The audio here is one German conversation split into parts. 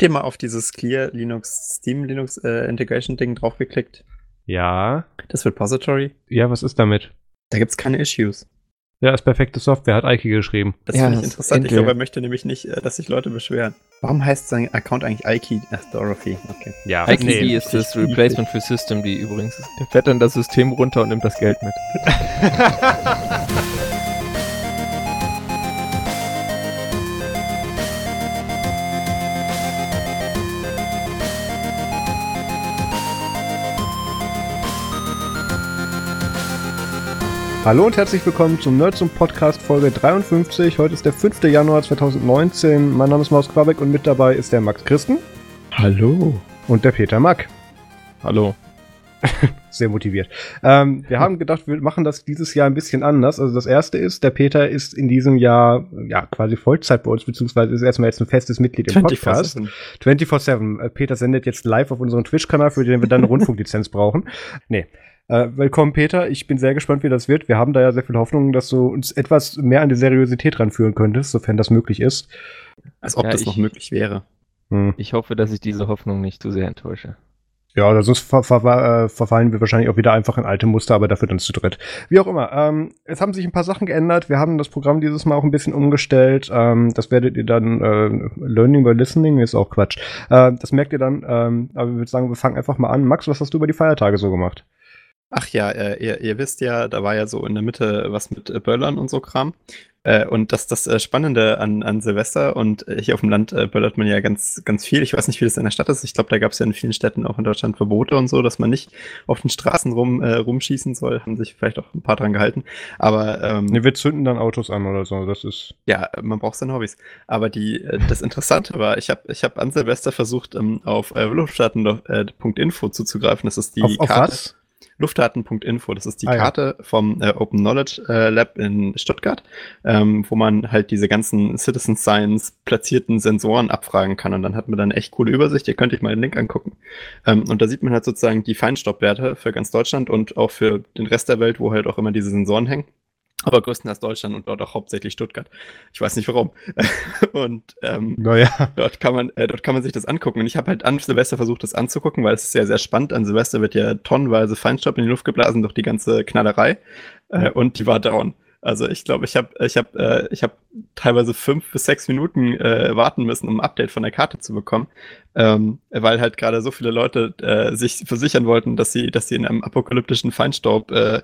Habt ihr mal auf dieses Clear Linux, Steam Linux äh, Integration Ding draufgeklickt? Ja. Das Repository? Ja, was ist damit? Da gibt's keine Issues. Ja, ist perfekte Software, hat Eike geschrieben. Das Ja, finde ich interessant. Ich glaube, er möchte nämlich nicht, äh, dass sich Leute beschweren. Warum heißt sein Account eigentlich Ike? Ach, Dorothy. Okay. Ja, IKD nee. ist das Replacement für System, die übrigens. Der fährt dann das System runter und nimmt das Geld mit. Hallo und herzlich willkommen zum Nerds und Podcast Folge 53. Heute ist der 5. Januar 2019. Mein Name ist Maus Quabeck und mit dabei ist der Max Christen Hallo. und der Peter Mack. Hallo. Sehr motiviert. Ähm, wir haben gedacht, wir machen das dieses Jahr ein bisschen anders. Also das erste ist, der Peter ist in diesem Jahr ja quasi Vollzeit bei uns, beziehungsweise ist erstmal jetzt ein festes Mitglied im Podcast. 24-7. Äh, Peter sendet jetzt live auf unserem Twitch-Kanal, für den wir dann eine Rundfunklizenz brauchen. Nee. Äh, willkommen, Peter. Ich bin sehr gespannt, wie das wird. Wir haben da ja sehr viel Hoffnung, dass du uns etwas mehr an die Seriosität ranführen könntest, sofern das möglich ist. Als ob Ja, das ich- noch möglich wäre. Hm. Ich hoffe, dass ich diese Hoffnung nicht zu sehr enttäusche. Ja, oder sonst ver ver äh, verfallen wir wahrscheinlich auch wieder einfach in alte Muster, aber dafür dann zu dritt. Wie auch immer. Ähm, es haben sich ein paar Sachen geändert. Wir haben das Programm dieses Mal auch ein bisschen umgestellt. Ähm, das werdet ihr dann äh, Learning by Listening ist auch Quatsch. Äh, das merkt ihr dann. Ähm, aber ich würde sagen, wir fangen einfach mal an. Max, was hast du über die Feiertage so gemacht? Ach ja, äh, ihr, ihr wisst ja, da war ja so in der Mitte was mit äh, Böllern und so Kram. Äh, und das das äh, Spannende an, an Silvester und äh, hier auf dem Land äh, böllert man ja ganz, ganz viel. Ich weiß nicht, wie das in der Stadt ist. Ich glaube, da gab es ja in vielen Städten auch in Deutschland Verbote und so, dass man nicht auf den Straßen rum, äh, rumschießen soll. Haben sich vielleicht auch ein paar dran gehalten. Aber ähm, Ne, wir zünden dann Autos an oder so. Das ist. ja, man braucht seine Hobbys. Aber die, äh, das Interessante war, ich habe ich hab an Silvester versucht, ähm, auf äh, zuzugreifen. Das ist die auf, auf Karte. was? Luftdaten.info, das ist die Ah, ja. Karte vom äh, Open Knowledge äh, Lab in Stuttgart, ähm, wo man halt diese ganzen Citizen Science platzierten Sensoren abfragen kann. Und dann hat man dann eine echt coole Übersicht. Ihr könnt euch mal den Link angucken. Ähm, und da sieht man halt sozusagen die Feinstaubwerte für ganz Deutschland und auch für den Rest der Welt, wo halt auch immer diese Sensoren hängen. Aber größtenteils Deutschland und dort auch hauptsächlich Stuttgart. Ich weiß nicht warum. und ähm, Naja. Dort kann man, äh, dort kann man sich das angucken. Und ich habe halt an Silvester versucht, das anzugucken, weil es ist ja sehr spannend. An Silvester wird ja tonnenweise Feinstaub in die Luft geblasen durch die ganze Knallerei. Äh, und die war down. Also ich glaube, ich habe ich hab, äh, ich hab teilweise fünf bis sechs Minuten äh, warten müssen, um ein Update von der Karte zu bekommen. Ähm, weil halt gerade so viele Leute äh, sich versichern wollten, dass sie, dass sie in einem apokalyptischen Feinstaub äh,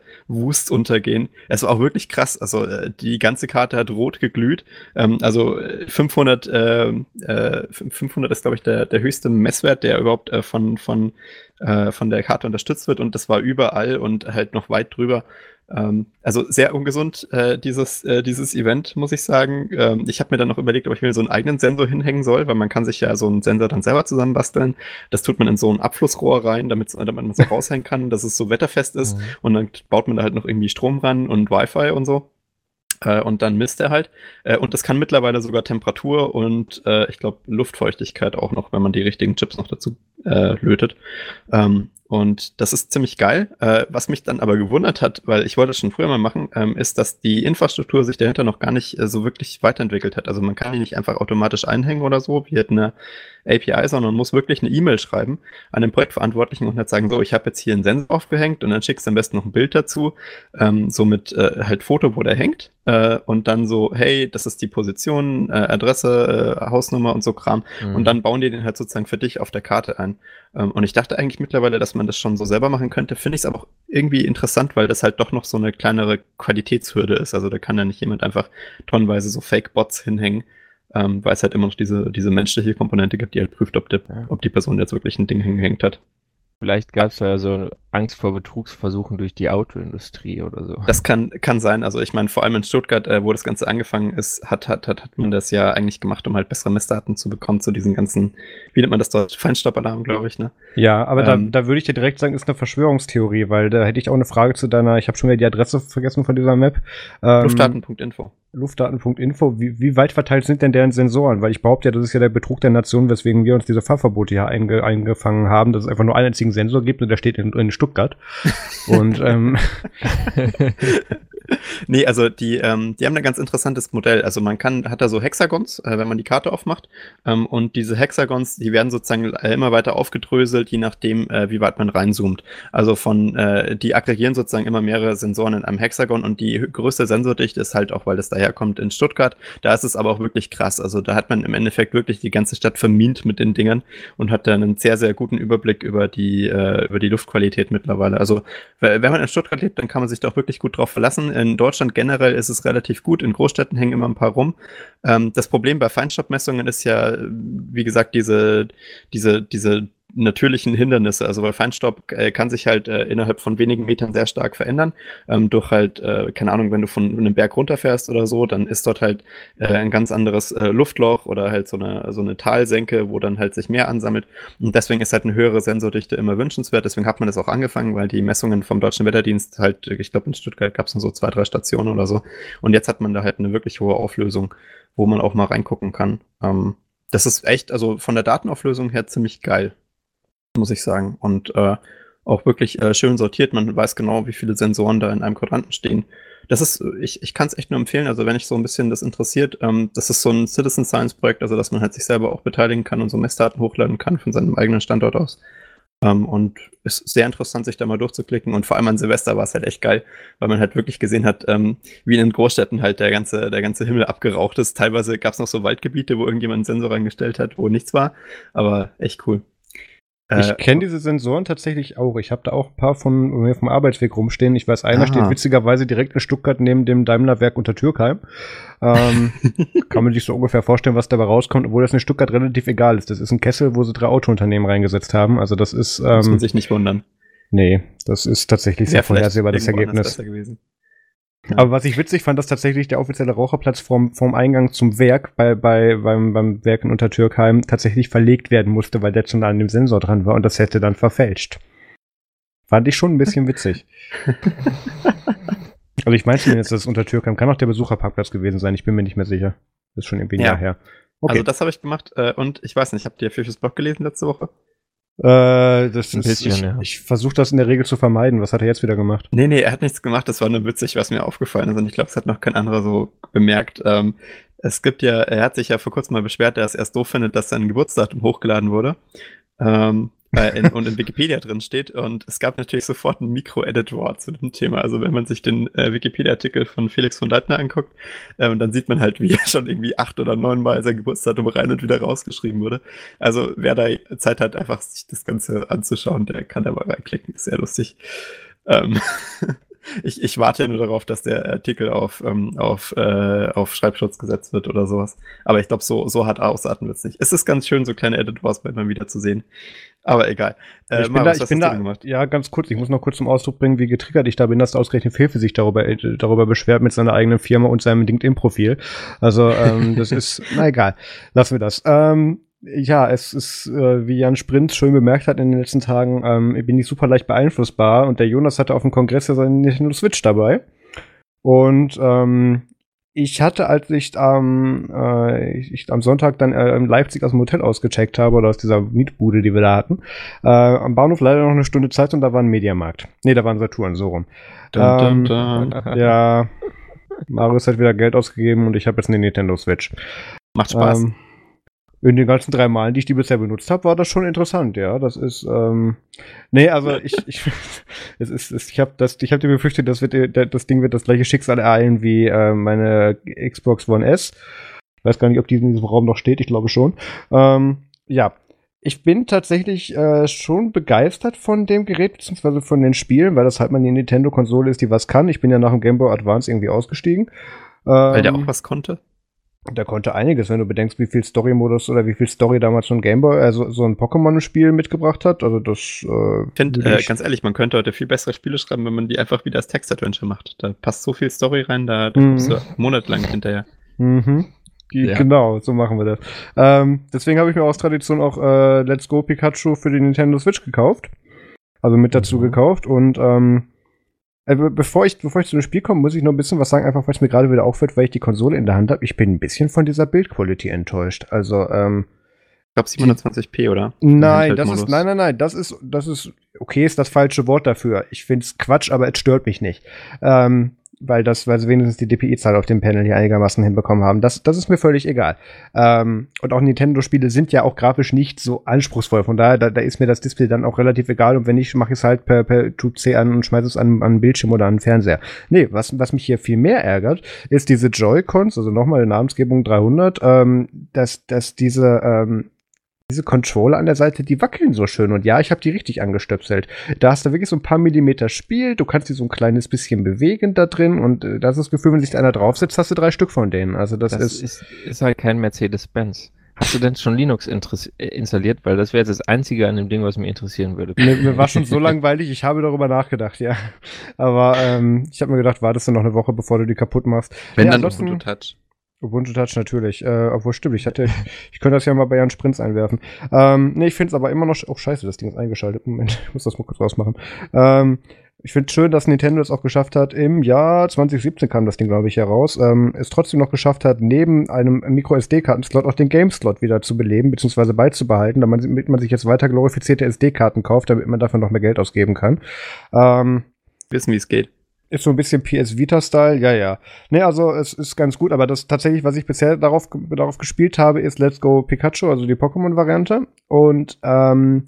untergehen. Es war auch wirklich krass. Also äh, die ganze Karte hat rot geglüht. Ähm, also äh, 500, äh, äh, 500 ist, glaube ich, der, der höchste Messwert, der überhaupt äh, von, von, äh, von der Karte unterstützt wird. Und das war überall und halt noch weit drüber. Ähm, also sehr ungesund, äh, dieses, äh, dieses Event, muss ich sagen. Ähm, ich habe mir dann noch überlegt, ob ich mir so einen eigenen Sensor hinhängen soll, weil man kann sich ja so einen Sensor dann selber zusammenbasteln. Das tut man in so ein Abflussrohr rein, damit damit man so raushängen kann, dass es so wetterfest ist. Mhm. Und dann baut man da halt noch irgendwie Strom ran und Wi-Fi und so. Äh, und dann misst er halt. Äh, und das kann mittlerweile sogar Temperatur und äh, ich glaube Luftfeuchtigkeit auch noch, wenn man die richtigen Chips noch dazu äh, lötet. Ähm, und das ist ziemlich geil. Äh, was mich dann aber gewundert hat, weil ich wollte das schon früher mal machen, ähm, ist, dass die Infrastruktur sich dahinter noch gar nicht äh, so wirklich weiterentwickelt hat. Also man kann die nicht einfach automatisch einhängen oder so, wie halt eine API, sondern muss wirklich eine E-Mail schreiben an den Projektverantwortlichen und halt sagen, so, ich habe jetzt hier einen Sensor aufgehängt und dann schickst du am besten noch ein Bild dazu, ähm, so mit äh, halt Foto, wo der hängt äh, und dann so, hey, das ist die Position, äh, Adresse, äh, Hausnummer und so Kram Mhm. und dann bauen die den halt sozusagen für dich auf der Karte ein. Ähm, und ich dachte eigentlich mittlerweile, dass man das schon so selber machen könnte, finde ich es aber auch irgendwie interessant, weil das halt doch noch so eine kleinere Qualitätshürde ist. Also da kann ja nicht jemand einfach tonnenweise so Fake-Bots hinhängen, ähm, weil es halt immer noch diese, diese menschliche Komponente gibt, die halt prüft, ob, der, ob die Person jetzt wirklich ein Ding hingehängt hat. Vielleicht gab es ja so Angst vor Betrugsversuchen durch die Autoindustrie oder so. Das kann, kann sein. Also ich meine, vor allem in Stuttgart, äh, wo das Ganze angefangen ist, hat, hat, hat, hat man das ja eigentlich gemacht, um halt bessere Messdaten zu bekommen zu diesen ganzen, wie nennt man das dort? Feinstaubalarm, glaube ich, ne? Ja, aber Ähm, da, da würde ich dir direkt sagen, ist eine Verschwörungstheorie, weil da hätte ich auch eine Frage zu deiner, ich habe schon wieder die Adresse vergessen von dieser Map. Ähm, Luftdaten.info. Luftdaten.info, wie, wie weit verteilt sind denn deren Sensoren? Weil ich behaupte ja, das ist ja der Betrug der Nation, weswegen wir uns diese Fahrverbote hier einge, eingefangen haben, dass es einfach nur einen einzigen Sensor gibt und der steht in, in Stuttgart. Und ähm, nee, also die, ähm, die haben ein ganz interessantes Modell. Also man kann, hat da so Hexagons, äh, wenn man die Karte aufmacht. Ähm, und diese Hexagons, die werden sozusagen immer weiter aufgedröselt, je nachdem, äh, wie weit man reinzoomt. Also von, äh, die aggregieren sozusagen immer mehrere Sensoren in einem Hexagon und die größte Sensordichte ist halt auch, weil das daherkommt in Stuttgart. Da ist es aber auch wirklich krass. Also da hat man im Endeffekt wirklich die ganze Stadt vermint mit den Dingern und hat dann einen sehr, sehr guten Überblick über die, äh, über die Luftqualität mittlerweile. Also wenn man in Stuttgart lebt, dann kann man sich da auch wirklich gut drauf verlassen. In Deutschland generell ist es relativ gut. In Großstädten hängen immer ein paar rum. Ähm, das Problem bei Feinstaubmessungen ist ja, wie gesagt, diese, diese, diese natürlichen Hindernisse. Also weil Feinstaub äh, kann sich halt äh, innerhalb von wenigen Metern sehr stark verändern. Ähm, durch halt, äh, keine Ahnung, wenn du von einem Berg runterfährst oder so, dann ist dort halt äh, ein ganz anderes äh, Luftloch oder halt so eine, so eine Talsenke, wo dann halt sich mehr ansammelt. Und deswegen ist halt eine höhere Sensordichte immer wünschenswert. Deswegen hat man das auch angefangen, weil die Messungen vom Deutschen Wetterdienst halt, ich glaube in Stuttgart gab es so zwei, drei Stationen oder so. Und jetzt hat man da halt eine wirklich hohe Auflösung, wo man auch mal reingucken kann. Ähm, das ist echt, also von der Datenauflösung her ziemlich geil muss ich sagen. Und äh, auch wirklich äh, schön sortiert. Man weiß genau, wie viele Sensoren da in einem Quadranten stehen. Das ist, ich, ich kann es echt nur empfehlen, also wenn ich so ein bisschen das interessiert, ähm, das ist so ein Citizen Science Projekt, also dass man halt sich selber auch beteiligen kann und so Messdaten hochladen kann von seinem eigenen Standort aus. Ähm, und es ist sehr interessant, sich da mal durchzuklicken. Und vor allem an Silvester war es halt echt geil, weil man halt wirklich gesehen hat, ähm, wie in den Großstädten halt der ganze, der ganze Himmel abgeraucht ist. Teilweise gab es noch so Waldgebiete, wo irgendjemand einen Sensor reingestellt hat, wo nichts war. Aber echt cool. Ich äh, kenne diese Sensoren tatsächlich auch. Ich habe da auch ein paar von mir vom Arbeitsweg rumstehen. Ich weiß, einer ah. steht witzigerweise direkt in Stuttgart neben dem Daimler-Werk unter Türkheim. Ähm, kann man sich so ungefähr vorstellen, was dabei rauskommt, obwohl das in Stuttgart relativ egal ist. Das ist ein Kessel, wo sie drei Autounternehmen reingesetzt haben. Also das ist. Ähm, Muss man sich nicht wundern. Nee, das ist tatsächlich sehr vorhersehbar, das Ergebnis. Aber was ich witzig fand, dass tatsächlich der offizielle Raucherplatz vom, vom Eingang zum Werk bei, bei, beim, beim Werk in Untertürkheim tatsächlich verlegt werden musste, weil der schon an dem Sensor dran war und das hätte dann verfälscht. Fand ich schon ein bisschen witzig. also ich meine zumindest, das Untertürkheim kann auch der Besucherparkplatz gewesen sein, ich bin mir nicht mehr sicher. Das ist schon irgendwie ein ja. Jahr her. Okay. Also das habe ich gemacht äh, und ich weiß nicht, habt ihr Fisches Blog gelesen letzte Woche? Äh, das ein ist, bisschen, ich, ja. ich versuche das in der Regel zu vermeiden. Was hat er jetzt wieder gemacht? Nee, nee, er hat nichts gemacht. Das war nur witzig, was mir aufgefallen ist. Und ich glaube, es hat noch kein anderer so bemerkt. Ähm, es gibt ja, er hat sich ja vor kurzem mal beschwert, dass er es doof findet, dass sein Geburtsdatum hochgeladen wurde. Ähm, äh, in, und in Wikipedia drin steht. Und es gab natürlich sofort ein Mikro-Edit-Wort zu dem Thema. Also wenn man sich den äh, Wikipedia-Artikel von Felix von Leitner anguckt, äh, dann sieht man halt, wie er schon irgendwie acht oder neun Mal sein Geburtsdatum rein und wieder rausgeschrieben wurde. Also wer da Zeit hat, einfach sich das Ganze anzuschauen, der kann da mal reinklicken. Ist sehr lustig. Ähm ich, ich warte nur darauf, dass der Artikel auf, ähm, auf, äh, auf Schreibschutz gesetzt wird oder sowas. Aber ich glaube, so, so hart ausarten wird es nicht. Es ist ganz schön, so kleine Editors bei mal wieder zu sehen. Aber egal. Äh, ich bin Marius, da, ich bin da, gemacht? ja, ganz kurz, ich muss noch kurz zum Ausdruck bringen, wie getriggert ich da bin, dass ausgerechnet Fefe sich darüber, äh, darüber beschwert mit seiner eigenen Firma und seinem LinkedIn-Profil. Also, ähm, das ist, na egal, lassen wir das. Ähm, ja, es ist, äh, wie Jan Sprint schön bemerkt hat in den letzten Tagen, ähm, bin ich super leicht beeinflussbar und der Jonas hatte auf dem Kongress ja seine Nintendo Switch dabei. Und ähm, ich hatte, als ich, ähm, äh, ich am Sonntag dann äh, in Leipzig aus dem Hotel ausgecheckt habe oder aus dieser Mietbude, die wir da hatten, äh, am Bahnhof leider noch eine Stunde Zeit und da war ein Mediamarkt. Nee, da war ein Saturn, so rum. Dun, dun, ähm, dun. Ja, Marius hat wieder Geld ausgegeben und ich habe jetzt eine Nintendo Switch. Macht Spaß. Ähm, in den ganzen drei Malen, die ich die bisher benutzt habe, war das schon interessant, ja. Das ist, ähm, nee, also ich, ich, es ist, es, ich habe das, ich habe dir befürchtet, das wird, das Ding wird das gleiche Schicksal ereilen wie äh, meine Xbox One S. Ich weiß gar nicht, ob die in diesem Raum noch steht, ich glaube schon. Ähm, ja, ich bin tatsächlich äh, schon begeistert von dem Gerät, beziehungsweise von den Spielen, weil das halt mal eine Nintendo-Konsole ist, die was kann. Ich bin ja nach dem Game Boy Advance irgendwie ausgestiegen. Ähm, weil der auch was konnte? Der konnte einiges, wenn du bedenkst, wie viel Story-Modus oder wie viel Story damals so ein Gameboy, also so ein Pokémon-Spiel mitgebracht hat. Also das. Äh, ich finde, äh, ganz ehrlich, man könnte heute viel bessere Spiele schreiben, wenn man die einfach wieder als Text-Adventure macht. Da passt so viel Story rein, da, da mhm. du monatelang hinterher. Mhm. Die, ja. Genau, so machen wir das. Ähm, deswegen habe ich mir aus Tradition auch äh, Let's Go Pikachu für die Nintendo Switch gekauft. Also mit dazu mhm. gekauft und ähm, äh, bevor, ich, bevor ich zu dem Spiel komme, muss ich noch ein bisschen was sagen, einfach weil es mir gerade wieder auffällt, weil ich die Konsole in der Hand habe. Ich bin ein bisschen von dieser Bildquality enttäuscht. Also, ähm. Ich glaube 720p, oder? Nein, das ist, nein, nein, nein, das ist, das ist, okay, ist das falsche Wort dafür. Ich finde es Quatsch, aber es stört mich nicht. Ähm, weil das, weil sie wenigstens die DPI-Zahl auf dem Panel hier einigermaßen hinbekommen haben. Das, das ist mir völlig egal. Ähm, und auch Nintendo-Spiele sind ja auch grafisch nicht so anspruchsvoll. Von daher, da, da ist mir das Display dann auch relativ egal. Und wenn nicht, mache ich es halt per, per Tube C an und schmeiße es an, an Bildschirm oder an Fernseher. Nee, was, was mich hier viel mehr ärgert, ist diese Joy-Cons, also nochmal die Namensgebung 300, ähm, dass, dass diese, ähm, diese Controller an der Seite, die wackeln so schön. Und ja, ich habe die richtig angestöpselt. Da hast du wirklich so ein paar Millimeter Spiel. Du kannst die so ein kleines bisschen bewegen da drin. Und äh, das ist das Gefühl, wenn sich einer draufsetzt, hast du drei Stück von denen. Also das, das ist, ist, ist halt kein Mercedes-Benz. Hast du denn schon Linux äh, installiert? Weil das wäre jetzt das Einzige an dem Ding, was mich interessieren würde. Mir, mir war schon so langweilig, ich habe darüber nachgedacht, ja. Aber ähm, ich habe mir gedacht, wartest du noch eine Woche, bevor du die kaputt machst. Wenn ja, dann Ubuntu Touch. Ubuntu Touch natürlich. Äh, obwohl stimmt, ich hatte, ich könnte das ja mal bei Jan Sprints einwerfen. Ähm, nee, ich finde es aber immer noch, oh scheiße, das Ding ist eingeschaltet. Moment, ich muss das mal kurz rausmachen. Ähm, ich finde schön, dass Nintendo es auch geschafft hat. Im Jahr 2017 kam das Ding, glaube ich, heraus. Ähm, es trotzdem noch geschafft hat, neben einem Micro-SD-Karten-Slot auch den Game-Slot wieder zu beleben, beziehungsweise beizubehalten, damit man sich jetzt weiter glorifizierte SD-Karten kauft, damit man dafür noch mehr Geld ausgeben kann. Ähm, Wissen, wie es geht. Ist so ein bisschen PS Vita-Style, ja, ja. Nee, also es ist ganz gut, aber das tatsächlich, was ich bisher darauf, darauf gespielt habe, ist Let's Go Pikachu, also die Pokémon-Variante. Und ähm,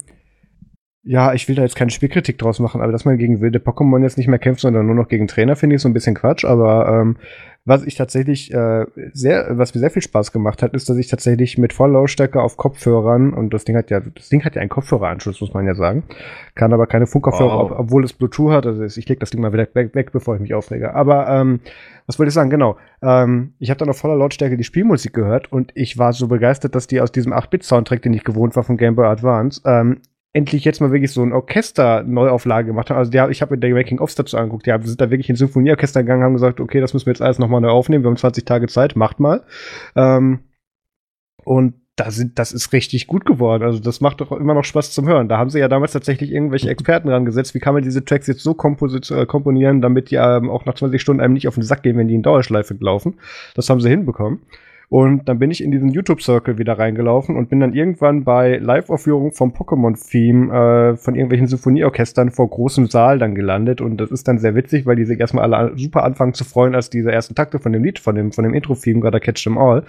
ja, ich will da jetzt keine Spielkritik draus machen, aber dass man gegen wilde Pokémon jetzt nicht mehr kämpft, sondern nur noch gegen Trainer, finde ich so ein bisschen Quatsch. Aber ähm, was ich tatsächlich äh, sehr, was mir sehr viel Spaß gemacht hat, ist, dass ich tatsächlich mit Volllautstärke auf Kopfhörern und das Ding hat ja, das Ding hat ja einen Kopfhöreranschluss, muss man ja sagen, kann aber keine Funkkopfhörer, wow. ob, obwohl es Bluetooth hat. Also ich leg das Ding mal wieder weg, weg bevor ich mich aufrege. Aber ähm, was wollte ich sagen? Genau. Ähm, ich habe dann auf voller Lautstärke die Spielmusik gehört und ich war so begeistert, dass die aus diesem 8-Bit-Soundtrack, den ich gewohnt war von Game Boy Advance, ähm, endlich jetzt mal wirklich so ein Orchester-Neuauflage gemacht haben. Also die, ich habe mir die Making-ofs dazu angeguckt, die sind da wirklich ins Symphonieorchester gegangen, haben gesagt, okay, das müssen wir jetzt alles nochmal neu aufnehmen, wir haben 20 Tage Zeit, macht mal. Ähm, und das, sind, das ist richtig gut geworden. Also das macht doch immer noch Spaß zum Hören. Da haben sie ja damals tatsächlich irgendwelche Experten dran gesetzt. Wie kann man diese Tracks jetzt so äh, komponieren, damit die ähm, auch nach 20 Stunden einem nicht auf den Sack gehen, wenn die in Dauerschleife laufen. Das haben sie hinbekommen. Und dann bin ich in diesen YouTube-Circle wieder reingelaufen und bin dann irgendwann bei Live-Aufführungen vom Pokémon-Theme äh, von irgendwelchen Symphonieorchestern vor großem Saal dann gelandet. Und das ist dann sehr witzig, weil die sich erstmal alle super anfangen zu freuen, als diese ersten Takte von dem Lied, von dem, von dem Intro-Theme, gerade Catch Them All,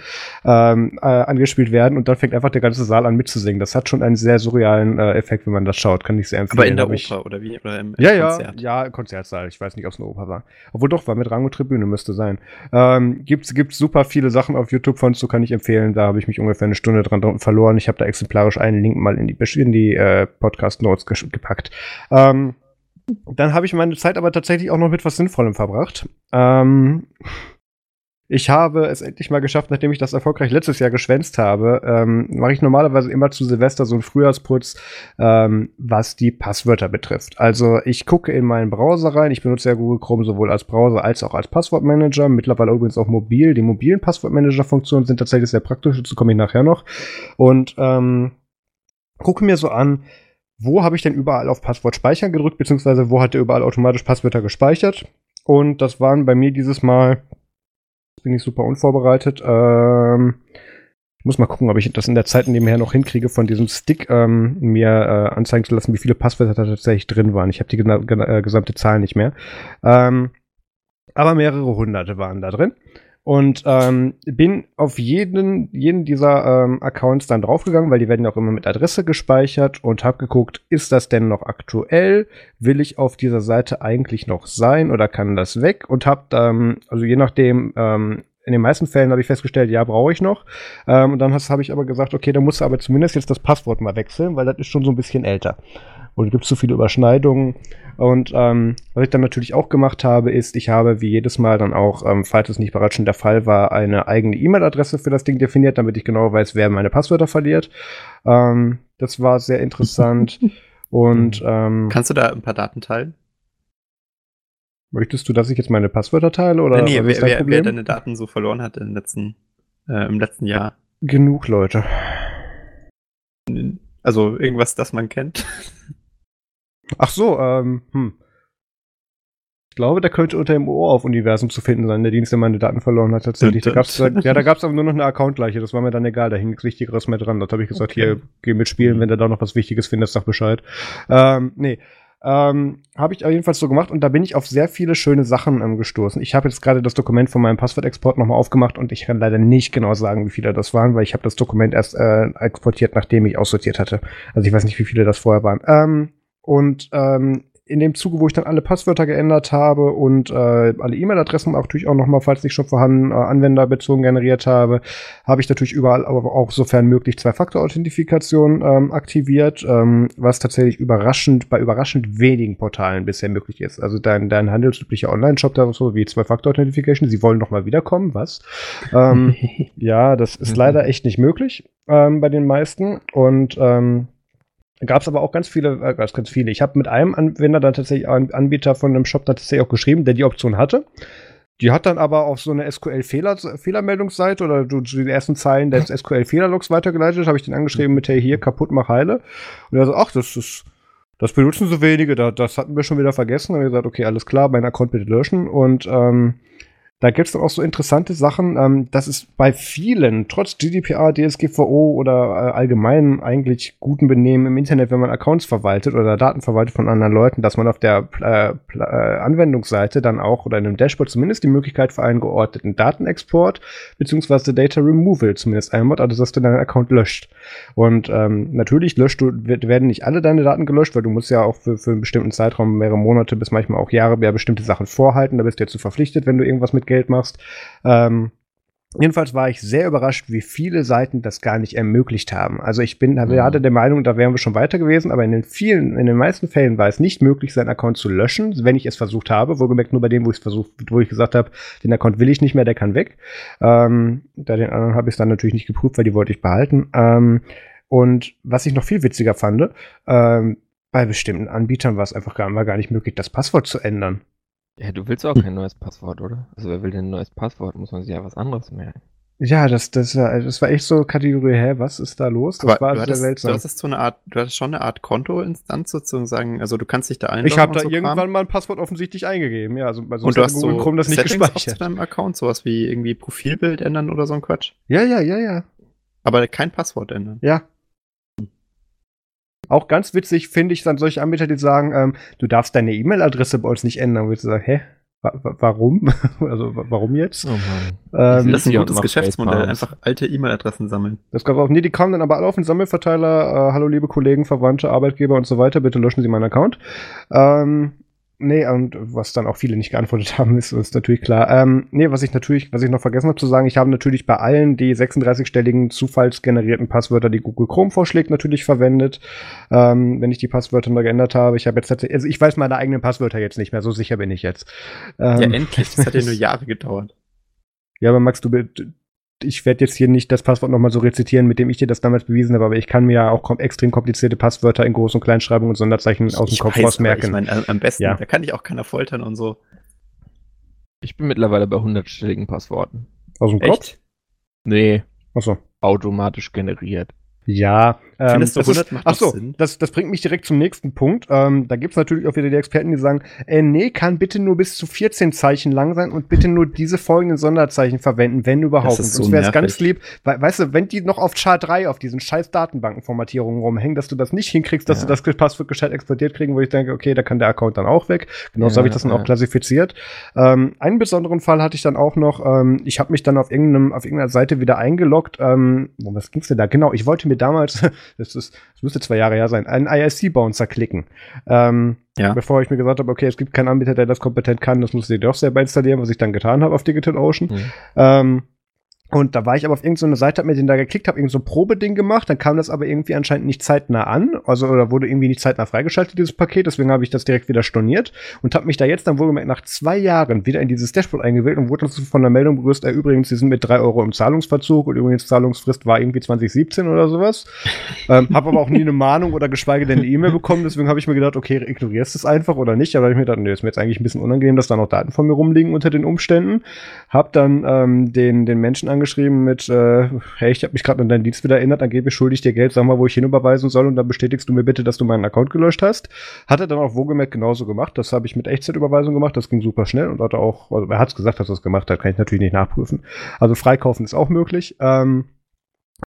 ähm, äh, angespielt werden. Und dann fängt einfach der ganze Saal an mitzusingen. Das hat schon einen sehr surrealen äh, Effekt, wenn man das schaut. Kann ich sehr empfehlen. Aber in der Oper ich, oder wie? Oder im, ja, Konzert? ja, ja, Konzertsaal. Ich weiß nicht, ob es eine Oper war. Obwohl doch, war mit Rang und Tribüne, müsste sein. Ähm, gibt's, gibt's super viele Sachen auf YouTube von, so kann ich empfehlen. Da habe ich mich ungefähr eine Stunde dran verloren. Ich habe da exemplarisch einen Link mal in die, in die äh, Podcast-Notes gepackt. Ähm, dann habe ich meine Zeit aber tatsächlich auch noch mit was Sinnvollem verbracht. Ähm, ich habe es endlich mal geschafft, nachdem ich das erfolgreich letztes Jahr geschwänzt habe, ähm, mache ich normalerweise immer zu Silvester so einen Frühjahrsputz, ähm, was die Passwörter betrifft. Also ich gucke in meinen Browser rein. Ich benutze ja Google Chrome sowohl als Browser als auch als Passwortmanager. Mittlerweile übrigens auch mobil. Die mobilen Passwortmanager-Funktionen sind tatsächlich sehr praktisch. Dazu komme ich nachher noch. Und ähm, gucke mir so an, wo habe ich denn überall auf Passwort speichern gedrückt, beziehungsweise wo hat er überall automatisch Passwörter gespeichert. Und das waren bei mir dieses Mal bin ich super unvorbereitet. Ähm, ich muss mal gucken, ob ich das in der Zeit nebenher noch hinkriege, von diesem Stick ähm, mir äh, anzeigen zu lassen, wie viele Passwörter da tatsächlich drin waren. Ich habe die äh, gesamte Zahl nicht mehr. Ähm, aber mehrere hunderte waren da drin. Und ähm, bin auf jeden, jeden dieser ähm, Accounts dann draufgegangen, weil die werden ja auch immer mit Adresse gespeichert und habe geguckt, ist das denn noch aktuell? Will ich auf dieser Seite eigentlich noch sein oder kann das weg? Und habe ähm, also je nachdem, ähm, in den meisten Fällen habe ich festgestellt, ja, brauche ich noch. Ähm, und dann habe ich aber gesagt, okay, da musst du aber zumindest jetzt das Passwort mal wechseln, weil das ist schon so ein bisschen älter. Und gibt zu viele Überschneidungen. Und ähm, was ich dann natürlich auch gemacht habe, ist, ich habe wie jedes Mal dann auch, ähm, falls es nicht bereits schon der Fall war, eine eigene E-Mail-Adresse für das Ding definiert, damit ich genau weiß, wer meine Passwörter verliert. Ähm, das war sehr interessant. Und ähm, kannst du da ein paar Daten teilen? Möchtest du, dass ich jetzt meine Passwörter teile oder? Nee, wer, wer, wer, deine Daten so verloren hat im letzten, äh, im letzten Jahr? Genug Leute. Also irgendwas, das man kennt. Ach so, ähm, hm. Ich glaube, der könnte unter dem Ohr auf Universum zu finden sein, der Dienst, der meine Daten verloren hat, tatsächlich. Da gab's, ja, da gab es aber nur noch eine Account-Gleiche, das war mir dann egal, da hing nichts Wichtigeres mehr dran. Dort habe ich gesagt, okay. hier, geh mitspielen, wenn du da noch was Wichtiges findest, sag Bescheid. Ähm, nee. Ähm, habe ich jedenfalls so gemacht und da bin ich auf sehr viele schöne Sachen ähm, gestoßen. Ich habe jetzt gerade das Dokument von meinem Passwortexport nochmal aufgemacht und ich kann leider nicht genau sagen, wie viele das waren, weil ich habe das Dokument erst äh, exportiert, nachdem ich aussortiert hatte. Also ich weiß nicht, wie viele das vorher waren. Ähm, und ähm, in dem Zuge, wo ich dann alle Passwörter geändert habe und äh, alle E-Mail-Adressen auch natürlich auch nochmal, falls nicht schon vorhanden, äh, anwenderbezogen generiert habe, habe ich natürlich überall aber auch sofern möglich Zwei-Faktor-Authentifikation ähm, aktiviert, ähm, was tatsächlich überraschend, bei überraschend wenigen Portalen bisher möglich ist. Also dein, dein handelsüblicher Online-Shop da so wie Zwei-Faktor-Authentification, sie wollen nochmal wiederkommen, was? ähm, ja, das ist leider echt nicht möglich ähm, bei den meisten und ähm, Gab es aber auch ganz viele, äh, ganz viele. Ich habe mit einem Anwender dann tatsächlich einen Anbieter von einem Shop dann tatsächlich auch geschrieben, der die Option hatte. Die hat dann aber auf so eine SQL-Fehlermeldungsseite oder du, die ersten Zeilen des SQL-Fehlerlogs weitergeleitet, habe ich den angeschrieben mit, hey, hier, kaputt, mach heile. Und er so, ach, das ist, das benutzen so wenige, da, das hatten wir schon wieder vergessen. Und wir gesagt, okay, alles klar, mein Account bitte löschen. Und ähm, da gibt es auch so interessante Sachen, ähm, dass es bei vielen, trotz GDPR, DSGVO oder äh, allgemein eigentlich guten Benehmen im Internet, wenn man Accounts verwaltet oder Daten verwaltet von anderen Leuten, dass man auf der äh, äh, Anwendungsseite dann auch oder in einem Dashboard zumindest die Möglichkeit für einen geordneten Datenexport beziehungsweise Data Removal zumindest einbaut, also dass du deinen Account löscht. Und ähm, natürlich löscht du, werden nicht alle deine Daten gelöscht, weil du musst ja auch für, für einen bestimmten Zeitraum, mehrere Monate bis manchmal auch Jahre, ja bestimmte Sachen vorhalten, da bist du ja zu verpflichtet, wenn du irgendwas mit Geld machst. Ähm, Jedenfalls war ich sehr überrascht, wie viele Seiten das gar nicht ermöglicht haben. Also ich bin, mhm. hatte der Meinung, da wären wir schon weiter gewesen, aber in den vielen, in den meisten Fällen war es nicht möglich, seinen Account zu löschen, wenn ich es versucht habe. Wohlgemerkt nur bei dem, wo ich es versucht, wo ich gesagt habe, den Account will ich nicht mehr, der kann weg. Ähm, da den anderen habe ich es dann natürlich nicht geprüft, weil die wollte ich behalten. Ähm, und was ich noch viel witziger fand, ähm, bei bestimmten Anbietern war es einfach gar, war gar nicht möglich, das Passwort zu ändern. Ja, du willst auch kein neues Passwort, oder? Also wer will denn ein neues Passwort? Muss man sich ja was anderes merken. Ja, das, das, das war echt so Kategorie, hä, was ist da los? Das Aber war du hattest, seltsam. Du hattest so eine Art, du hattest schon eine Art Kontoinstanz sozusagen, also du kannst dich da einloggen. Ich habe da so irgendwann Kram. mal ein Passwort offensichtlich eingegeben, ja, also, also und du hast so Chrome das nicht gespeichert. zu deinem Account, sowas wie irgendwie Profilbild ändern oder so ein Quatsch. Ja, ja, ja, ja. Aber kein Passwort ändern. Ja, auch ganz witzig finde ich dann solche Anbieter, die sagen, ähm, du darfst deine E-Mail-Adresse bei uns nicht ändern. Wo ich sage, hä? warum? also warum jetzt? Oh ähm, das ist ein gutes Geschäftsmodell, einfach alte E-Mail-Adressen sammeln. Das gab auch, nee, die kamen dann aber alle auf den Sammelverteiler, äh, hallo liebe Kollegen, Verwandte, Arbeitgeber und so weiter, bitte löschen Sie meinen Account. Ähm, Nee, und was dann auch viele nicht geantwortet haben, ist, ist natürlich klar. Ähm, nee, was ich natürlich, was ich noch vergessen habe zu sagen, ich habe natürlich bei allen die 36-stelligen zufallsgenerierten Passwörter, die Google Chrome vorschlägt, natürlich verwendet. Ähm, wenn ich die Passwörter mal geändert habe. Ich habe jetzt tatsächlich, also ich weiß meine eigenen Passwörter jetzt nicht mehr, so sicher bin ich jetzt. Ähm, ja, endlich, das hat ja nur Jahre gedauert. Ja, aber Max, du, ich werde jetzt hier nicht das Passwort nochmal so rezitieren, mit dem ich dir das damals bewiesen habe, aber ich kann mir ja auch kom extrem komplizierte Passwörter in Groß- und Kleinschreibung und Sonderzeichen ich, aus dem Kopf raus merken. Ich meine, am besten, ja. da kann ich auch keiner foltern und so. Ich bin mittlerweile bei hundertstelligen Passworten. Aus dem Echt? Kopf? Nee. Achso. Automatisch generiert. Ja, ähm, du 100 ist, macht ach so, Sinn? Das, das bringt mich direkt zum nächsten Punkt. Ähm, da gibt's natürlich auch wieder die Experten, die sagen, äh, nee, kann bitte nur bis zu 14 Zeichen lang sein und bitte nur diese folgenden Sonderzeichen verwenden, wenn überhaupt. Das ist so wäre es ganz lieb, we weißt du, wenn die noch auf Char 3 auf diesen scheiß Datenbankenformatierungen rumhängen, dass du das nicht hinkriegst, dass ja. du das Passwort gescheit exportiert kriegen, wo ich denke, okay, da kann der Account dann auch weg. Genauso ja, habe ich das dann ja. auch klassifiziert. Ähm, einen besonderen Fall hatte ich dann auch noch, ähm, ich habe mich dann auf irgendeinem, auf irgendeiner Seite wieder eingeloggt. Ähm, was ging's denn da? Genau, ich wollte mir damals, das ist, das müsste zwei Jahre her sein, einen IRC-Bouncer klicken. Ähm, ja. Bevor ich mir gesagt habe, okay, es gibt keinen Anbieter, der das kompetent kann, das musste ich doch selber installieren, was ich dann getan habe auf DigitalOcean. Mhm. Ähm, und da war ich aber auf irgendeine so Seite, hab mir den da geklickt, habe irgend so ein Probeding gemacht, dann kam das aber irgendwie anscheinend nicht zeitnah an, also oder wurde irgendwie nicht zeitnah freigeschaltet, dieses Paket, deswegen habe ich das direkt wieder storniert und habe mich da jetzt dann wohl nach zwei Jahren wieder in dieses Dashboard eingewählt und wurde dann von der Meldung begrüßt, äh, übrigens, sie sind mit drei Euro im Zahlungsverzug und übrigens Zahlungsfrist war irgendwie 2017 oder sowas. ähm, habe aber auch nie eine Mahnung oder geschweige denn eine E-Mail bekommen, deswegen habe ich mir gedacht, okay, ignorierst du es einfach oder nicht, aber ich mir gedacht, nee, ist mir jetzt eigentlich ein bisschen unangenehm, dass da noch Daten von mir rumliegen unter den Umständen. Hab dann ähm, den, den Menschen angeschrieben mit, äh, hey, ich habe mich gerade an deinen Dienst wieder erinnert, angeblich schulde ich dir Geld, sag mal, wo ich hinüberweisen soll und dann bestätigst du mir bitte, dass du meinen Account gelöscht hast. Hat er dann auch wohlgemerkt genauso gemacht. Das habe ich mit Echtzeitüberweisung gemacht, das ging super schnell und hat auch, also er hat es gesagt, dass er es gemacht hat, kann ich natürlich nicht nachprüfen. Also freikaufen ist auch möglich. Ähm,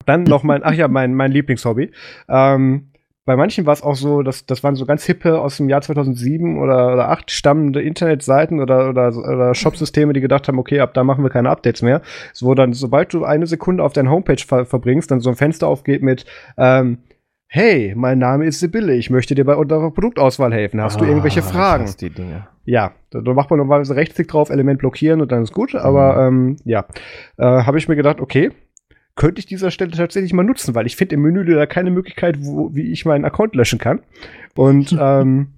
dann noch mein, ach ja, mein, mein Lieblingshobby. Ähm, bei manchen war es auch so, dass das waren so ganz hippe aus dem Jahr 2007 oder, oder 8 stammende Internetseiten oder, oder, oder Shopsysteme, die gedacht haben, okay, ab da machen wir keine Updates mehr. Es wo dann, sobald du eine Sekunde auf deiner Homepage ver verbringst, dann so ein Fenster aufgeht mit, ähm, hey, mein Name ist Sibylle, ich möchte dir bei unserer Produktauswahl helfen. Hast ah, du irgendwelche Fragen? Die Dinge. Ja, da, da macht man normalerweise Rechtsklick drauf, Element blockieren und dann ist gut. Aber mhm. ähm, ja, äh, habe ich mir gedacht, okay, könnte ich dieser Stelle tatsächlich mal nutzen, weil ich finde im Menü da keine Möglichkeit, wo, wie ich meinen Account löschen kann. Und ähm,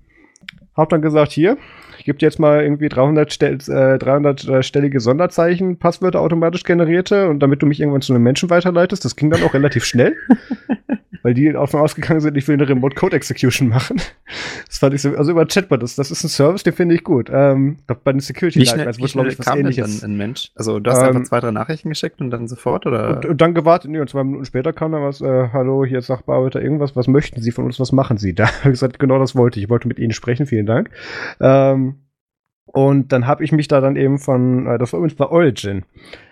hab dann gesagt, hier, ich gebe dir jetzt mal irgendwie 300, Stel äh, 300 äh, stellige Sonderzeichen, Passwörter automatisch generierte und damit du mich irgendwann zu einem Menschen weiterleitest. Das ging dann auch relativ schnell. weil die davon ausgegangen sind, ich will eine Remote Code Execution machen. Das fand ich so, also über Chatbot, das, das ist ein Service, den finde ich gut. Ähm, bei den Security wie schnell, wie schnell ich, was kam ähnliches. dann ein Mensch? Also du hast ähm, einfach zwei, drei Nachrichten geschickt und dann sofort, oder? Und, und dann gewartet, nee, und zwei Minuten später kam dann was, äh, hallo, hier ist Sachbearbeiter irgendwas, was möchten Sie von uns, was machen Sie? Da habe ich gesagt, genau das wollte ich. Ich wollte mit Ihnen sprechen, vielen Dank. Ähm, und dann habe ich mich da dann eben von, äh, das war übrigens bei Origin,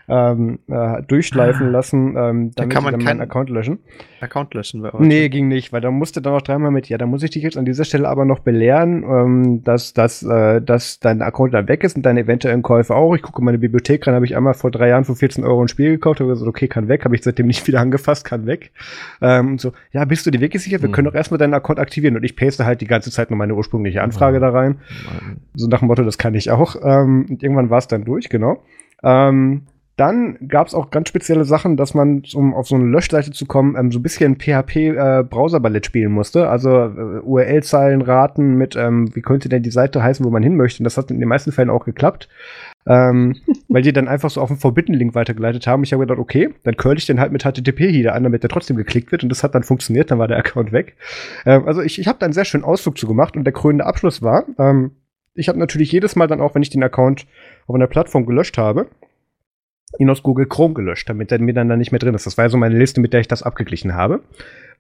ähm, äh, durchschleifen ah. lassen, ähm, damit da kann man dann meinen Account löschen. Account löschen bei Origin. Nee, ging nicht, weil da musste dann auch dreimal mit, ja, da muss ich dich jetzt an dieser Stelle aber noch belehren, ähm, dass, dass, äh, dass dein Account dann weg ist und deine eventuellen Käufe auch. Ich gucke meine Bibliothek rein, habe ich einmal vor drei Jahren für 14 Euro ein Spiel gekauft, habe gesagt, okay, kann weg, habe ich seitdem nicht wieder angefasst, kann weg. Ähm, und so, ja, bist du dir wirklich sicher? Wir mhm. können doch erstmal deinen Account aktivieren und ich paste halt die ganze Zeit nur meine ursprüngliche Anfrage mhm. da rein. Mhm. So nach dem Motto, das kann ich auch. Ähm, und irgendwann war es dann durch, genau. Ähm, dann gab es auch ganz spezielle Sachen, dass man, um auf so eine Löschseite zu kommen, ähm, so ein bisschen PHP-Browser-Ballett äh, spielen musste. Also äh, URL-Zeilen raten mit, ähm, wie könnte denn die Seite heißen, wo man hin möchte. Und das hat in den meisten Fällen auch geklappt. ähm, weil die dann einfach so auf einen Forbidden-Link weitergeleitet haben. Ich habe gedacht, okay, dann curl ich den halt mit HTTP-Header an, damit der trotzdem geklickt wird. Und das hat dann funktioniert, dann war der Account weg. Ähm, also ich, ich habe da einen sehr schönen Ausflug zu gemacht. Und der krönende Abschluss war, ähm, ich habe natürlich jedes Mal dann auch, wenn ich den Account auf einer Plattform gelöscht habe, ihn aus Google Chrome gelöscht, damit er mir dann da nicht mehr drin ist. Das war so meine Liste, mit der ich das abgeglichen habe.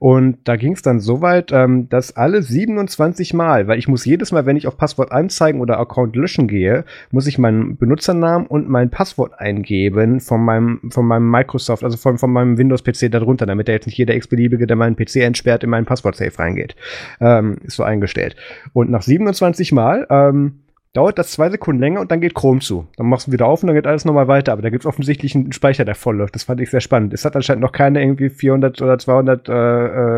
Und da ging es dann so weit, ähm, dass alle 27 Mal, weil ich muss jedes Mal, wenn ich auf Passwort anzeigen oder Account löschen gehe, muss ich meinen Benutzernamen und mein Passwort eingeben von meinem, von meinem Microsoft, also von, von meinem Windows-PC darunter, damit da jetzt nicht jeder x-beliebige, der meinen PC entsperrt, in meinen Passwort-Safe reingeht. Ähm, ist so eingestellt. Und nach 27 Mal ähm, dauert das zwei Sekunden länger und dann geht Chrome zu. Dann machst du wieder auf und dann geht alles nochmal weiter. Aber da gibt es offensichtlich einen Speicher, der voll läuft. Das fand ich sehr spannend. Es hat anscheinend noch keine irgendwie 400 oder 200 äh,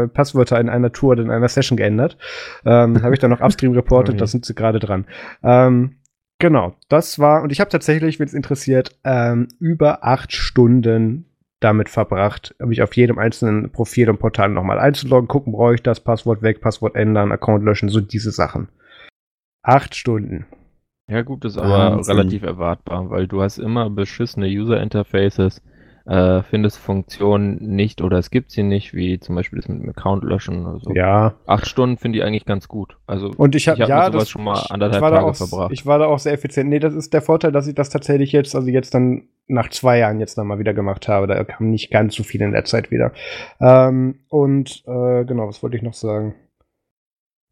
äh, Passwörter in einer Tour oder in einer Session geändert. Ähm, habe ich dann noch upstream reportet, da sind sie gerade dran. Ähm, genau, das war, und ich habe tatsächlich, wenn es interessiert, ähm, über acht Stunden damit verbracht, mich auf jedem einzelnen Profil und Portal nochmal einzuloggen, gucken, brauche ich das, Passwort weg, Passwort ändern, Account löschen, so diese Sachen. Acht Stunden. Ja gut, ist aber Wahnsinn. relativ erwartbar, weil du hast immer beschissene User-Interfaces, äh, findest Funktionen nicht oder es gibt sie nicht, wie zum Beispiel das mit dem Account löschen oder so. Ja. Acht Stunden finde ich eigentlich ganz gut. Also und ich habe hab ja, das, schon mal anderthalb Tage auch, verbracht. Ich war da auch sehr effizient. Nee, das ist der Vorteil, dass ich das tatsächlich jetzt, also jetzt dann nach zwei Jahren jetzt nochmal wieder gemacht habe. Da kam nicht ganz so viel in der Zeit wieder. Ähm, und äh, genau, was wollte ich noch sagen?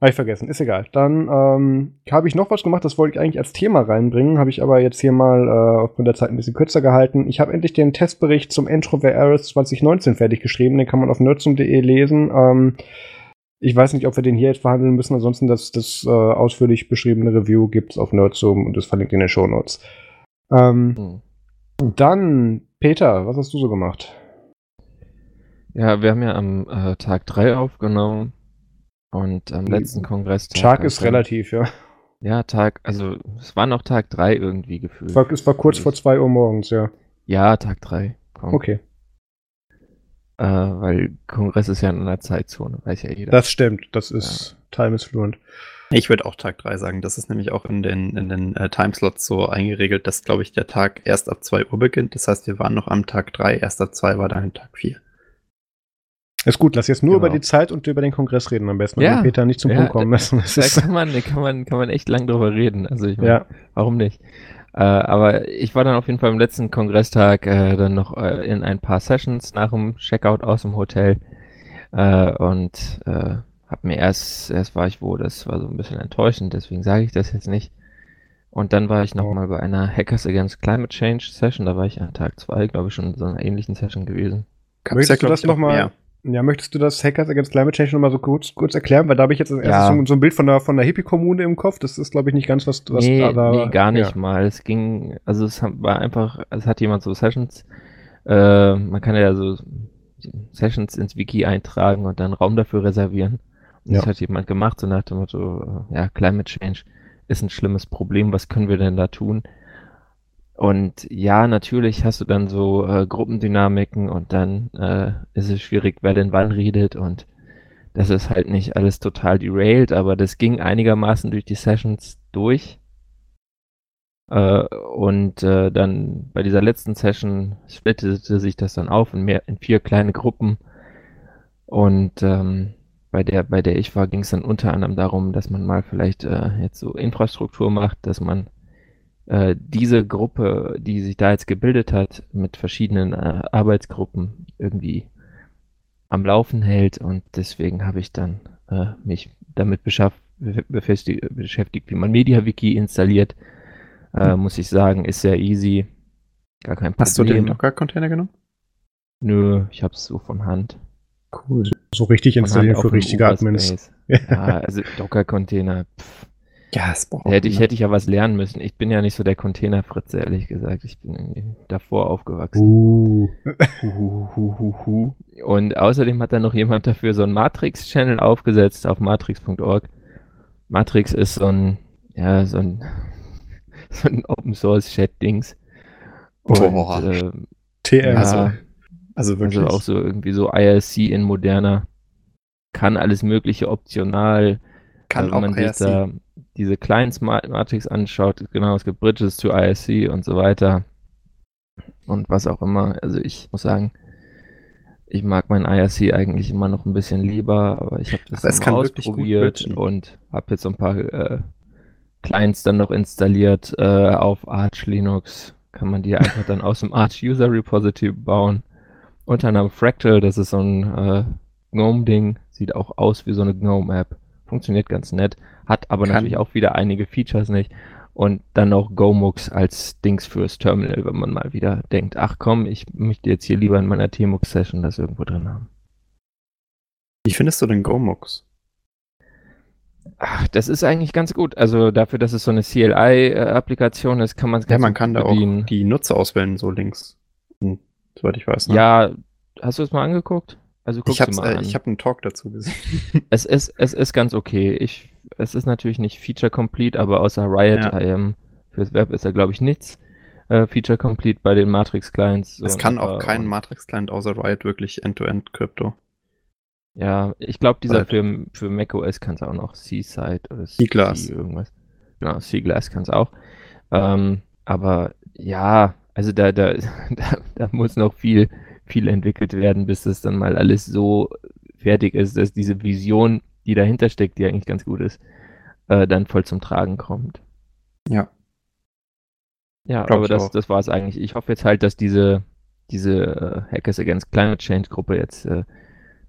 Habe ich vergessen, ist egal. Dann ähm, habe ich noch was gemacht, das wollte ich eigentlich als Thema reinbringen, habe ich aber jetzt hier mal äh, aufgrund der Zeit ein bisschen kürzer gehalten. Ich habe endlich den Testbericht zum Introvert Eris 2019 fertig geschrieben, den kann man auf nerdsum.de lesen. Ähm, ich weiß nicht, ob wir den hier jetzt verhandeln müssen, ansonsten das, das äh, ausführlich beschriebene Review gibt es auf Nerdsum und das verlinkt in den Show Notes. Ähm, mhm. Dann, Peter, was hast du so gemacht? Ja, wir haben ja am äh, Tag 3 aufgenommen und am letzten Kongress. Tag ist relativ, ja. Ja, Tag, also es war noch Tag 3 irgendwie gefühlt. Es war, es war kurz vor 2 Uhr morgens, ja. Ja, Tag 3. Okay. Äh, weil Kongress ist ja in einer Zeitzone, weiß ja jeder. Das stimmt, das ist ja. Time is fluent. Ich würde auch Tag 3 sagen. Das ist nämlich auch in den, in den äh, Timeslots so eingeregelt, dass, glaube ich, der Tag erst ab 2 Uhr beginnt. Das heißt, wir waren noch am Tag 3, erst ab 2 war dann Tag 4. Ist gut, lass jetzt nur genau. über die Zeit und über den Kongress reden am besten, ja. Peter nicht zum ja, Punkt kommen müssen. Da, da kann, man, kann, man, kann man echt lang drüber reden. Also ich meine, ja. warum nicht? Äh, aber ich war dann auf jeden Fall am letzten Kongresstag äh, dann noch äh, in ein paar Sessions nach dem Checkout aus dem Hotel äh, und äh, hab mir erst, erst war ich wo, das war so ein bisschen enttäuschend, deswegen sage ich das jetzt nicht. Und dann war ich nochmal bei einer Hackers Against Climate Change Session, da war ich an Tag zwei, glaube ich, schon in so einer ähnlichen Session gewesen. Möchtest du das nochmal Ja, möchtest du das Hackers Against Climate Change nochmal so kurz, kurz erklären? Weil da habe ich jetzt als ja. so, so, ein Bild von der, von der Hippie-Kommune im Kopf. Das ist, glaube ich, nicht ganz was, was nee, da, Nee, gar nicht ja. mal. Es ging, also es war einfach, es hat jemand so Sessions, äh, man kann ja so Sessions ins Wiki eintragen und dann Raum dafür reservieren. Und ja. das hat jemand gemacht, so nach dem Motto, ja, Climate Change ist ein schlimmes Problem, was können wir denn da tun? Und ja, natürlich hast du dann so äh, Gruppendynamiken und dann äh, ist es schwierig, wer denn wann redet und das ist halt nicht alles total derailed, aber das ging einigermaßen durch die Sessions durch. Äh, und äh, dann bei dieser letzten Session splittete sich das dann auf in, mehr, in vier kleine Gruppen. Und ähm, bei der, bei der ich war, ging es dann unter anderem darum, dass man mal vielleicht äh, jetzt so Infrastruktur macht, dass man äh, diese Gruppe, die sich da jetzt gebildet hat, mit verschiedenen äh, Arbeitsgruppen irgendwie am Laufen hält und deswegen habe ich dann äh, mich damit beschäftigt, wie man MediaWiki installiert. Äh, muss ich sagen, ist sehr easy. Gar kein Problem. Hast du den Docker-Container genommen? Nö, ich habe es so von Hand. Cool. So richtig installieren für richtige Admins. Ja, also Docker-Container. Ja, das braucht hätte ich, hätte ich ja was lernen müssen. Ich bin ja nicht so der Containerfritze, ehrlich gesagt. Ich bin irgendwie davor aufgewachsen. Uh. Und außerdem hat dann noch jemand dafür so einen Matrix-Channel aufgesetzt auf matrix.org. Matrix ist so ein, ja, so ein, so ein Open Source Chat-Dings. Und, Boah. Äh, TM. Also, ja, also wirklich. Also auch so irgendwie so IRC in moderner. Kann alles mögliche optional. Kann also, auch man IRC. da diese Clients Matrix anschaut, genau, es gibt Bridges zu ISC und so weiter und was auch immer. Also ich muss sagen, ich mag mein IRC eigentlich immer noch ein bisschen lieber, aber ich habe das mal ausprobiert und habe jetzt so ein paar äh, Clients dann noch installiert äh, auf Arch Linux. Kann man die einfach dann aus dem Arch User Repository bauen. Unter anderem Fractal, das ist so ein äh, GNOME-Ding, sieht auch aus wie so eine GNOME-App. Funktioniert ganz nett hat aber Kann. natürlich auch wieder einige Features nicht. Und dann noch GoMux als Dings fürs Terminal, wenn man mal wieder denkt, ach komm, ich möchte jetzt hier lieber in meiner TMUX-Session das irgendwo drin haben. Wie findest du denn GoMux? Ach, das ist eigentlich ganz gut. Also dafür, dass es so eine CLI-Applikation ist, kann man es ganz Ja, man kann bedienen. da auch die Nutzer auswählen, so links. Hm, soweit ich weiß. Ne? Ja, hast du es mal angeguckt? Also ich habe äh, hab einen Talk dazu gesehen. es ist, es ist ganz okay. Ich es ist natürlich nicht Feature Complete, aber außer Riot ja. IM fürs Web ist da glaube ich nichts äh, Feature Complete bei den Matrix Clients. Es kann auch kein Matrix Client außer Riot wirklich End-to-End Crypto. Ja, ich glaube, dieser für, für macOS kann es auch noch Seaside oder C-Glass. irgendwas. Genau, C-Glass kann es auch. Ähm, aber ja, also da, da, da, da muss noch viel, viel entwickelt werden, bis das dann mal alles so fertig ist, dass diese Vision die dahinter steckt, die eigentlich ganz gut ist, äh, dann voll zum Tragen kommt. Ja. Ja, Glaub aber das, das war es eigentlich. Ich hoffe jetzt halt, dass diese, diese äh, Hackers Against Climate Change Gruppe jetzt äh,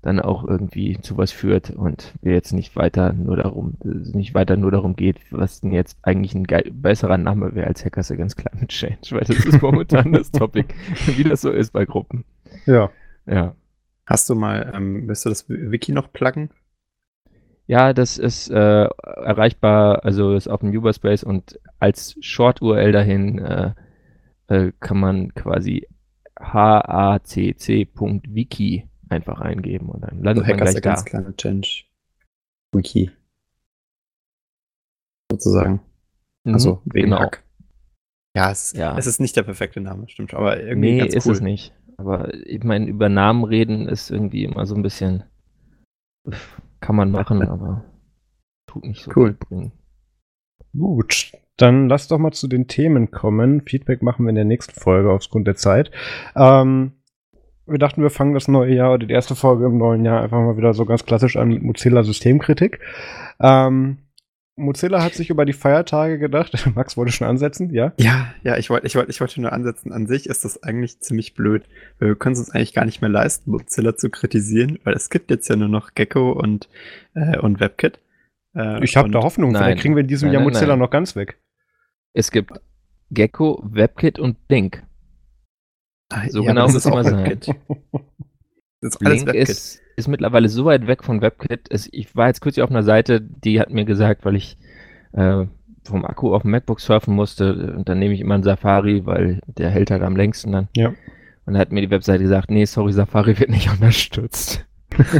dann auch irgendwie zu was führt und wir jetzt nicht weiter nur darum, nicht weiter nur darum geht, was denn jetzt eigentlich ein besserer Name wäre als Hackers Against Climate Change, weil das ist momentan das Topic, wie das so ist bei Gruppen. Ja. Ja. Hast du mal, ähm, willst du das Wiki noch pluggen? Ja, das ist äh, erreichbar, also ist auf dem Uberspace und als Short-URL dahin äh, äh, kann man quasi hacc.wiki einfach eingeben und dann landet also man gleich da. Kleine Change. Wiki. Sozusagen. Mhm, also wegen genau. Hack. Ja es, ja es, ist nicht der perfekte Name, stimmt. Aber irgendwie nee, ganz cool. ist es nicht. Aber ich meine, über Namen reden ist irgendwie immer so ein bisschen kann man machen, aber tut nicht so cool. bringen. Gut, dann lass doch mal zu den Themen kommen. Feedback machen wir in der nächsten Folge aufgrund der Zeit. Ähm, wir dachten, wir fangen das neue Jahr oder die erste Folge im neuen Jahr einfach mal wieder so ganz klassisch an mit Mozilla Systemkritik. Ähm, Mozilla hat sich über die Feiertage gedacht. Max wollte schon ansetzen, ja? Ja, ja, ich wollte ich wollte, ich wollte nur ansetzen. An sich ist das eigentlich ziemlich blöd. Wir können es uns eigentlich gar nicht mehr leisten, Mozilla zu kritisieren, weil es gibt jetzt ja nur noch Gecko und, äh, und WebKit. Äh, ich habe da Hoffnung, nein, vielleicht kriegen wir in diesem nein, Jahr Mozilla nein. noch ganz weg. Es gibt Gecko, WebKit und Blink. So ja, genau muss es immer sein. Das ist alles Blink WebKit. ist ist mittlerweile so weit weg von WebKit. Es, ich war jetzt kürzlich auf einer Seite, die hat mir gesagt, weil ich äh, vom Akku auf dem MacBook surfen musste, und dann nehme ich immer einen Safari, weil der hält halt am längsten dann. Ja. Und da hat mir die Webseite gesagt, nee, sorry, Safari wird nicht unterstützt.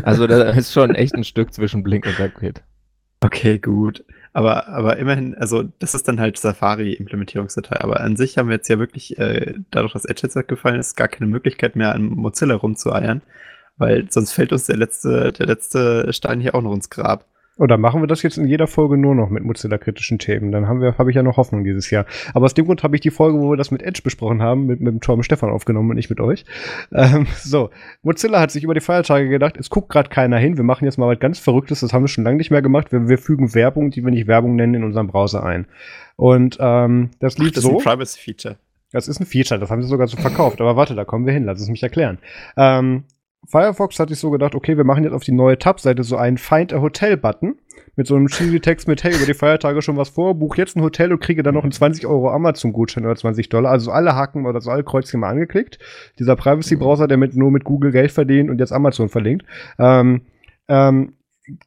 also da ist schon echt ein Stück zwischen Blink und WebKit. Okay, gut. Aber, aber immerhin, also das ist dann halt Safari-Implementierungsdatei. Aber an sich haben wir jetzt ja wirklich, äh, dadurch, dass Edge jetzt weggefallen ist, gar keine Möglichkeit mehr an Mozilla rumzueiern. Weil sonst fällt uns der letzte, der letzte Stein hier auch noch ins Grab. Oder machen wir das jetzt in jeder Folge nur noch mit Mozilla-kritischen Themen? Dann haben wir, habe ich ja noch Hoffnung dieses Jahr. Aber aus dem Grund habe ich die Folge, wo wir das mit Edge besprochen haben, mit, mit dem Tom Stefan aufgenommen und nicht mit euch. Ähm, so, Mozilla hat sich über die Feiertage gedacht, es guckt gerade keiner hin, wir machen jetzt mal was ganz Verrücktes, das haben wir schon lange nicht mehr gemacht. Wir, wir fügen Werbung, die wir nicht Werbung nennen, in unserem Browser ein. Und ähm, das lief Ach, das so. Das ist ein Privacy-Feature. Das ist ein Feature, das haben sie sogar so verkauft. Aber warte, da kommen wir hin, lass es mich erklären. Ähm, Firefox hat sich so gedacht, okay, wir machen jetzt auf die neue Tab-Seite so einen Find a Hotel-Button mit so einem cheesy Text mit, hey, über die Feiertage schon was vor, buch jetzt ein Hotel und kriege dann noch einen 20 Euro Amazon-Gutschein oder 20 Dollar. Also alle Haken oder so alle Kreuzchen mal angeklickt. Dieser Privacy-Browser, der mit, nur mit Google Geld verdient und jetzt Amazon verlinkt. Ähm, ähm,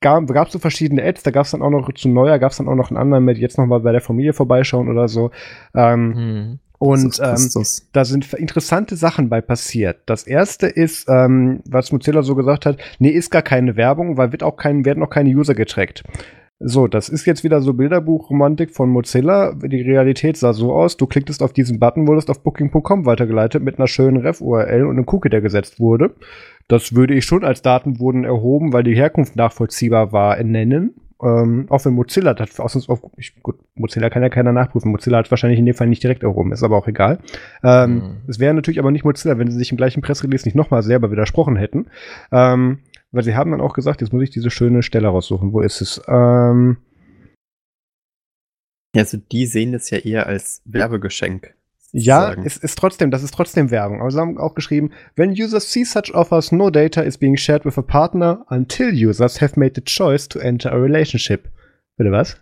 gab es so verschiedene Ads, da gab es dann auch noch zu Neuer, gab es dann auch noch einen anderen mit jetzt noch mal bei der Familie vorbeischauen oder so. Ähm, mhm. Und ähm, da sind interessante Sachen bei passiert. Das erste ist, ähm, was Mozilla so gesagt hat, nee, ist gar keine Werbung, weil wird auch kein, werden auch keine User getrackt. So, das ist jetzt wieder so Bilderbuchromantik von Mozilla. Die Realität sah so aus, du klicktest auf diesen Button, wurdest auf booking.com weitergeleitet mit einer schönen Ref-URL und einem Cookie, der gesetzt wurde. Das würde ich schon als Daten wurden erhoben, weil die Herkunft nachvollziehbar war, nennen. Ähm, auch wenn Mozilla das aus uns auf, ich, gut, Mozilla kann ja keiner nachprüfen. Mozilla hat wahrscheinlich in dem Fall nicht direkt erhoben, ist aber auch egal. Ähm, mhm. Es wäre natürlich aber nicht Mozilla, wenn sie sich im gleichen Pressrelease nicht nochmal selber widersprochen hätten. Ähm, weil sie haben dann auch gesagt, jetzt muss ich diese schöne Stelle raussuchen. Wo ist es? Ähm, ja, also die sehen das ja eher als Werbegeschenk. Ja, es ist trotzdem, das ist trotzdem Werbung. Aber sie haben auch geschrieben, when users see such offers, no data is being shared with a partner until users have made the choice to enter a relationship. Bitte was?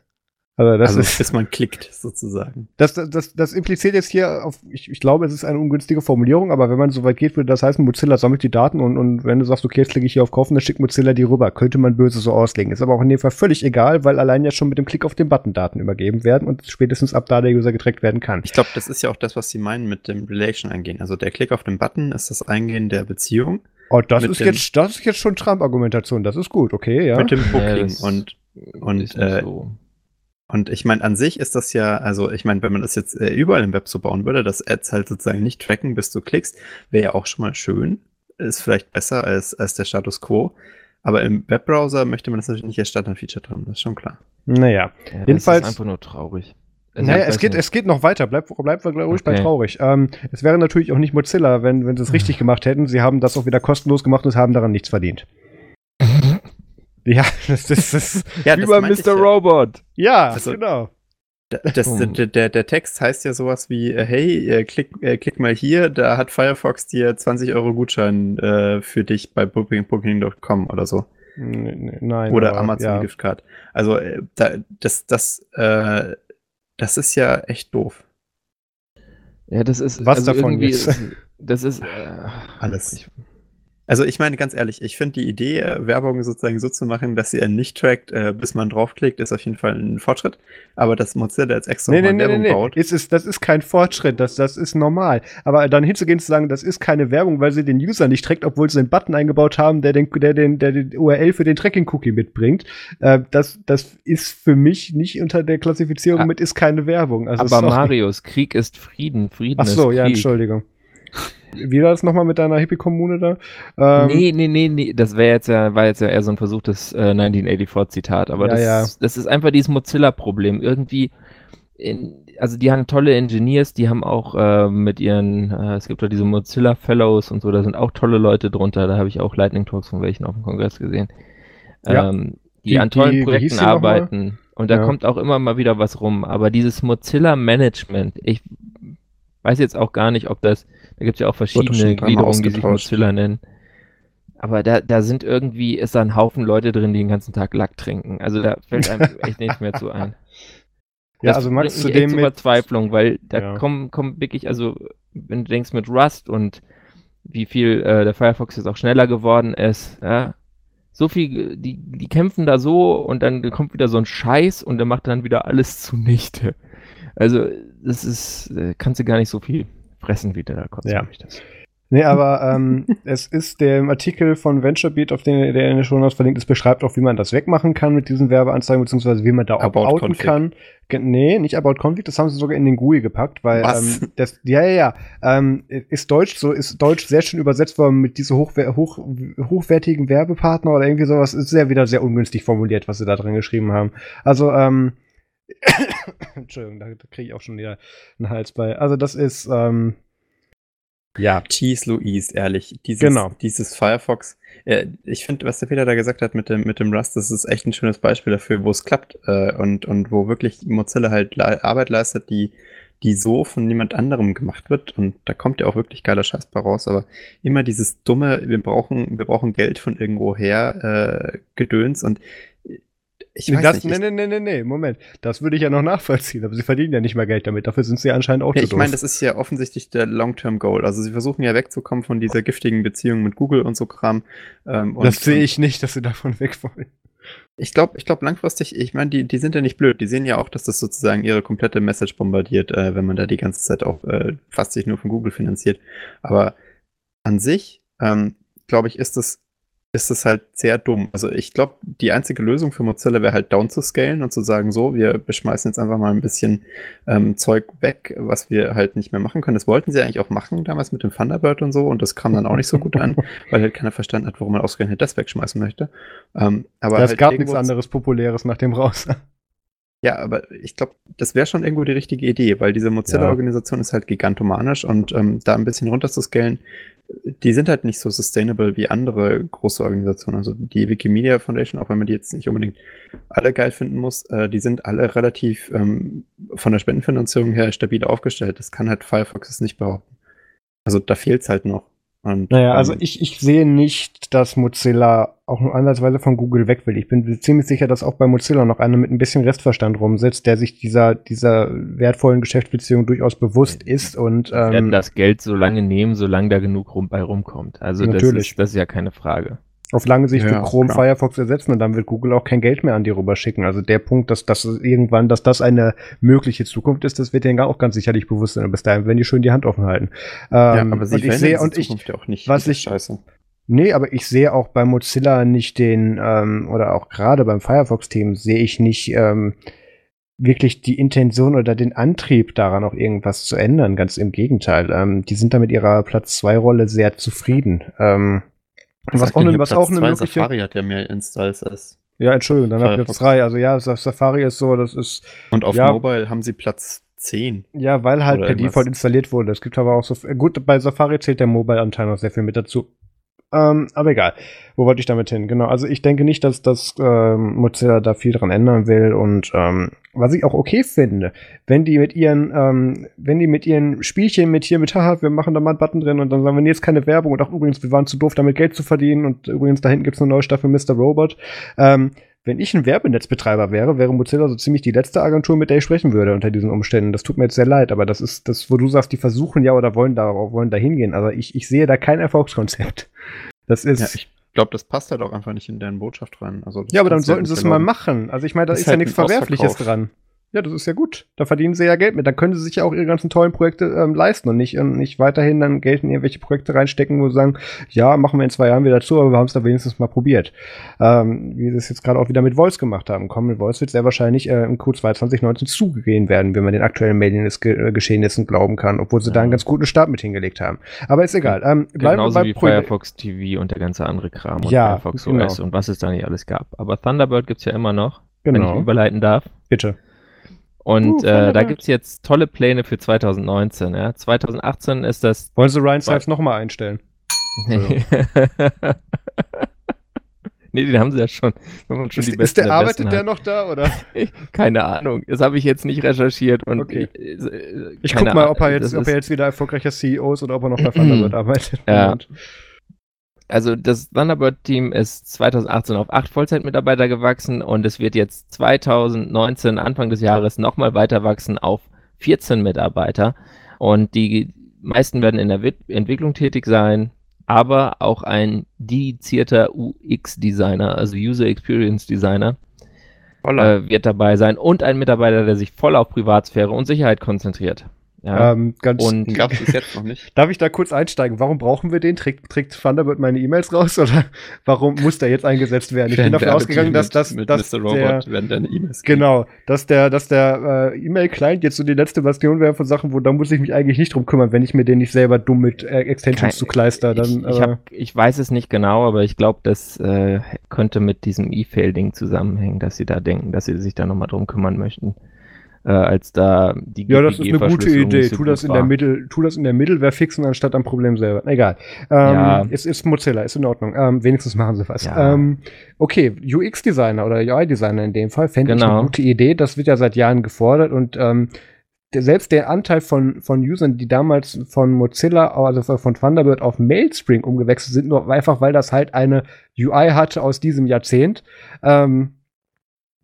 Also, das also ist, bis man klickt, sozusagen. Das, das, das impliziert jetzt hier auf, ich, ich glaube, es ist eine ungünstige Formulierung, aber wenn man so weit geht, würde das heißen, Mozilla sammelt die Daten und, und wenn du sagst, okay, jetzt klicke ich hier auf Kaufen, dann schickt Mozilla die rüber. Könnte man böse so auslegen. Ist aber auch in dem Fall völlig egal, weil allein ja schon mit dem Klick auf den Button Daten übergeben werden und spätestens ab da der User getrackt werden kann. Ich glaube, das ist ja auch das, was sie meinen mit dem Relation eingehen. Also der Klick auf den Button ist das Eingehen der Beziehung. Oh, das ist jetzt, das ist jetzt schon Trump-Argumentation. Das ist gut, okay, ja. Mit dem Booking ja, und, und, äh, so. Und ich meine, an sich ist das ja, also ich meine, wenn man das jetzt äh, überall im Web so bauen würde, dass Ads halt sozusagen nicht tracken, bis du klickst, wäre ja auch schon mal schön. Ist vielleicht besser als, als der Status quo. Aber im Webbrowser möchte man das natürlich nicht als Standard-Feature drin, das ist schon klar. Naja, ja, jedenfalls. Das ist einfach nur traurig. Also naja, es geht, es geht noch weiter. Bleib, bleib ruhig okay. bei traurig. Ähm, es wäre natürlich auch nicht Mozilla, wenn, wenn sie es richtig gemacht hätten. Sie haben das auch wieder kostenlos gemacht und haben daran nichts verdient. Ja, das ist, das ist ja, bei Mr. Ja. Robot. Ja, also, genau. Das, der, der, der, Text heißt ja sowas wie, äh, hey, äh, klick, äh, klick mal hier, da hat Firefox dir 20 Euro Gutschein äh, für dich bei booking.com oder so. Nein. Oder aber, Amazon ja. Giftcard. Also äh, da, das, das, äh, das ist ja echt doof. Ja, das ist. Was also davon jetzt? Das ist. Alles. Ich, also ich meine ganz ehrlich, ich finde die Idee, äh, Werbung sozusagen so zu machen, dass sie einen nicht trackt, äh, bis man draufklickt, ist auf jeden Fall ein Fortschritt. Aber dass Mozilla jetzt extra nee, nee, nee, Werbung nee, nee. baut. Ist, ist, das ist kein Fortschritt, das, das ist normal. Aber dann hinzugehen zu sagen, das ist keine Werbung, weil sie den User nicht trackt, obwohl sie einen Button eingebaut haben, der den, der den, der den URL für den Tracking-Cookie mitbringt, äh, das, das ist für mich nicht unter der Klassifizierung ja. mit ist keine Werbung. Also Aber Marius, Krieg ist Frieden, Frieden Ach so, ist Krieg. ja, Entschuldigung. Wie war das nochmal mit deiner Hippie-Kommune da? Ähm, nee, nee, nee, nee, das wäre jetzt ja, war jetzt ja eher so ein versuchtes äh, 1984-Zitat, aber ja, das, ja. das ist einfach dieses Mozilla-Problem. Irgendwie, in, also die haben tolle Engineers, die haben auch äh, mit ihren, äh, es gibt ja diese Mozilla Fellows und so, da sind auch tolle Leute drunter, da habe ich auch Lightning Talks von welchen auf dem Kongress gesehen, ja. ähm, die, die, an tollen die, Projekten arbeiten. Und da ja. kommt auch immer mal wieder was rum. Aber dieses Mozilla Management, ich weiß jetzt auch gar nicht, ob das da gibt es ja auch verschiedene Gliederungen, die sich Mozilla nennen. Aber da, da sind irgendwie, ist da ein Haufen Leute drin, die den ganzen Tag Lack trinken. Also da fällt einem echt nichts mehr zu ein. Ja, das also Max zu dem mit Verzweiflung, weil da ja. kommen, kommen wirklich, also wenn du denkst mit Rust und wie viel äh, der Firefox jetzt auch schneller geworden ist, ja, so viel, die, die kämpfen da so und dann kommt wieder so ein Scheiß und der macht dann wieder alles zunichte. Also, das ist, äh, kannst du gar nicht so viel fressen, wie der da kotzt. Ja. Das. Nee, aber ähm, es ist der Artikel von VentureBeat, auf den der in der Show Notes verlinkt ist, beschreibt auch, wie man das wegmachen kann mit diesen Werbeanzeigen, beziehungsweise wie man da outen kann. Nee, nicht About Config, das haben sie sogar in den GUI gepackt, weil ähm, das, ja, ja, ja, ähm, ist Deutsch so, ist Deutsch sehr schön übersetzt worden mit diese hochwer hoch, hochwertigen Werbepartner oder irgendwie sowas, ist sehr wieder sehr ungünstig formuliert, was sie da drin geschrieben haben. Also, ähm, Entschuldigung, da, da kriege ich auch schon wieder einen Hals bei. Also, das ist, ähm, ja. Cheese Louise, ehrlich. Dieses, genau. Dieses Firefox. Äh, ich finde, was der Peter da gesagt hat mit dem, mit dem Rust, das ist echt ein schönes Beispiel dafür, wo es klappt äh, und, und wo wirklich Mozilla halt le Arbeit leistet, die, die so von niemand anderem gemacht wird. Und da kommt ja auch wirklich geiler Scheiß bei raus. Aber immer dieses dumme, wir brauchen, wir brauchen Geld von irgendwo her, äh, Gedöns. Und ich weiß das, nicht. Nee, nee, nee, nee, Moment. Das würde ich ja noch nachvollziehen, aber sie verdienen ja nicht mehr Geld damit. Dafür sind sie anscheinend auch ja, Ich meine, das ist ja offensichtlich der Long-Term-Goal. Also sie versuchen ja wegzukommen von dieser giftigen Beziehung mit Google und so Kram. Ähm, das sehe ich nicht, dass sie davon weg wollen. Ich glaube, ich glaube langfristig, ich meine, die, die sind ja nicht blöd. Die sehen ja auch, dass das sozusagen ihre komplette Message bombardiert, äh, wenn man da die ganze Zeit auch äh, fast sich nur von Google finanziert. Aber an sich, ähm, glaube ich, ist das ist es halt sehr dumm. Also ich glaube, die einzige Lösung für Mozilla wäre halt down zu scalen und zu sagen, so, wir beschmeißen jetzt einfach mal ein bisschen ähm, Zeug weg, was wir halt nicht mehr machen können. Das wollten sie eigentlich auch machen damals mit dem Thunderbird und so und das kam dann auch nicht so gut an, weil halt keiner verstanden hat, warum man ausgerechnet das wegschmeißen möchte. Ähm, aber es halt gab nichts anderes Populäres nach dem raus. Ja, aber ich glaube, das wäre schon irgendwo die richtige Idee, weil diese Mozilla-Organisation ja. ist halt gigantomanisch und ähm, da ein bisschen runter zu scalen, die sind halt nicht so sustainable wie andere große Organisationen. Also die Wikimedia Foundation, auch wenn man die jetzt nicht unbedingt alle geil finden muss, äh, die sind alle relativ ähm, von der Spendenfinanzierung her stabil aufgestellt. Das kann halt Firefox es nicht behaupten. Also da fehlt es halt noch. Und, naja, also ähm, ich, ich sehe nicht, dass Mozilla auch nur ansatzweise von Google weg will. Ich bin ziemlich sicher, dass auch bei Mozilla noch einer mit ein bisschen Restverstand rumsitzt, der sich dieser, dieser wertvollen Geschäftsbeziehung durchaus bewusst ist und ähm, werden das Geld so lange nehmen, solange da genug rum bei rumkommt. Also natürlich. Das, ist, das ist ja keine Frage auf lange Sicht ja, Chrome klar. Firefox ersetzen und dann wird Google auch kein Geld mehr an die rüber schicken. Also der Punkt, dass das irgendwann, dass das eine mögliche Zukunft ist, das wird denen auch ganz sicherlich bewusst sein. Und bis dahin werden die schön die Hand offen halten. Ähm, ja, aber sie und ich sehe und ich, ja auch nicht. Was ich, scheiße. Nee, aber ich sehe auch bei Mozilla nicht den, ähm, oder auch gerade beim Firefox-Team sehe ich nicht ähm, wirklich die Intention oder den Antrieb daran, auch irgendwas zu ändern. Ganz im Gegenteil. Ähm, die sind da mit ihrer Platz 2-Rolle sehr zufrieden. Ähm, was auch, eine, was auch eine mögliche... Safari hat ja mehr Installs als ja, Entschuldigung, dann habe ich Platz 3. Also ja, Safari ist so, das ist. Und auf ja, Mobile haben sie Platz 10. Ja, weil halt per Default installiert wurde. Es gibt aber auch so. Gut, bei Safari zählt der Mobile-Anteil noch sehr viel mit dazu. Ähm, aber egal. Wo wollte ich damit hin? Genau. Also ich denke nicht, dass das ähm, Mozilla da viel dran ändern will. Und ähm, was ich auch okay finde, wenn die mit ihren, ähm, wenn die mit ihren Spielchen mit hier mit, haha, wir machen da mal einen Button drin und dann sagen wir, nee, jetzt keine Werbung und auch übrigens, wir waren zu doof, damit Geld zu verdienen und übrigens, da hinten gibt's eine neue Staffel Mr. Robot. Ähm, wenn ich ein Werbenetzbetreiber wäre, wäre Mozilla so ziemlich die letzte Agentur, mit der ich sprechen würde unter diesen Umständen. Das tut mir jetzt sehr leid, aber das ist das, wo du sagst, die versuchen ja oder wollen da, wollen da hingehen. Also ich, ich sehe da kein Erfolgskonzept. Das ist. Ja, ich glaube, das passt halt auch einfach nicht in deren Botschaft rein. Also, ja, aber dann sollten sie es mal machen. Also ich meine, da ist, ist halt ja nichts Verwerfliches dran. Ja, das ist ja gut. Da verdienen sie ja Geld mit. Dann können sie sich ja auch ihre ganzen tollen Projekte ähm, leisten und nicht, ähm, nicht weiterhin dann Geld in irgendwelche Projekte reinstecken, wo sie sagen, ja, machen wir in zwei Jahren wieder zu, aber wir haben es da wenigstens mal probiert. Ähm, wie sie es jetzt gerade auch wieder mit Voice gemacht haben. Mit Voice wird sehr wahrscheinlich äh, im Q2 2019 zugehen werden, wenn man den aktuellen Mediengeschehnissen äh, glauben kann, obwohl sie ja. da einen ganz guten Start mit hingelegt haben. Aber ist egal. Ähm, Genauso wie Pro Firefox TV und der ganze andere Kram und ja, Firefox genau. OS und was es da nicht alles gab. Aber Thunderbird gibt's ja immer noch, genau. wenn ich überleiten darf. Bitte. Und uh, äh, da gibt es jetzt tolle Pläne für 2019. Ja? 2018 ist das. Wollen Sie Ryan Stiles nochmal einstellen? nee, den haben sie ja schon. schon ist, die ist der, arbeitet der noch da, oder? keine Ahnung. Das habe ich jetzt nicht recherchiert. Und okay. ich, äh, ich guck mal, ob er, jetzt, ob er jetzt wieder erfolgreicher CEO ist oder ob er noch bei Thunderbird arbeitet. Ja also das Thunderbird-Team ist 2018 auf acht Vollzeitmitarbeiter gewachsen und es wird jetzt 2019, Anfang des Jahres, nochmal weiter wachsen auf 14 Mitarbeiter. Und die meisten werden in der Entwicklung tätig sein. aber auch ein dedizierter UX-Designer, also User Experience Designer, äh, wird dabei sein und ein Mitarbeiter, der sich voll auf Privatsphäre und Sicherheit konzentriert. Ja. Ähm, ganz und gab es jetzt noch nicht. Darf ich da kurz einsteigen? Warum brauchen wir den? Trägt, trägt Thunderbird meine E-Mails raus oder warum muss der jetzt eingesetzt werden? Ich bin davon ausgegangen, dass das mit dass Mr. Robot werden deine E-Mails Genau, dass der dass der äh, E-Mail-Client jetzt so die letzte Version wäre von Sachen, wo da muss ich mich eigentlich nicht drum kümmern, wenn ich mir den nicht selber dumm mit äh, Extensions zu kleister. Dann, ich, ich, hab, äh, ich weiß es nicht genau, aber ich glaube, das äh, könnte mit diesem E-Fail-Ding zusammenhängen, dass sie da denken, dass sie sich da nochmal drum kümmern möchten äh, als da die Ja, das ist eine gute Idee. Tu das in der Mittel, tu das in der Mittelware fixen anstatt am Problem selber. Egal. Ähm, ja. Es ist Mozilla, ist in Ordnung. Ähm, wenigstens machen sie was. Ja. Ähm, okay, UX-Designer oder UI-Designer in dem Fall fände genau. ich eine gute Idee. Das wird ja seit Jahren gefordert und ähm, selbst der Anteil von, von Usern, die damals von Mozilla, also von Thunderbird auf Mailspring umgewechselt sind, nur einfach, weil das halt eine UI hatte aus diesem Jahrzehnt, ähm,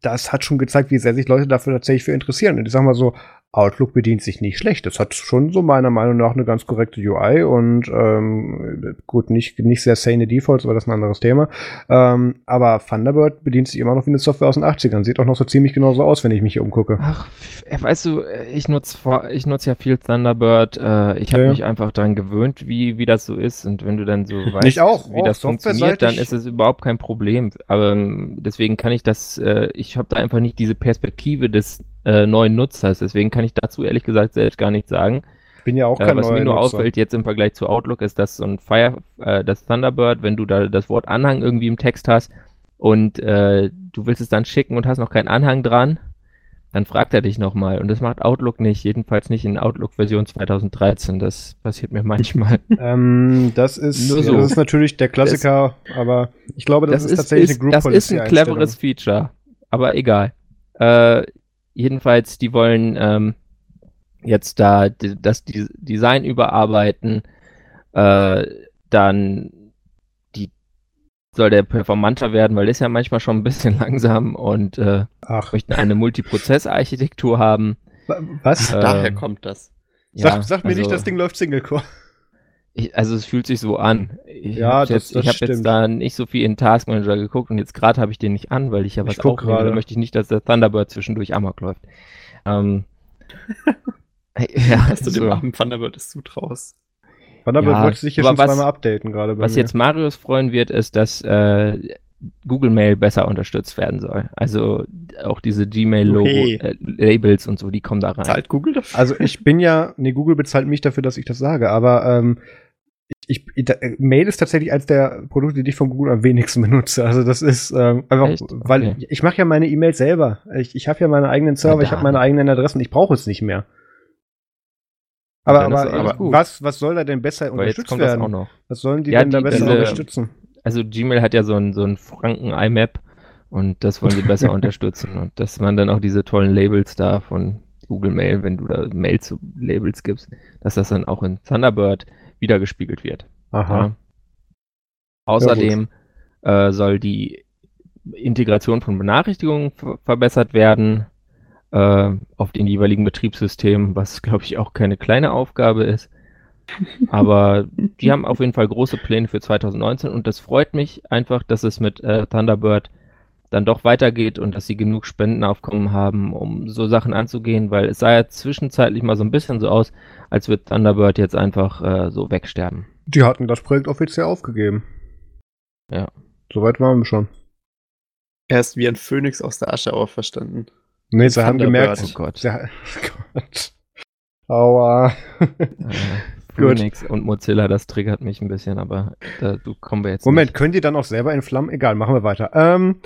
das hat schon gezeigt, wie sehr sich Leute dafür tatsächlich für interessieren. Und ich sag mal so, Outlook bedient sich nicht schlecht. Das hat schon so meiner Meinung nach eine ganz korrekte UI und ähm, gut, nicht, nicht sehr sane Defaults, aber das ist ein anderes Thema. Ähm, aber Thunderbird bedient sich immer noch wie eine Software aus den 80ern. Sieht auch noch so ziemlich genauso aus, wenn ich mich hier umgucke. Ach, weißt du, ich nutze ich nutz ja viel Thunderbird. Äh, ich habe ja. mich einfach daran gewöhnt, wie, wie das so ist. Und wenn du dann so weißt, auch, wie das funktioniert, dann ist es überhaupt kein Problem. Aber ähm, deswegen kann ich das, äh, ich habe da einfach nicht diese Perspektive des äh, neuen Nutzers. Deswegen kann ich dazu ehrlich gesagt selbst gar nichts sagen. Ich bin ja auch äh, kein äh, Was mir nur Nutzer. auffällt jetzt im Vergleich zu Outlook ist, dass so ein Fire, äh, das Thunderbird, wenn du da das Wort Anhang irgendwie im Text hast und äh, du willst es dann schicken und hast noch keinen Anhang dran, dann fragt er dich nochmal. Und das macht Outlook nicht, jedenfalls nicht in Outlook Version 2013. Das passiert mir manchmal. Ähm, das ist, so. das ist natürlich der Klassiker, das, aber ich glaube, das, das ist, tatsächlich ist, eine Group Das ist ein cleveres Feature, aber egal. Äh, jedenfalls, die wollen ähm, jetzt da das Design überarbeiten, äh, dann die soll der performanter werden, weil der ist ja manchmal schon ein bisschen langsam und äh, möchten eine Multiprozess-Architektur haben. Was? Äh, Daher kommt das. Ja, sag, sag mir also, nicht, das Ding läuft Single-Core. Ich, also es fühlt sich so an. Ich ja, habe jetzt, hab jetzt da nicht so viel in Task Manager geguckt und jetzt gerade habe ich den nicht an, weil ich ja was ich aufnehme. Da möchte ich nicht, dass der Thunderbird zwischendurch amok läuft. Ähm, ja, dass du so. dem armen Thunderbird das zutraust. Thunderbird ja, wollte sich hier schon was, zweimal updaten gerade. Was mir. jetzt Marius freuen wird, ist, dass äh, Google Mail besser unterstützt werden soll. Also auch diese Gmail-Labels okay. äh, und so, die kommen da rein. Zahlt Google dafür? Also ich bin ja, nee, Google bezahlt mich dafür, dass ich das sage, aber ähm, ich, da, Mail ist tatsächlich eines der Produkte, die ich von Google am wenigsten benutze. Also das ist ähm, einfach, Echt? weil okay. ich, ich mache ja meine E-Mails selber. Ich, ich habe ja meine eigenen Server, ja, ich habe meine eigenen Adressen, ich brauche es nicht mehr. Aber, aber, aber was, was soll da denn besser aber unterstützt werden? Was sollen die ja, denn da besser diese, unterstützen? Also Gmail hat ja so ein, so ein Franken-IMAP und das wollen sie besser unterstützen. Und dass man dann auch diese tollen Labels da von Google Mail, wenn du da Mail zu Labels gibst, dass das dann auch in Thunderbird wiedergespiegelt wird. Aha. Ja. Außerdem ja, äh, soll die Integration von Benachrichtigungen verbessert werden äh, auf den jeweiligen Betriebssystemen, was glaube ich auch keine kleine Aufgabe ist. Aber die haben auf jeden Fall große Pläne für 2019 und das freut mich einfach, dass es mit äh, Thunderbird dann doch weitergeht und dass sie genug Spendenaufkommen haben, um so Sachen anzugehen, weil es sah ja zwischenzeitlich mal so ein bisschen so aus, als würde Thunderbird jetzt einfach äh, so wegsterben. Die hatten das Projekt offiziell aufgegeben. Ja. Soweit waren wir schon. Er ist wie ein Phönix aus der Asche auferstanden. Nee, sie haben gemerkt. Oh Gott. Ja, oh Gott. Aua. Phoenix und Mozilla, das triggert mich ein bisschen, aber da du kommen wir jetzt. Moment, nicht. können die dann auch selber in Flammen? Egal, machen wir weiter. Ähm,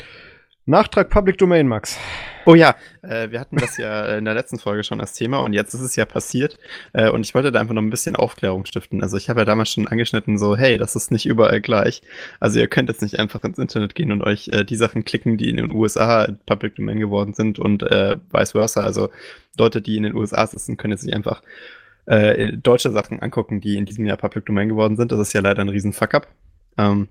Nachtrag Public Domain, Max. Oh ja, äh, wir hatten das ja in der letzten Folge schon als Thema und jetzt ist es ja passiert. Äh, und ich wollte da einfach noch ein bisschen Aufklärung stiften. Also ich habe ja damals schon angeschnitten, so, hey, das ist nicht überall gleich. Also ihr könnt jetzt nicht einfach ins Internet gehen und euch äh, die Sachen klicken, die in den USA Public Domain geworden sind und äh, vice versa. Also Leute, die in den USA sitzen, können jetzt nicht einfach äh, deutsche Sachen angucken, die in diesem Jahr Public Domain geworden sind. Das ist ja leider ein riesen Fuck-up. Ähm,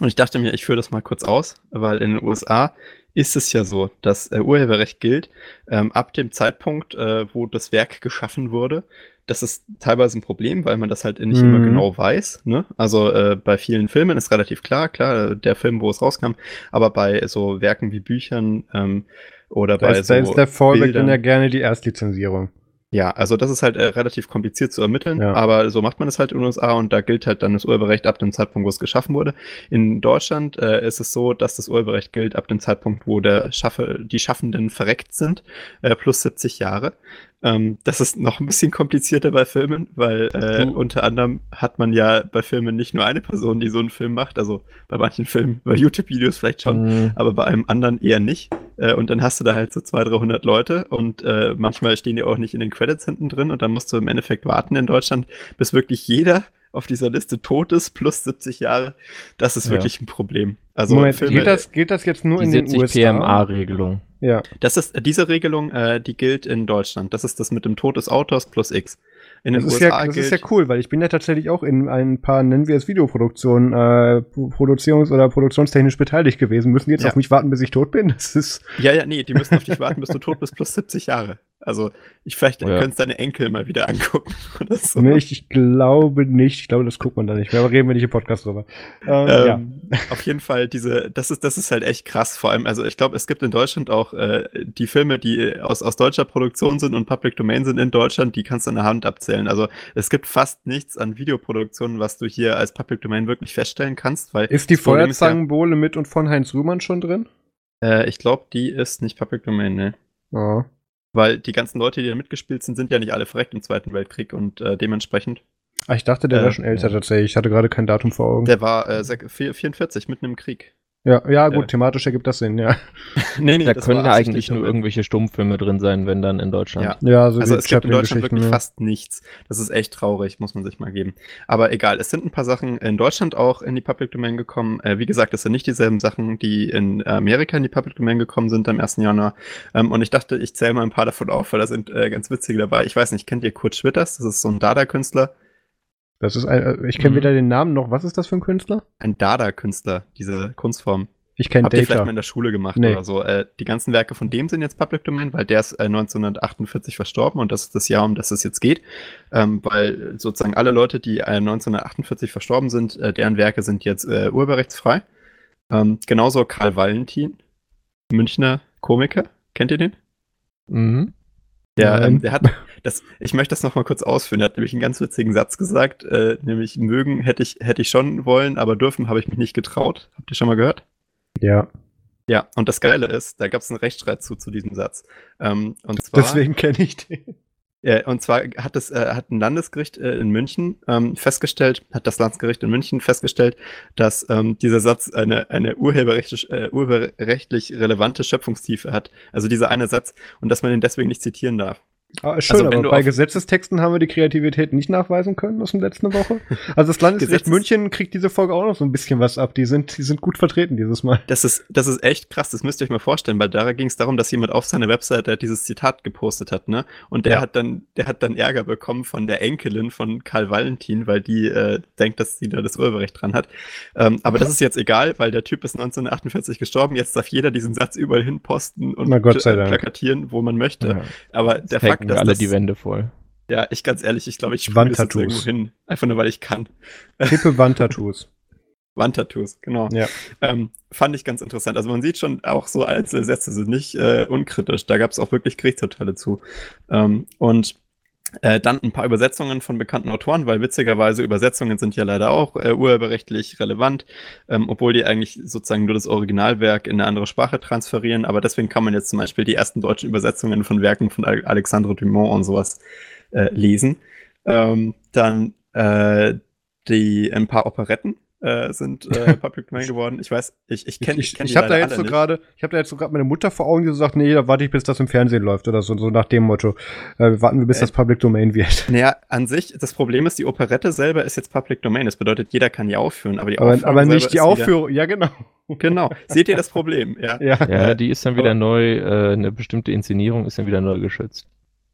und ich dachte mir, ich führe das mal kurz aus, weil in den USA ist es ja so, dass äh, Urheberrecht gilt ähm, ab dem Zeitpunkt, äh, wo das Werk geschaffen wurde. das ist teilweise ein Problem, weil man das halt nicht mhm. immer genau weiß. Ne? Also äh, bei vielen Filmen ist relativ klar, klar, der Film, wo es rauskam, aber bei so Werken wie Büchern ähm, oder da bei ist, so. Da ist der Fallback dann ja gerne die Erstlizenzierung. Ja, also das ist halt äh, relativ kompliziert zu ermitteln, ja. aber so macht man es halt in den USA und da gilt halt dann das Urheberrecht ab dem Zeitpunkt, wo es geschaffen wurde. In Deutschland äh, ist es so, dass das Urheberrecht gilt ab dem Zeitpunkt, wo der Schaffe, die Schaffenden verreckt sind, äh, plus 70 Jahre. Ähm, das ist noch ein bisschen komplizierter bei Filmen, weil äh, mhm. unter anderem hat man ja bei Filmen nicht nur eine Person, die so einen Film macht, also bei manchen Filmen, bei YouTube-Videos vielleicht schon, mhm. aber bei einem anderen eher nicht. Äh, und dann hast du da halt so 200, 300 Leute und äh, manchmal stehen die auch nicht in den Credits hinten drin und dann musst du im Endeffekt warten in Deutschland, bis wirklich jeder auf dieser Liste tot ist, plus 70 Jahre, das ist ja. wirklich ein Problem. Also Moment, Filme, gilt, das, gilt das jetzt nur in den USA? PMA-Regelung. Ja. Das ist diese Regelung, äh, die gilt in Deutschland. Das ist das mit dem Tod des Autors plus X. In den das USA ist ja, das gilt, ist ja cool, weil ich bin ja tatsächlich auch in ein paar, nennen wir es Videoproduktionen, äh, Produktions- oder produktionstechnisch beteiligt gewesen. Müssen die jetzt ja. auf mich warten, bis ich tot bin? Das ist ja, ja, nee, die müssen auf dich warten, bis du tot bist, plus 70 Jahre. Also, ich vielleicht ja. könntest deine Enkel mal wieder angucken oder so. Nee, ich, ich, glaube nicht. Ich glaube, das guckt man da nicht mehr. Aber reden wir nicht im Podcast drüber. Ähm, ähm, ja. Auf jeden Fall, diese, das ist, das ist halt echt krass. Vor allem, also ich glaube, es gibt in Deutschland auch äh, die Filme, die aus, aus deutscher Produktion sind und Public Domain sind in Deutschland, die kannst du an der Hand abzählen. Also es gibt fast nichts an Videoproduktionen, was du hier als Public Domain wirklich feststellen kannst. Weil ist die Feuerzangenbowle mit und von Heinz Rühmann schon drin? Äh, ich glaube, die ist nicht Public Domain, ne. Oh. Weil die ganzen Leute, die da mitgespielt sind, sind ja nicht alle verreckt im Zweiten Weltkrieg und äh, dementsprechend. Ah, ich dachte, der äh, wäre schon älter tatsächlich. Ich hatte gerade kein Datum vor Augen. Der war äh, 44, mitten im Krieg. Ja, ja, gut, thematisch ergibt das Sinn, ja. nee, nee, da können ja eigentlich nur irgendwelche Stummfilme drin sein, wenn dann in Deutschland. Ja, ja so also es gibt in Deutschland wirklich ja. fast nichts. Das ist echt traurig, muss man sich mal geben. Aber egal, es sind ein paar Sachen in Deutschland auch in die Public Domain gekommen. Äh, wie gesagt, es sind nicht dieselben Sachen, die in Amerika in die Public Domain gekommen sind am 1. Januar. Ähm, und ich dachte, ich zähle mal ein paar davon auf, weil da sind äh, ganz witzige dabei. Ich weiß nicht, kennt ihr Kurt Schwitters? Das ist so ein Dada-Künstler. Das ist ein, äh, ich kenne mhm. weder den Namen noch, was ist das für ein Künstler? Ein Dada-Künstler, diese Kunstform. Ich kenne Data. Habt ihr vielleicht mal in der Schule gemacht nee. oder so. Äh, die ganzen Werke von dem sind jetzt Public Domain, weil der ist äh, 1948 verstorben und das ist das Jahr, um das es jetzt geht. Ähm, weil sozusagen alle Leute, die äh, 1948 verstorben sind, äh, deren Werke sind jetzt äh, urheberrechtsfrei. Ähm, genauso Karl Valentin, Münchner Komiker. Kennt ihr den? Mhm. Der, ähm, der hat, das, ich möchte das nochmal kurz ausführen. Er hat nämlich einen ganz witzigen Satz gesagt, äh, nämlich mögen hätte ich, hätte ich schon wollen, aber dürfen habe ich mich nicht getraut. Habt ihr schon mal gehört? Ja. Ja, und das Geile ist, da gab es einen Rechtsstreit zu, zu diesem Satz. Ähm, und zwar, Deswegen kenne ich den. Ja, und zwar hat es äh, hat ein Landesgericht äh, in München ähm, festgestellt, hat das Landesgericht in München festgestellt, dass ähm, dieser Satz eine eine urheberrechtlich, äh, urheberrechtlich relevante Schöpfungstiefe hat. Also dieser eine Satz und dass man ihn deswegen nicht zitieren darf. Ah, schön, also, aber bei Gesetzestexten haben wir die Kreativität nicht nachweisen können aus der letzten Woche. Also das Landesgericht München kriegt diese Folge auch noch so ein bisschen was ab. Die sind, die sind gut vertreten dieses Mal. Das ist, das ist echt krass. Das müsst ihr euch mal vorstellen, weil da ging es darum, dass jemand auf seiner Webseite dieses Zitat gepostet hat, ne? Und der ja. hat dann, der hat dann Ärger bekommen von der Enkelin von Karl Valentin, weil die äh, denkt, dass sie da das Urheberrecht dran hat. Ähm, aber das ist jetzt egal, weil der Typ ist 1948 gestorben. Jetzt darf jeder diesen Satz überall hin posten und plakatieren, wo man möchte. Ja. Aber der Fakt packen alle die Wände voll. Ja, ich ganz ehrlich, ich glaube, ich spiele das jetzt irgendwo hin. Einfach nur, weil ich kann. Tippe Wandtattoos. Wandtattoos, genau. Ja. Ähm, fand ich ganz interessant. Also man sieht schon auch so einzelne Sätze sind nicht äh, unkritisch. Da gab es auch wirklich Gerichtsurteile zu. Ähm, und äh, dann ein paar Übersetzungen von bekannten Autoren, weil witzigerweise Übersetzungen sind ja leider auch äh, urheberrechtlich relevant, ähm, obwohl die eigentlich sozusagen nur das Originalwerk in eine andere Sprache transferieren. Aber deswegen kann man jetzt zum Beispiel die ersten deutschen Übersetzungen von Werken von Alexandre Dumont und sowas äh, lesen. Ähm, dann äh, die ein paar Operetten, äh, sind äh, Public Domain geworden. Ich weiß, ich, ich kenne ich, ich, kenn ich habe da jetzt so gerade, ich habe da jetzt so gerade meine Mutter vor Augen, die so sagt, nee, da warte ich, bis das im Fernsehen läuft oder so, so nach dem Motto. Äh, warten wir, bis äh, das Public Domain wird. Naja, an sich, das Problem ist, die Operette selber ist jetzt Public Domain. Das bedeutet, jeder kann die aufführen, aber die aber, aber nicht die Aufführung, ja genau. Genau. Seht ihr das Problem? Ja. ja. ja, die ist dann wieder neu, äh, eine bestimmte Inszenierung ist dann wieder neu geschützt.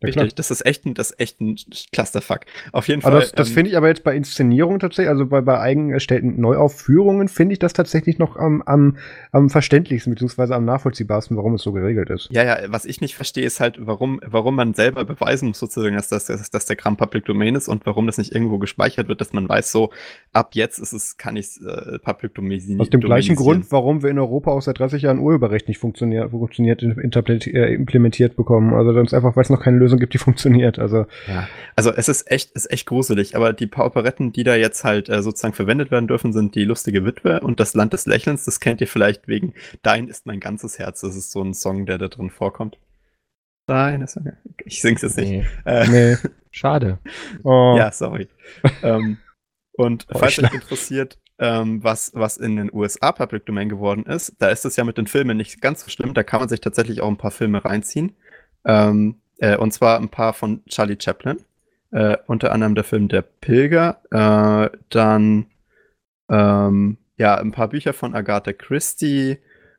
Richtig, das ist echt ein, das ist echt ein Clusterfuck. Auf jeden Fall. Aber das, das ähm, finde ich aber jetzt bei Inszenierungen tatsächlich, also bei, bei eigen erstellten Neuaufführungen, finde ich das tatsächlich noch am, am, am verständlichsten, beziehungsweise am nachvollziehbarsten, warum es so geregelt ist. Ja, ja, was ich nicht verstehe, ist halt, warum, warum man selber beweisen muss, sozusagen, dass, das, dass, dass der Kram Public Domain ist und warum das nicht irgendwo gespeichert wird, dass man weiß, so, ab jetzt ist es, kann ich äh, Public Domain Aus dem gleichen Grund, warum wir in Europa auch seit 30 Jahren Urheberrecht nicht funktioniert, funktioniert äh, implementiert bekommen. Also ganz einfach, weil es noch keine Lösung gibt, die funktioniert. Also, ja. also es ist echt, ist echt gruselig. Aber die paar Operetten, die da jetzt halt äh, sozusagen verwendet werden dürfen, sind die lustige Witwe und das Land des Lächelns. Das kennt ihr vielleicht wegen Dein ist mein ganzes Herz. Das ist so ein Song, der da drin vorkommt. Dein ist Ich sing's jetzt nicht. Nee. Äh, nee. Schade. Oh. Ja, sorry. ähm, und oh, falls euch interessiert, ähm, was, was in den USA Public Domain geworden ist, da ist es ja mit den Filmen nicht ganz so schlimm. Da kann man sich tatsächlich auch ein paar Filme reinziehen. Ähm, äh, und zwar ein paar von Charlie Chaplin. Äh, unter anderem der Film Der Pilger. Äh, dann ähm, ja, ein paar Bücher von Agatha Christie.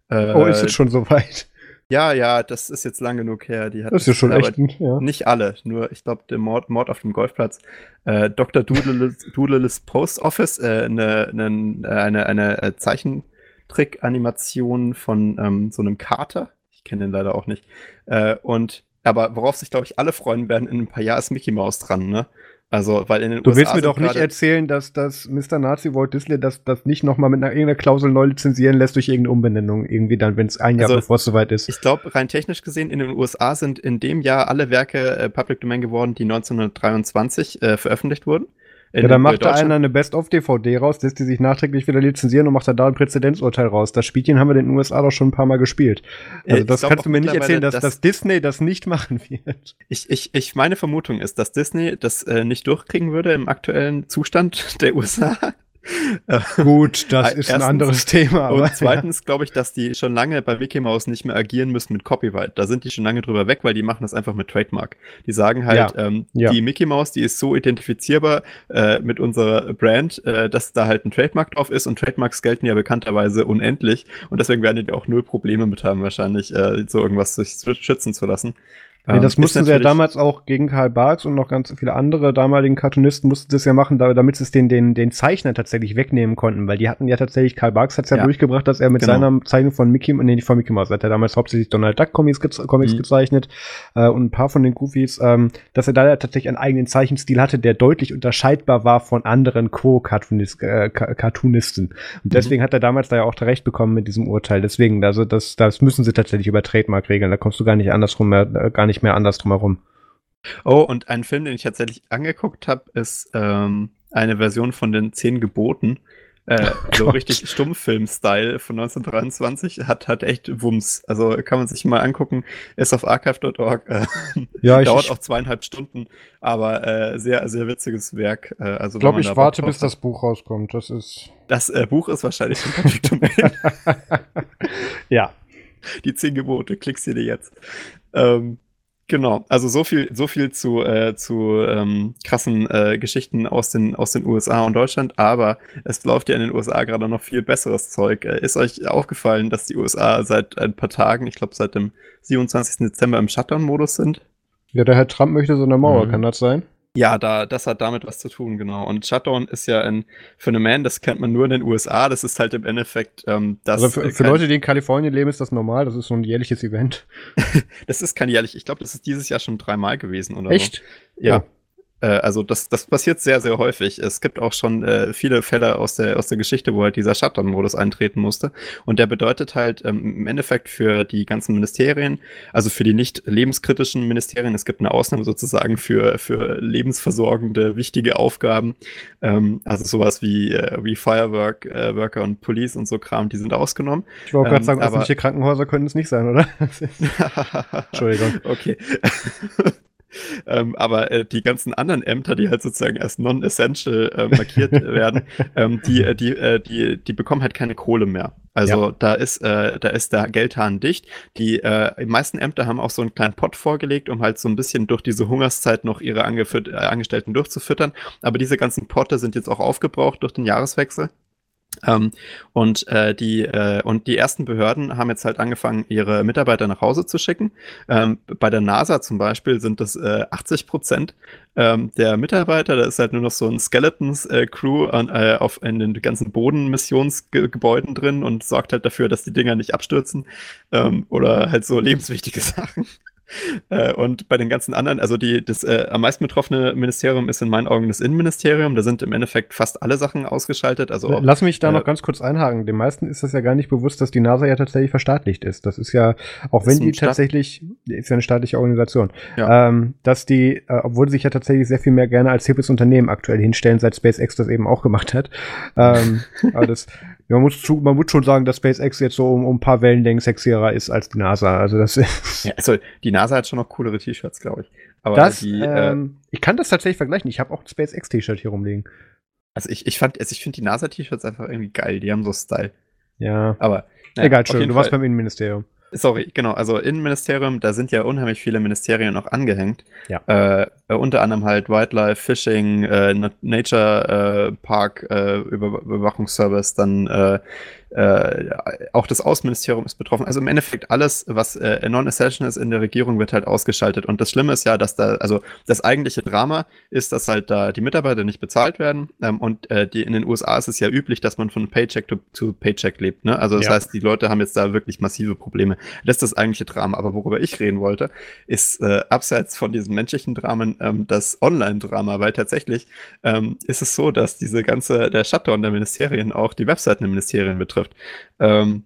oh, ist es schon soweit? Ja, ja, das ist jetzt lang genug her. Die hat das ist ja schon echt, ja. Nicht alle, nur ich glaube, der Mord, Mord auf dem Golfplatz. Äh, Dr. Doodle's Post Office, äh, eine, eine, eine, eine äh, Zeichentrick-Animation von ähm, so einem Kater. Ich kenne den leider auch nicht. Äh, und aber worauf sich, glaube ich, alle freuen werden, in ein paar Jahren ist Mickey Mouse dran, ne? Also, weil in den Du USA willst mir doch nicht erzählen, dass das Mr. Nazi Walt Disney das, das nicht nochmal mit einer irgendeiner Klausel neu lizenzieren lässt durch irgendeine Umbenennung, irgendwie dann, wenn es ein Jahr also, bevor es soweit ist. Ich glaube, rein technisch gesehen, in den USA sind in dem Jahr alle Werke äh, Public Domain geworden, die 1923 äh, veröffentlicht wurden. Ja, dann macht da einer eine Best-of-DVD raus, lässt die sich nachträglich wieder lizenzieren und macht da ein Präzedenzurteil raus. Das Spielchen haben wir in den USA doch schon ein paar Mal gespielt. Also das kannst du mir nicht erzählen, dass, dass, Disney das nicht machen wird. Ich, ich, ich meine Vermutung ist, dass Disney das äh, nicht durchkriegen würde im aktuellen Zustand der USA. Gut, das ist Erstens, ein anderes Thema. und zweitens glaube ich, dass die schon lange bei Mouse nicht mehr agieren müssen mit Copyright. Da sind die schon lange drüber weg, weil die machen das einfach mit Trademark. Die sagen halt, ja. Ähm, ja. die Mickey Mouse, die ist so identifizierbar äh, mit unserer Brand, äh, dass da halt ein Trademark drauf ist und Trademarks gelten ja bekannterweise unendlich und deswegen werden die auch null Probleme mit haben, wahrscheinlich äh, so irgendwas sich schützen zu lassen. Nee, das ähm, mussten sie ja damals auch gegen Karl Barks und noch ganz viele andere damaligen Cartoonisten mussten das ja machen, damit sie es den, den, den Zeichner tatsächlich wegnehmen konnten, weil die hatten ja tatsächlich, Karl Barks hat es ja, ja, durchgebracht, dass er mit genau. seiner Zeichnung von Mickey, nee, nicht von Mickey Mouse, hat er damals hauptsächlich Donald Duck Comics, ge Comics mhm. gezeichnet äh, und ein paar von den Goofies, ähm, dass er da ja tatsächlich einen eigenen Zeichenstil hatte, der deutlich unterscheidbar war von anderen Co-Cartoonisten. Äh, Cartoonisten. Und mhm. deswegen mhm. hat er damals da ja auch recht bekommen mit diesem Urteil. Deswegen, also das, das müssen sie tatsächlich über Trademark regeln. Da kommst du gar nicht andersrum mehr, äh, gar nicht nicht mehr anders drumherum. Oh, und ein Film, den ich tatsächlich angeguckt habe, ist ähm, eine Version von den Zehn Geboten. Äh, oh so richtig Stummfilm-Style von 1923 hat, hat echt Wumms. Also kann man sich mal angucken. Ist auf archive.org. Äh, ja, dauert ich, auch zweieinhalb Stunden, aber äh, sehr, sehr witziges Werk. Äh, also ich glaube, ich warte, bis das Buch rauskommt. Das ist. Das äh, Buch ist wahrscheinlich schon ja. Die zehn Gebote, klickst du dir jetzt. Ähm, Genau, also so viel, so viel zu, äh, zu ähm, krassen äh, Geschichten aus den, aus den USA und Deutschland, aber es läuft ja in den USA gerade noch viel besseres Zeug. Äh, ist euch aufgefallen, dass die USA seit ein paar Tagen, ich glaube seit dem 27. Dezember im Shutdown-Modus sind? Ja, der Herr Trump möchte so eine Mauer, mhm. kann das sein? Ja, da, das hat damit was zu tun, genau. Und Shutdown ist ja ein Phänomen, das kennt man nur in den USA. Das ist halt im Endeffekt ähm, das. Also für, für Leute, die in Kalifornien leben, ist das normal. Das ist so ein jährliches Event. das ist kein jährlich. Ich glaube, das ist dieses Jahr schon dreimal gewesen oder Echt? so. Ja. ja. Äh, also das, das passiert sehr, sehr häufig. Es gibt auch schon äh, viele Fälle aus der, aus der Geschichte, wo halt dieser Shutdown-Modus eintreten musste. Und der bedeutet halt ähm, im Endeffekt für die ganzen Ministerien, also für die nicht lebenskritischen Ministerien, es gibt eine Ausnahme sozusagen für, für lebensversorgende, wichtige Aufgaben. Ähm, also sowas wie, äh, wie Firework, äh, Worker und Police und so Kram, die sind ausgenommen. Ich wollte ähm, gerade sagen, öffentliche Krankenhäuser können es nicht sein, oder? Entschuldigung. Okay. ähm, aber äh, die ganzen anderen Ämter, die halt sozusagen als non-essential äh, markiert werden, ähm, die, äh, die, äh, die, die bekommen halt keine Kohle mehr. Also ja. da ist, äh, da ist der Geldhahn dicht. Die äh, meisten Ämter haben auch so einen kleinen Pott vorgelegt, um halt so ein bisschen durch diese Hungerszeit noch ihre äh, Angestellten durchzufüttern. Aber diese ganzen Potte sind jetzt auch aufgebraucht durch den Jahreswechsel. Ähm, und, äh, die, äh, und die ersten Behörden haben jetzt halt angefangen, ihre Mitarbeiter nach Hause zu schicken. Ähm, bei der NASA zum Beispiel sind das äh, 80 Prozent ähm, der Mitarbeiter. Da ist halt nur noch so ein Skeletons-Crew äh, auf in den ganzen Bodenmissionsgebäuden drin und sorgt halt dafür, dass die Dinger nicht abstürzen ähm, oder halt so lebenswichtige Sachen. Äh, und bei den ganzen anderen, also die, das äh, am meisten betroffene Ministerium ist in meinen Augen das Innenministerium. Da sind im Endeffekt fast alle Sachen ausgeschaltet. Also ob, Lass mich da äh, noch ganz kurz einhaken. Den meisten ist das ja gar nicht bewusst, dass die NASA ja tatsächlich verstaatlicht ist. Das ist ja, auch wenn die tatsächlich, ist ja eine staatliche Organisation, ja. ähm, dass die, äh, obwohl sie sich ja tatsächlich sehr viel mehr gerne als hippes Unternehmen aktuell hinstellen, seit SpaceX das eben auch gemacht hat. ähm, aber das man, muss zu, man muss schon sagen, dass SpaceX jetzt so um, um ein paar Wellenlängen sexier ist als die NASA. Also das ja, also die NASA hat schon noch coolere T-Shirts, glaube ich. Aber das, die, äh, ähm, äh, ich kann das tatsächlich vergleichen. Ich habe auch ein SpaceX-T-Shirt hier rumliegen. Also ich, ich fand, also ich finde die NASA-T-Shirts einfach irgendwie geil. Die haben so Style. Ja. Aber naja, egal, schon. Du warst beim Innenministerium. Sorry, genau. Also Innenministerium, da sind ja unheimlich viele Ministerien noch angehängt. Ja. Äh, unter anderem halt Wildlife, Fishing, äh, Nature äh, Park, äh, Über Überwachungsservice, dann äh, äh, auch das Außenministerium ist betroffen. Also im Endeffekt alles, was äh, non-essential ist in der Regierung, wird halt ausgeschaltet. Und das Schlimme ist ja, dass da, also das eigentliche Drama ist, dass halt da die Mitarbeiter nicht bezahlt werden. Ähm, und äh, die in den USA ist es ja üblich, dass man von Paycheck to, to Paycheck lebt. Ne? Also das ja. heißt, die Leute haben jetzt da wirklich massive Probleme. Das ist das eigentliche Drama. Aber worüber ich reden wollte, ist äh, abseits von diesen menschlichen Dramen ähm, das Online-Drama, weil tatsächlich ähm, ist es so, dass diese ganze, der Shutdown der Ministerien auch die Webseiten der Ministerien betrifft. Ähm,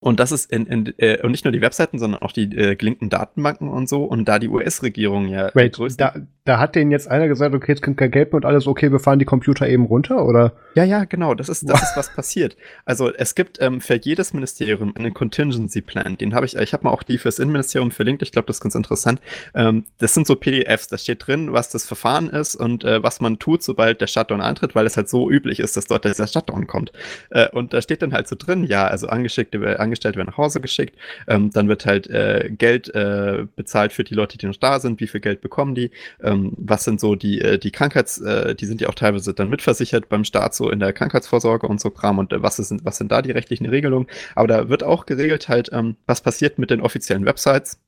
und das ist in, in, äh, und nicht nur die Webseiten, sondern auch die äh, gelinkten Datenbanken und so. Und da die US-Regierung ja Wait, da, da hat denen jetzt einer gesagt, okay, jetzt kommt kein Geld mehr und alles okay, wir fahren die Computer eben runter, oder? Ja, ja, genau. Das ist, das ist was passiert. Also es gibt ähm, für jedes Ministerium einen Contingency Plan. Den habe ich, ich habe mal auch die fürs Innenministerium verlinkt. Ich glaube, das ist ganz interessant. Ähm, das sind so PDFs. Da steht drin, was das Verfahren ist und äh, was man tut, sobald der Shutdown eintritt, weil es halt so üblich ist, dass dort dieser Shutdown kommt. Äh, und da steht dann halt so drin, ja, also Angestellte, Angestellte werden nach Hause geschickt. Ähm, dann wird halt äh, Geld äh, bezahlt für die Leute, die noch da sind. Wie viel Geld bekommen die? Ähm, ähm, was sind so die, äh, die Krankheits, äh, die sind ja auch teilweise dann mitversichert beim Staat so in der Krankheitsvorsorge und so Kram und äh, was ist, was sind da die rechtlichen Regelungen? Aber da wird auch geregelt halt, ähm, was passiert mit den offiziellen Websites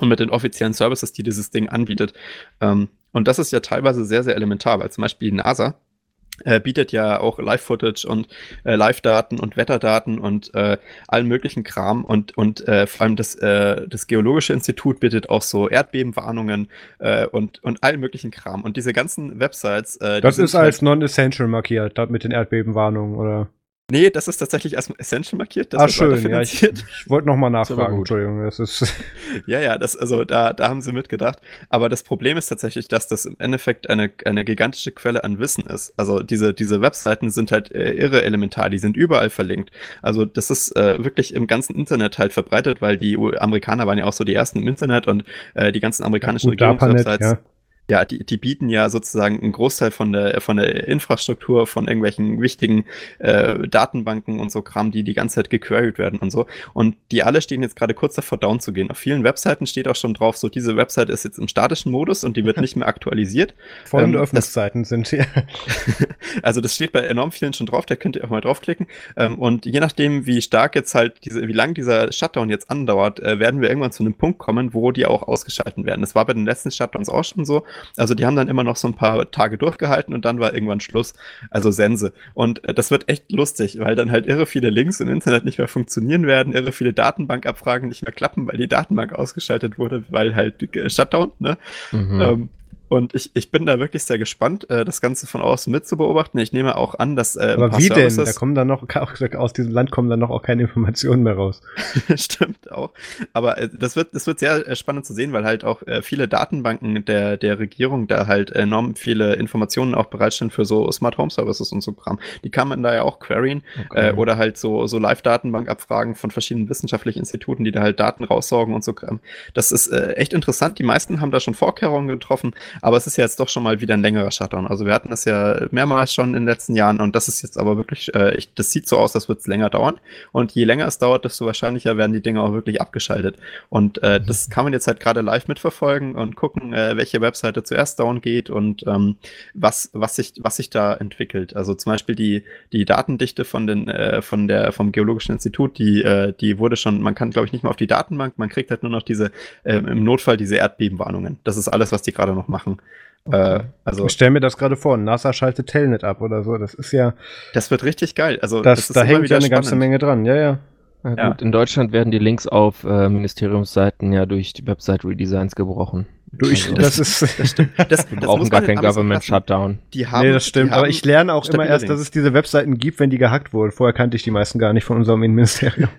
und mit den offiziellen Services, die dieses Ding anbietet. Ähm, und das ist ja teilweise sehr, sehr elementar, weil zum Beispiel NASA äh, bietet ja auch Live-Footage und äh, Live-Daten und Wetterdaten und äh, allen möglichen Kram und, und äh, vor allem das, äh, das Geologische Institut bietet auch so Erdbebenwarnungen äh, und, und allen möglichen Kram. Und diese ganzen Websites. Äh, das ist als halt non-essential markiert, mit den Erdbebenwarnungen, oder? Nee, das ist tatsächlich als Essential markiert. Das ah, schön. Ja, ich, ich wollte nochmal nachfragen. Entschuldigung, das ist. ja, ja, das, also da, da haben sie mitgedacht. Aber das Problem ist tatsächlich, dass das im Endeffekt eine, eine gigantische Quelle an Wissen ist. Also diese, diese Webseiten sind halt äh, irre elementar, die sind überall verlinkt. Also das ist äh, wirklich im ganzen Internet halt verbreitet, weil die Amerikaner waren ja auch so die ersten im Internet und äh, die ganzen amerikanischen ja, Regierungswebsites. Ja ja, die, die bieten ja sozusagen einen Großteil von der, von der Infrastruktur, von irgendwelchen wichtigen äh, Datenbanken und so Kram, die die ganze Zeit gequeried werden und so. Und die alle stehen jetzt gerade kurz davor, down zu gehen. Auf vielen Webseiten steht auch schon drauf, so diese Website ist jetzt im statischen Modus und die wird nicht mehr aktualisiert. Folgende ähm, Öffnungszeiten sind hier. also das steht bei enorm vielen schon drauf, da könnt ihr auch mal draufklicken. Ähm, und je nachdem, wie stark jetzt halt diese, wie lang dieser Shutdown jetzt andauert, äh, werden wir irgendwann zu einem Punkt kommen, wo die auch ausgeschalten werden. Das war bei den letzten Shutdowns auch schon so. Also die haben dann immer noch so ein paar Tage durchgehalten und dann war irgendwann Schluss. Also Sense. Und äh, das wird echt lustig, weil dann halt irre viele Links im Internet nicht mehr funktionieren werden, irre viele Datenbankabfragen nicht mehr klappen, weil die Datenbank ausgeschaltet wurde, weil halt äh, Shutdown, ne? Mhm. Ähm, und ich, ich bin da wirklich sehr gespannt, äh, das Ganze von außen mit zu beobachten. Ich nehme auch an, dass. Äh, Aber wie denn? Da kommen dann noch, aus diesem Land kommen dann noch auch keine Informationen mehr raus. Stimmt auch. Aber äh, das wird, das wird sehr äh, spannend zu sehen, weil halt auch äh, viele Datenbanken der, der Regierung da halt enorm viele Informationen auch bereitstellen für so Smart Home Services und so Kram. Die kann man da ja auch queryen okay. äh, oder halt so, so Live-Datenbank-Abfragen von verschiedenen wissenschaftlichen Instituten, die da halt Daten raussaugen und so Kram. Das ist äh, echt interessant. Die meisten haben da schon Vorkehrungen getroffen. Aber es ist ja jetzt doch schon mal wieder ein längerer Shutdown. Also wir hatten das ja mehrmals schon in den letzten Jahren und das ist jetzt aber wirklich, äh, ich, das sieht so aus, als würde es länger dauern. Und je länger es dauert, desto wahrscheinlicher werden die Dinge auch wirklich abgeschaltet. Und äh, mhm. das kann man jetzt halt gerade live mitverfolgen und gucken, äh, welche Webseite zuerst down geht und ähm, was, was, sich, was sich da entwickelt. Also zum Beispiel die, die Datendichte von den, äh, von der, vom Geologischen Institut, die, äh, die wurde schon, man kann, glaube ich, nicht mehr auf die Datenbank, man kriegt halt nur noch diese, äh, im Notfall diese Erdbebenwarnungen. Das ist alles, was die gerade noch machen. Okay. Äh, also, ich stelle mir das gerade vor, NASA schaltet Telnet ab oder so. Das ist ja. Das wird richtig geil. Also, das, das da hängt ja eine ganze Menge dran, ja, ja. Ja. Gut, in Deutschland werden die Links auf äh, Ministeriumsseiten ja durch die Website-Redesigns gebrochen. Durch, also, das, das, ist, das stimmt. Das, Wir brauchen gar kein Government-Shutdown. Die haben, nee, das stimmt. Aber ich lerne auch immer erst, dass es diese Webseiten gibt, wenn die gehackt wurden. Vorher kannte ich die meisten gar nicht von unserem Innenministerium.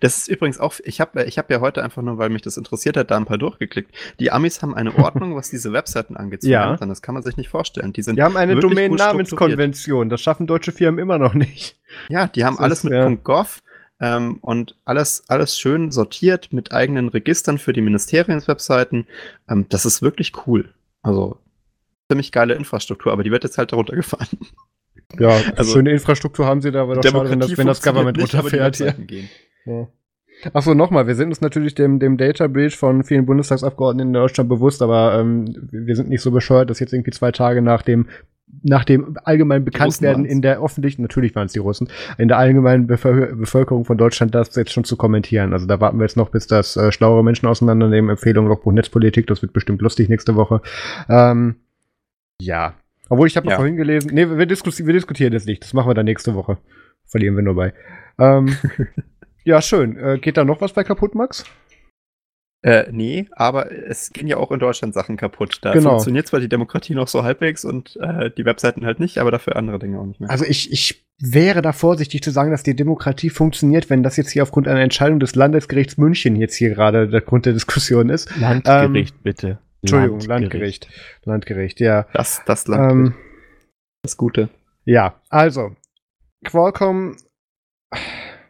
Das ist übrigens auch, ich habe ich hab ja heute einfach nur, weil mich das interessiert hat, da ein paar durchgeklickt. Die Amis haben eine Ordnung, was diese Webseiten angeht. Ja. Das kann man sich nicht vorstellen. Die, sind die haben eine Domain-Namenskonvention. Das schaffen deutsche Firmen immer noch nicht. Ja, die haben das alles ist, mit ja. .gov ähm, und alles, alles schön sortiert mit eigenen Registern für die Ministerienswebseiten. Ähm, das ist wirklich cool. Also ziemlich geile Infrastruktur, aber die wird jetzt halt darunter gefahren. Ja, also schöne Infrastruktur haben sie da, aber doch schade, wenn das, wenn das Government runterfährt. Ja. Ja. Achso, nochmal, wir sind uns natürlich dem, dem Data Breach von vielen Bundestagsabgeordneten in Deutschland bewusst, aber ähm, wir sind nicht so bescheuert, dass jetzt irgendwie zwei Tage nach dem nach dem allgemeinen Bekanntwerden in der öffentlichen, natürlich waren es die Russen, in der allgemeinen Bevölker Bevölkerung von Deutschland das jetzt schon zu kommentieren. Also da warten wir jetzt noch, bis das äh, schlauere Menschen auseinandernehmen. Empfehlung Logbuch Netzpolitik, das wird bestimmt lustig nächste Woche. Ähm, ja. Obwohl ich habe ja. vorhin gelesen, nee, wir, diskus wir diskutieren jetzt nicht, das machen wir dann nächste Woche. Verlieren wir nur bei. Ähm, Ja, schön. Äh, geht da noch was bei kaputt, Max? Äh, nee, aber es gehen ja auch in Deutschland Sachen kaputt. Da genau. funktioniert zwar die Demokratie noch so halbwegs und äh, die Webseiten halt nicht, aber dafür andere Dinge auch nicht mehr. Also ich, ich wäre da vorsichtig zu sagen, dass die Demokratie funktioniert, wenn das jetzt hier aufgrund einer Entscheidung des Landesgerichts München jetzt hier gerade der Grund der Diskussion ist. Landgericht, ähm, bitte. Entschuldigung, Landgericht. Landgericht, ja. Das, das Landgericht. Ähm, das Gute. Ja, also, Qualcomm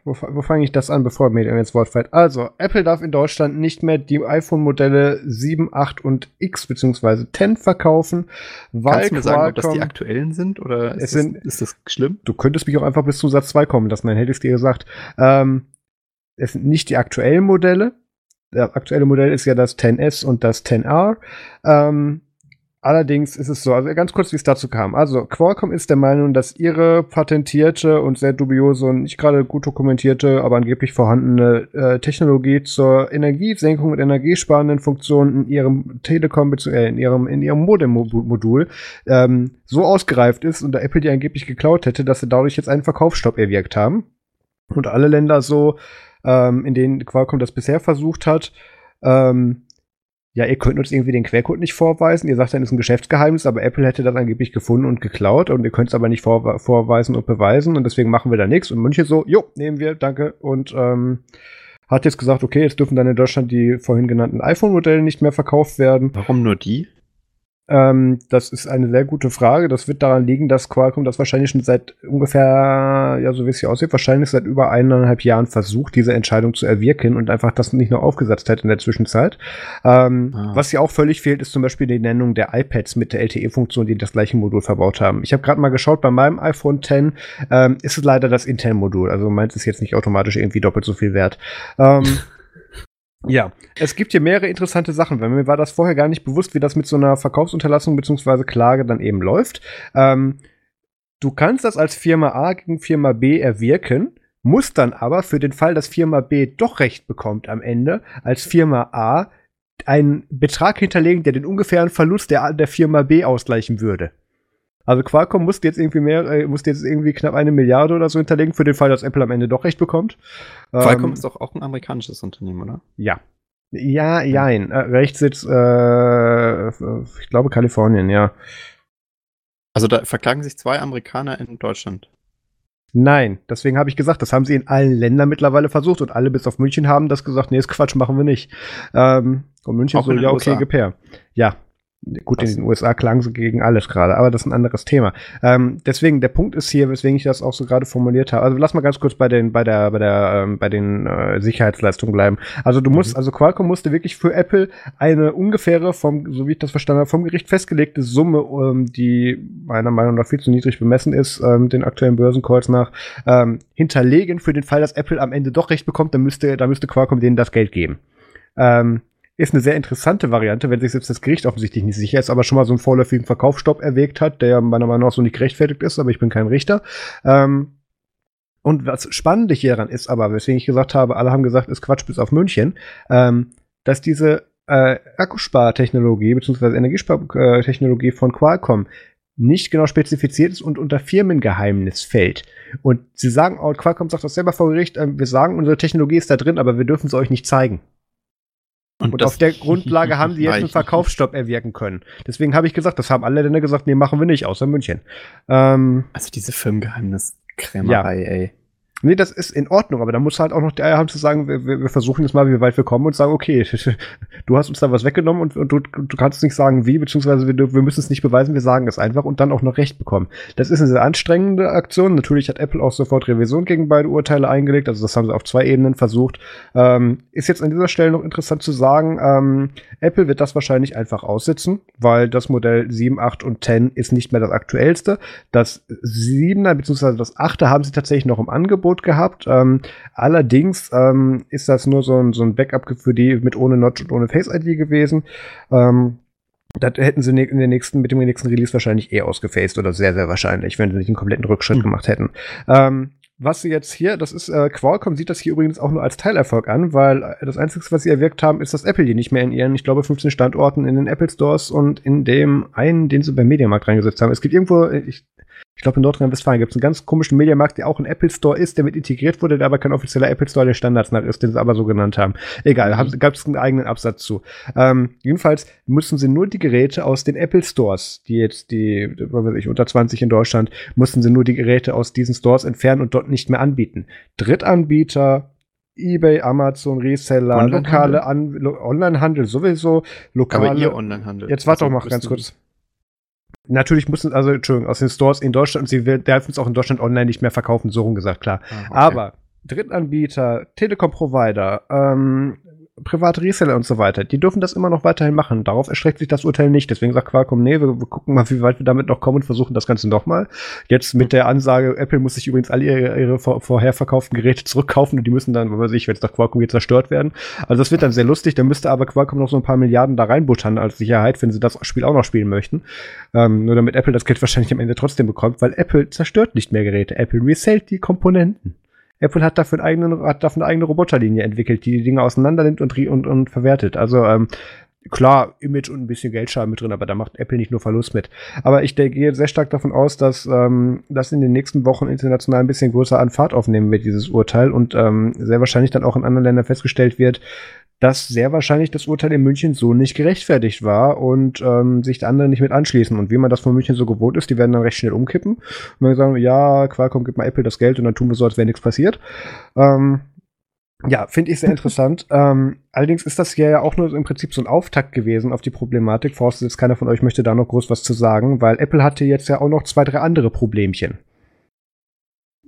wo, wo fange ich das an, bevor mir jetzt Wort fällt? Also, Apple darf in Deutschland nicht mehr die iPhone-Modelle 7, 8 und X bzw. 10 verkaufen, weil Kannst du mir sagen, ob das die aktuellen sind oder ist, das, sind, ist das schlimm? Du könntest mich auch einfach bis zu Satz 2 kommen lassen, dann hätte ich dir gesagt. Ähm, es sind nicht die aktuellen Modelle. Der aktuelle Modell ist ja das 10S und das 10R. Ähm, Allerdings ist es so, also ganz kurz, wie es dazu kam. Also Qualcomm ist der Meinung, dass ihre patentierte und sehr dubiose und nicht gerade gut dokumentierte, aber angeblich vorhandene äh, Technologie zur Energiesenkung und energiesparenden Funktionen in ihrem Telekom äh, in ihrem in ihrem Modem-Modul ähm, so ausgereift ist und der Apple die angeblich geklaut hätte, dass sie dadurch jetzt einen Verkaufsstopp erwirkt haben. Und alle Länder so, ähm, in denen Qualcomm das bisher versucht hat, ähm, ja, ihr könnt uns irgendwie den Quellcode nicht vorweisen. Ihr sagt dann, es ist ein Geschäftsgeheimnis, aber Apple hätte das angeblich gefunden und geklaut und ihr könnt es aber nicht vor, vorweisen und beweisen und deswegen machen wir da nichts. Und München so, jo, nehmen wir, danke. Und ähm, hat jetzt gesagt, okay, jetzt dürfen dann in Deutschland die vorhin genannten iPhone-Modelle nicht mehr verkauft werden. Warum nur die? Ähm, das ist eine sehr gute Frage. Das wird daran liegen, dass Qualcomm das wahrscheinlich schon seit ungefähr, ja, so wie es hier aussieht, wahrscheinlich seit über eineinhalb Jahren versucht, diese Entscheidung zu erwirken und einfach das nicht nur aufgesetzt hat in der Zwischenzeit. Ähm, ah. Was ja auch völlig fehlt, ist zum Beispiel die Nennung der iPads mit der LTE-Funktion, die das gleiche Modul verbaut haben. Ich habe gerade mal geschaut, bei meinem iPhone X ähm, ist es leider das Intel-Modul. Also meins ist jetzt nicht automatisch irgendwie doppelt so viel wert. Ja, es gibt hier mehrere interessante Sachen, weil mir war das vorher gar nicht bewusst, wie das mit so einer Verkaufsunterlassung bzw. Klage dann eben läuft. Ähm, du kannst das als Firma A gegen Firma B erwirken, musst dann aber für den Fall, dass Firma B doch Recht bekommt am Ende, als Firma A einen Betrag hinterlegen, der den ungefähren Verlust der, der Firma B ausgleichen würde. Also Qualcomm musste jetzt irgendwie mehr, äh, musste jetzt irgendwie knapp eine Milliarde oder so hinterlegen für den Fall, dass Apple am Ende doch recht bekommt. Qualcomm ähm, ist doch auch ein amerikanisches Unternehmen, oder? Ja. Ja, jein. Äh, Rechtssitz, äh, ich glaube Kalifornien, ja. Also da verklagen sich zwei Amerikaner in Deutschland. Nein, deswegen habe ich gesagt, das haben sie in allen Ländern mittlerweile versucht und alle bis auf München haben das gesagt, nee, ist Quatsch, machen wir nicht. Ähm, und München auch so, ja, okay, Gepair. Ja, Gut, in den USA klang sie gegen alles gerade, aber das ist ein anderes Thema. Ähm, deswegen, der Punkt ist hier, weswegen ich das auch so gerade formuliert habe. Also lass mal ganz kurz bei den, bei der, bei der, ähm, bei den äh, Sicherheitsleistungen bleiben. Also du musst, mhm. also Qualcomm musste wirklich für Apple eine ungefähre, vom, so wie ich das verstanden habe, vom Gericht festgelegte Summe, ähm, die meiner Meinung nach viel zu niedrig bemessen ist, ähm, den aktuellen Börsencalls nach, ähm, hinterlegen für den Fall, dass Apple am Ende doch recht bekommt, dann müsste, da müsste Qualcomm denen das Geld geben. Ähm, ist eine sehr interessante Variante, wenn sich selbst das Gericht offensichtlich nicht sicher ist, aber schon mal so einen vorläufigen Verkaufsstopp erwägt hat, der meiner Meinung nach so nicht gerechtfertigt ist, aber ich bin kein Richter. Ähm, und was Spannende hieran ist aber, weswegen ich gesagt habe, alle haben gesagt, ist Quatsch bis auf München, ähm, dass diese äh, Akkuspartechnologie bzw. Energiespartechnologie von Qualcomm nicht genau spezifiziert ist und unter Firmengeheimnis fällt. Und sie sagen, oh, Qualcomm sagt das selber vor Gericht, äh, wir sagen, unsere Technologie ist da drin, aber wir dürfen es euch nicht zeigen. Und, und auf der Grundlage haben sie jetzt einen Verkaufsstopp erwirken können. Deswegen habe ich gesagt, das haben alle Länder gesagt, nee, machen wir nicht, außer München. Ähm, also diese Firmengeheimniskrämerei, ja. ey. Nee, das ist in Ordnung, aber da muss halt auch noch der Eier haben zu sagen, wir, wir, versuchen jetzt mal, wie weit wir kommen und sagen, okay, du hast uns da was weggenommen und, und du, du, kannst nicht sagen, wie, beziehungsweise wir, wir müssen es nicht beweisen, wir sagen es einfach und dann auch noch Recht bekommen. Das ist eine sehr anstrengende Aktion. Natürlich hat Apple auch sofort Revision gegen beide Urteile eingelegt, also das haben sie auf zwei Ebenen versucht. Ähm, ist jetzt an dieser Stelle noch interessant zu sagen, ähm, Apple wird das wahrscheinlich einfach aussitzen, weil das Modell 7, 8 und 10 ist nicht mehr das aktuellste. Das 7er beziehungsweise das 8er haben sie tatsächlich noch im Angebot Angebot gehabt. Ähm, allerdings ähm, ist das nur so ein, so ein Backup für die mit ohne Notch und ohne Face ID gewesen. Ähm, das hätten sie in der nächsten, mit dem nächsten Release wahrscheinlich eh ausgefaced oder sehr, sehr wahrscheinlich, wenn sie nicht einen kompletten Rückschritt mhm. gemacht hätten. Ähm, was sie jetzt hier, das ist, äh, Qualcomm sieht das hier übrigens auch nur als Teilerfolg an, weil äh, das Einzige, was sie erwirkt haben, ist, dass Apple die nicht mehr in ihren, ich glaube, 15 Standorten in den Apple Stores und in dem einen, den sie beim Mediamarkt reingesetzt haben. Es gibt irgendwo, ich ich glaube, in Nordrhein-Westfalen gibt es einen ganz komischen Mediamarkt, der auch ein Apple Store ist, der mit integriert wurde, der aber kein offizieller Apple Store der Standards nach ist, den sie aber so genannt haben. Egal, mhm. gab es einen eigenen Absatz zu. Ähm, jedenfalls müssen sie nur die Geräte aus den Apple Stores, die jetzt die, was weiß ich, unter 20 in Deutschland, mussten sie nur die Geräte aus diesen Stores entfernen und dort nicht mehr anbieten. Drittanbieter, eBay, Amazon, Reseller, Online lokale Onlinehandel sowieso, lokale. Aber ihr Onlinehandel. Jetzt warte also, doch mal ganz kurz. Natürlich mussten, also, Entschuldigung, aus den Stores in Deutschland und sie dürfen es auch in Deutschland online nicht mehr verkaufen, so rum gesagt, klar. Ah, okay. Aber Drittanbieter, Telekom-Provider, ähm, private Reseller und so weiter, die dürfen das immer noch weiterhin machen. Darauf erstreckt sich das Urteil nicht. Deswegen sagt Qualcomm, nee, wir, wir gucken mal, wie weit wir damit noch kommen und versuchen das Ganze nochmal. Jetzt mit der Ansage, Apple muss sich übrigens alle ihre, ihre vor, vorher verkauften Geräte zurückkaufen und die müssen dann, was weiß ich, wenn es nach Qualcomm geht, zerstört werden. Also das wird dann sehr lustig. Da müsste aber Qualcomm noch so ein paar Milliarden da reinbuttern als Sicherheit, wenn sie das Spiel auch noch spielen möchten. Ähm, nur damit Apple das Geld wahrscheinlich am Ende trotzdem bekommt, weil Apple zerstört nicht mehr Geräte. Apple resellt die Komponenten. Apple hat dafür, einen eigenen, hat dafür eine eigene Roboterlinie entwickelt, die die Dinge auseinander nimmt und, und, und verwertet. Also ähm, klar, Image und ein bisschen Geldschaden mit drin, aber da macht Apple nicht nur Verlust mit. Aber ich gehe sehr stark davon aus, dass ähm, das in den nächsten Wochen international ein bisschen größer an Fahrt aufnehmen wird, dieses Urteil, und ähm, sehr wahrscheinlich dann auch in anderen Ländern festgestellt wird, dass sehr wahrscheinlich das Urteil in München so nicht gerechtfertigt war und ähm, sich die anderen nicht mit anschließen. Und wie man das von München so gewohnt ist, die werden dann recht schnell umkippen. Und dann sagen, ja, Qualcomm gibt mal Apple das Geld und dann tun wir so, als wäre nichts passiert. Ähm, ja, finde ich sehr interessant. ähm, allerdings ist das hier ja auch nur im Prinzip so ein Auftakt gewesen auf die Problematik. Vorausgesetzt, keiner von euch möchte da noch groß was zu sagen, weil Apple hatte jetzt ja auch noch zwei, drei andere Problemchen.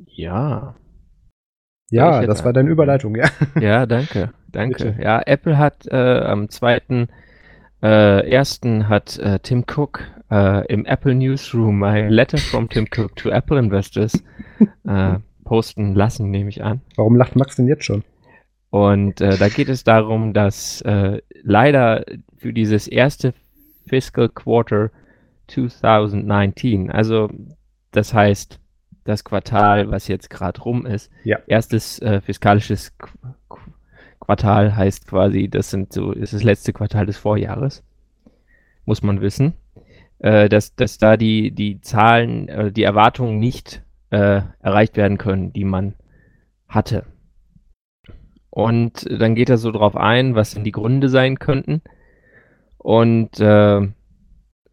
Ja. Ja, das war deine Überleitung, ja. Ja, danke, danke. Bitte. Ja, Apple hat äh, am zweiten äh, ersten hat äh, Tim Cook äh, im Apple Newsroom ein Letter from Tim Cook to Apple Investors äh, posten lassen, nehme ich an. Warum lacht Max denn jetzt schon? Und äh, da geht es darum, dass leider für dieses erste Fiscal Quarter 2019, also das heißt das Quartal, was jetzt gerade rum ist. Ja. Erstes äh, fiskalisches Qu Quartal heißt quasi, das sind so, ist das letzte Quartal des Vorjahres. Muss man wissen. Äh, dass, dass da die, die Zahlen, äh, die Erwartungen nicht äh, erreicht werden können, die man hatte. Und dann geht er so drauf ein, was denn die Gründe sein könnten. Und äh,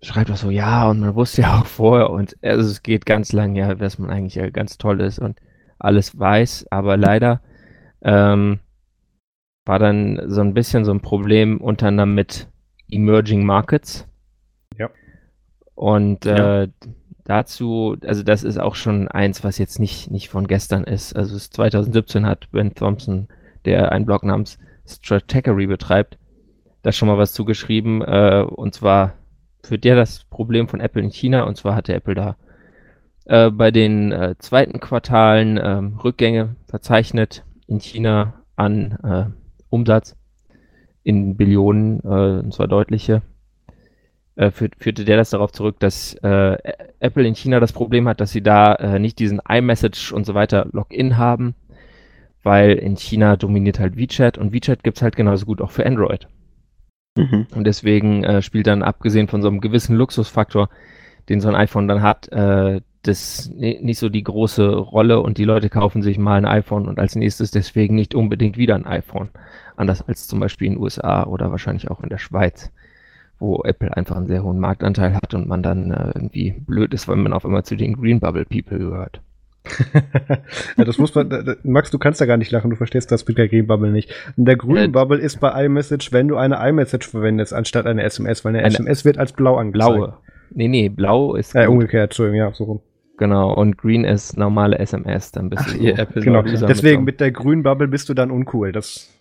schreibt auch so, ja, und man wusste ja auch vorher, und also es geht ganz lang, ja, dass man eigentlich ja ganz toll ist und alles weiß, aber leider ähm, war dann so ein bisschen so ein Problem unter anderem mit Emerging Markets. Und ja. äh, dazu, also das ist auch schon eins, was jetzt nicht, nicht von gestern ist. Also 2017 hat Ben Thompson, der einen Blog namens Strategery betreibt, da schon mal was zugeschrieben. Äh, und zwar führt der das Problem von Apple in China. Und zwar hatte Apple da äh, bei den äh, zweiten Quartalen ähm, Rückgänge verzeichnet in China an äh, Umsatz in Billionen, äh, und zwar deutliche äh, führt, führte der das darauf zurück, dass äh, Apple in China das Problem hat, dass sie da äh, nicht diesen iMessage und so weiter Login haben, weil in China dominiert halt WeChat und WeChat gibt's halt genauso gut auch für Android. Mhm. Und deswegen äh, spielt dann, abgesehen von so einem gewissen Luxusfaktor, den so ein iPhone dann hat, äh, das nicht so die große Rolle und die Leute kaufen sich mal ein iPhone und als nächstes deswegen nicht unbedingt wieder ein iPhone. Anders als zum Beispiel in den USA oder wahrscheinlich auch in der Schweiz wo Apple einfach einen sehr hohen Marktanteil hat und man dann äh, irgendwie blöd ist, weil man auf einmal zu den Green Bubble People gehört. Ja, das muss man, Max, du kannst da gar nicht lachen, du verstehst das mit der Green Bubble nicht. Und der Green äh, Bubble ist bei iMessage, wenn du eine iMessage verwendest, anstatt eine SMS, weil eine, eine SMS wird als blau angezeigt. Blaue. Nee, nee, blau ist. Äh, umgekehrt, Entschuldigung, ja, so rum. Genau, und Green ist normale SMS, dann bist du hier Apple. Genau, deswegen mit, mit der grünen Bubble bist du dann uncool. Das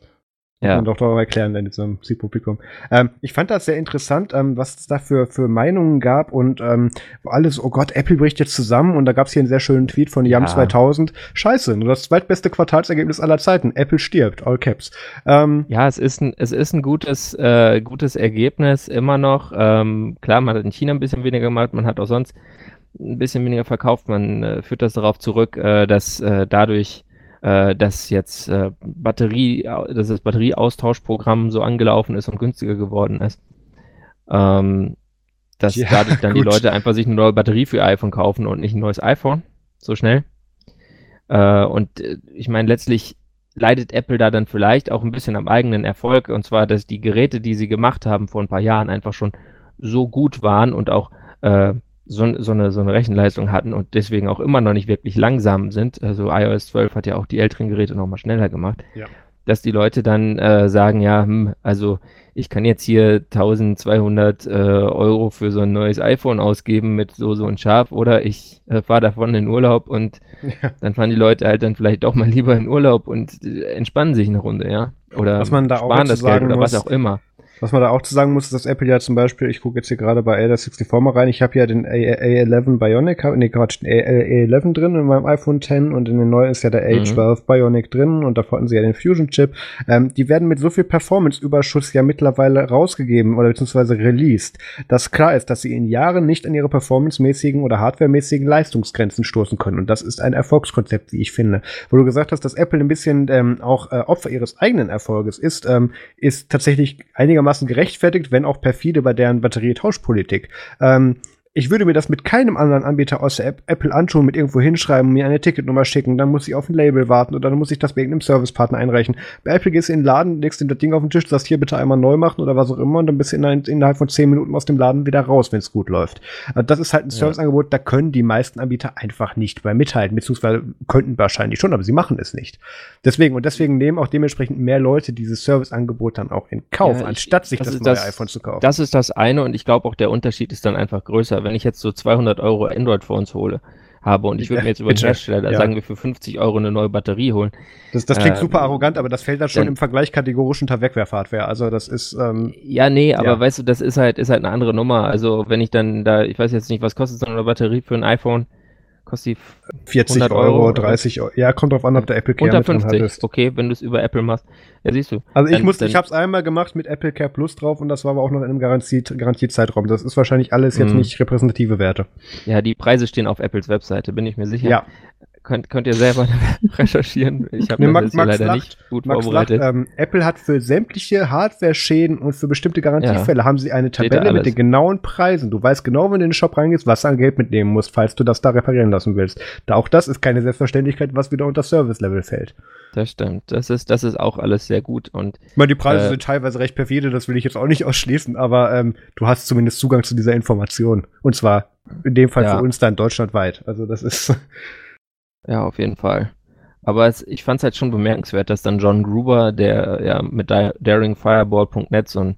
ja. Man doch darüber erklären in diesem Musikpublikum. Ähm, ich fand das sehr interessant, ähm, was es da für, für Meinungen gab und ähm, alles, oh Gott, Apple bricht jetzt zusammen und da gab es hier einen sehr schönen Tweet von Yam ja. 2000. Scheiße, nur das zweitbeste Quartalsergebnis aller Zeiten. Apple stirbt, all caps. Ähm, ja, es ist ein, es ist ein gutes, äh, gutes Ergebnis immer noch. Ähm, klar, man hat in China ein bisschen weniger gemacht, man hat auch sonst ein bisschen weniger verkauft. Man äh, führt das darauf zurück, äh, dass äh, dadurch äh, dass jetzt äh, Batterie, dass das Batterieaustauschprogramm so angelaufen ist und günstiger geworden ist. Ähm, dass ja, dadurch dann gut. die Leute einfach sich eine neue Batterie für ihr iPhone kaufen und nicht ein neues iPhone so schnell. Äh, und äh, ich meine, letztlich leidet Apple da dann vielleicht auch ein bisschen am eigenen Erfolg. Und zwar, dass die Geräte, die sie gemacht haben vor ein paar Jahren, einfach schon so gut waren und auch äh, so, so, eine, so eine Rechenleistung hatten und deswegen auch immer noch nicht wirklich langsam sind. Also iOS 12 hat ja auch die älteren Geräte nochmal schneller gemacht. Ja. Dass die Leute dann äh, sagen, ja, hm, also ich kann jetzt hier 1200 äh, Euro für so ein neues iPhone ausgeben mit so, so ein Schaf oder ich äh, fahre davon in Urlaub und ja. dann fahren die Leute halt dann vielleicht doch mal lieber in Urlaub und äh, entspannen sich eine Runde, ja. Oder was man da sparen das Geld oder muss, was auch immer. Was man da auch zu sagen muss, ist, dass Apple ja zum Beispiel, ich gucke jetzt hier gerade bei A64 mal rein, ich habe ja den A A11 Bionic, nee, Quatsch, den A11 drin in meinem iPhone X und in den neuen ist ja der A12 mhm. Bionic drin und da hatten sie ja den Fusion Chip. Ähm, die werden mit so viel Performance-Überschuss ja mittlerweile rausgegeben oder beziehungsweise released, dass klar ist, dass sie in Jahren nicht an ihre performancemäßigen oder hardwaremäßigen Leistungsgrenzen stoßen können. Und das ist ein Erfolgskonzept, wie ich finde. Wo du gesagt hast, dass Apple ein bisschen ähm, auch äh, Opfer ihres eigenen Erfolges ist, ähm, ist tatsächlich einigermaßen einigermaßen gerechtfertigt, wenn auch perfide bei deren Batterietauschpolitik. Ähm, ich würde mir das mit keinem anderen Anbieter außer Apple anschauen, mit irgendwo hinschreiben, mir eine Ticketnummer schicken, dann muss ich auf ein Label warten oder dann muss ich das bei irgendeinem Servicepartner einreichen. Bei Apple gehst du in den Laden, legst dir das Ding auf den Tisch, sagst hier bitte einmal neu machen oder was auch immer und dann bist du innerhalb von 10 Minuten aus dem Laden wieder raus, wenn es gut läuft. Also das ist halt ein Serviceangebot, da können die meisten Anbieter einfach nicht bei mithalten, beziehungsweise könnten wahrscheinlich schon, aber sie machen es nicht. Deswegen, und deswegen nehmen auch dementsprechend mehr Leute dieses Serviceangebot dann auch in Kauf, ja, anstatt sich das, das neue das, iPhone zu kaufen. Das ist das eine und ich glaube auch der Unterschied ist dann einfach größer wenn ich jetzt so 200 Euro Android-Phones hole, habe und ich würde mir jetzt über den Hersteller, ja. sagen wir, für 50 Euro eine neue Batterie holen. Das, das klingt ähm, super arrogant, aber das fällt dann schon im Vergleich kategorisch unter Wegwerfhardware. Also das ist ähm, Ja, nee, aber ja. weißt du, das ist halt, ist halt eine andere Nummer. Also wenn ich dann da, ich weiß jetzt nicht, was kostet so eine Batterie für ein iPhone? Kostet die 40 Euro, Euro, 30 Euro. Ja, kommt drauf an, ob der Apple Care Unter 50, hattest. okay, wenn du es über Apple machst. Ja, siehst du. Also ich dann, muss, dann, ich habe es einmal gemacht mit Apple Care Plus drauf und das war aber auch noch in einem Garantie, Garantiezeitraum. Das ist wahrscheinlich alles jetzt mhm. nicht repräsentative Werte. Ja, die Preise stehen auf Apples Webseite, bin ich mir sicher. Ja könnt, könnt ihr selber recherchieren. Ich habe nee, das Max leider lacht, nicht gut Max vorbereitet. Lacht, ähm, Apple hat für sämtliche Hardware-Schäden und für bestimmte Garantiefälle ja. haben sie eine Tabelle mit den genauen Preisen. Du weißt genau, wenn du in den Shop reingehst, was du an Geld mitnehmen musst, falls du das da reparieren lassen willst. Da auch das ist keine Selbstverständlichkeit, was wieder unter Service-Level fällt. Das stimmt. Das ist, das ist auch alles sehr gut. Und, ich meine, die Preise äh, sind teilweise recht perfide, das will ich jetzt auch nicht ausschließen, aber ähm, du hast zumindest Zugang zu dieser Information. Und zwar in dem Fall ja. für uns dann deutschlandweit. Also das ist. Ja, auf jeden Fall. Aber es, ich fand es halt schon bemerkenswert, dass dann John Gruber, der ja mit daringfireball.net so ein,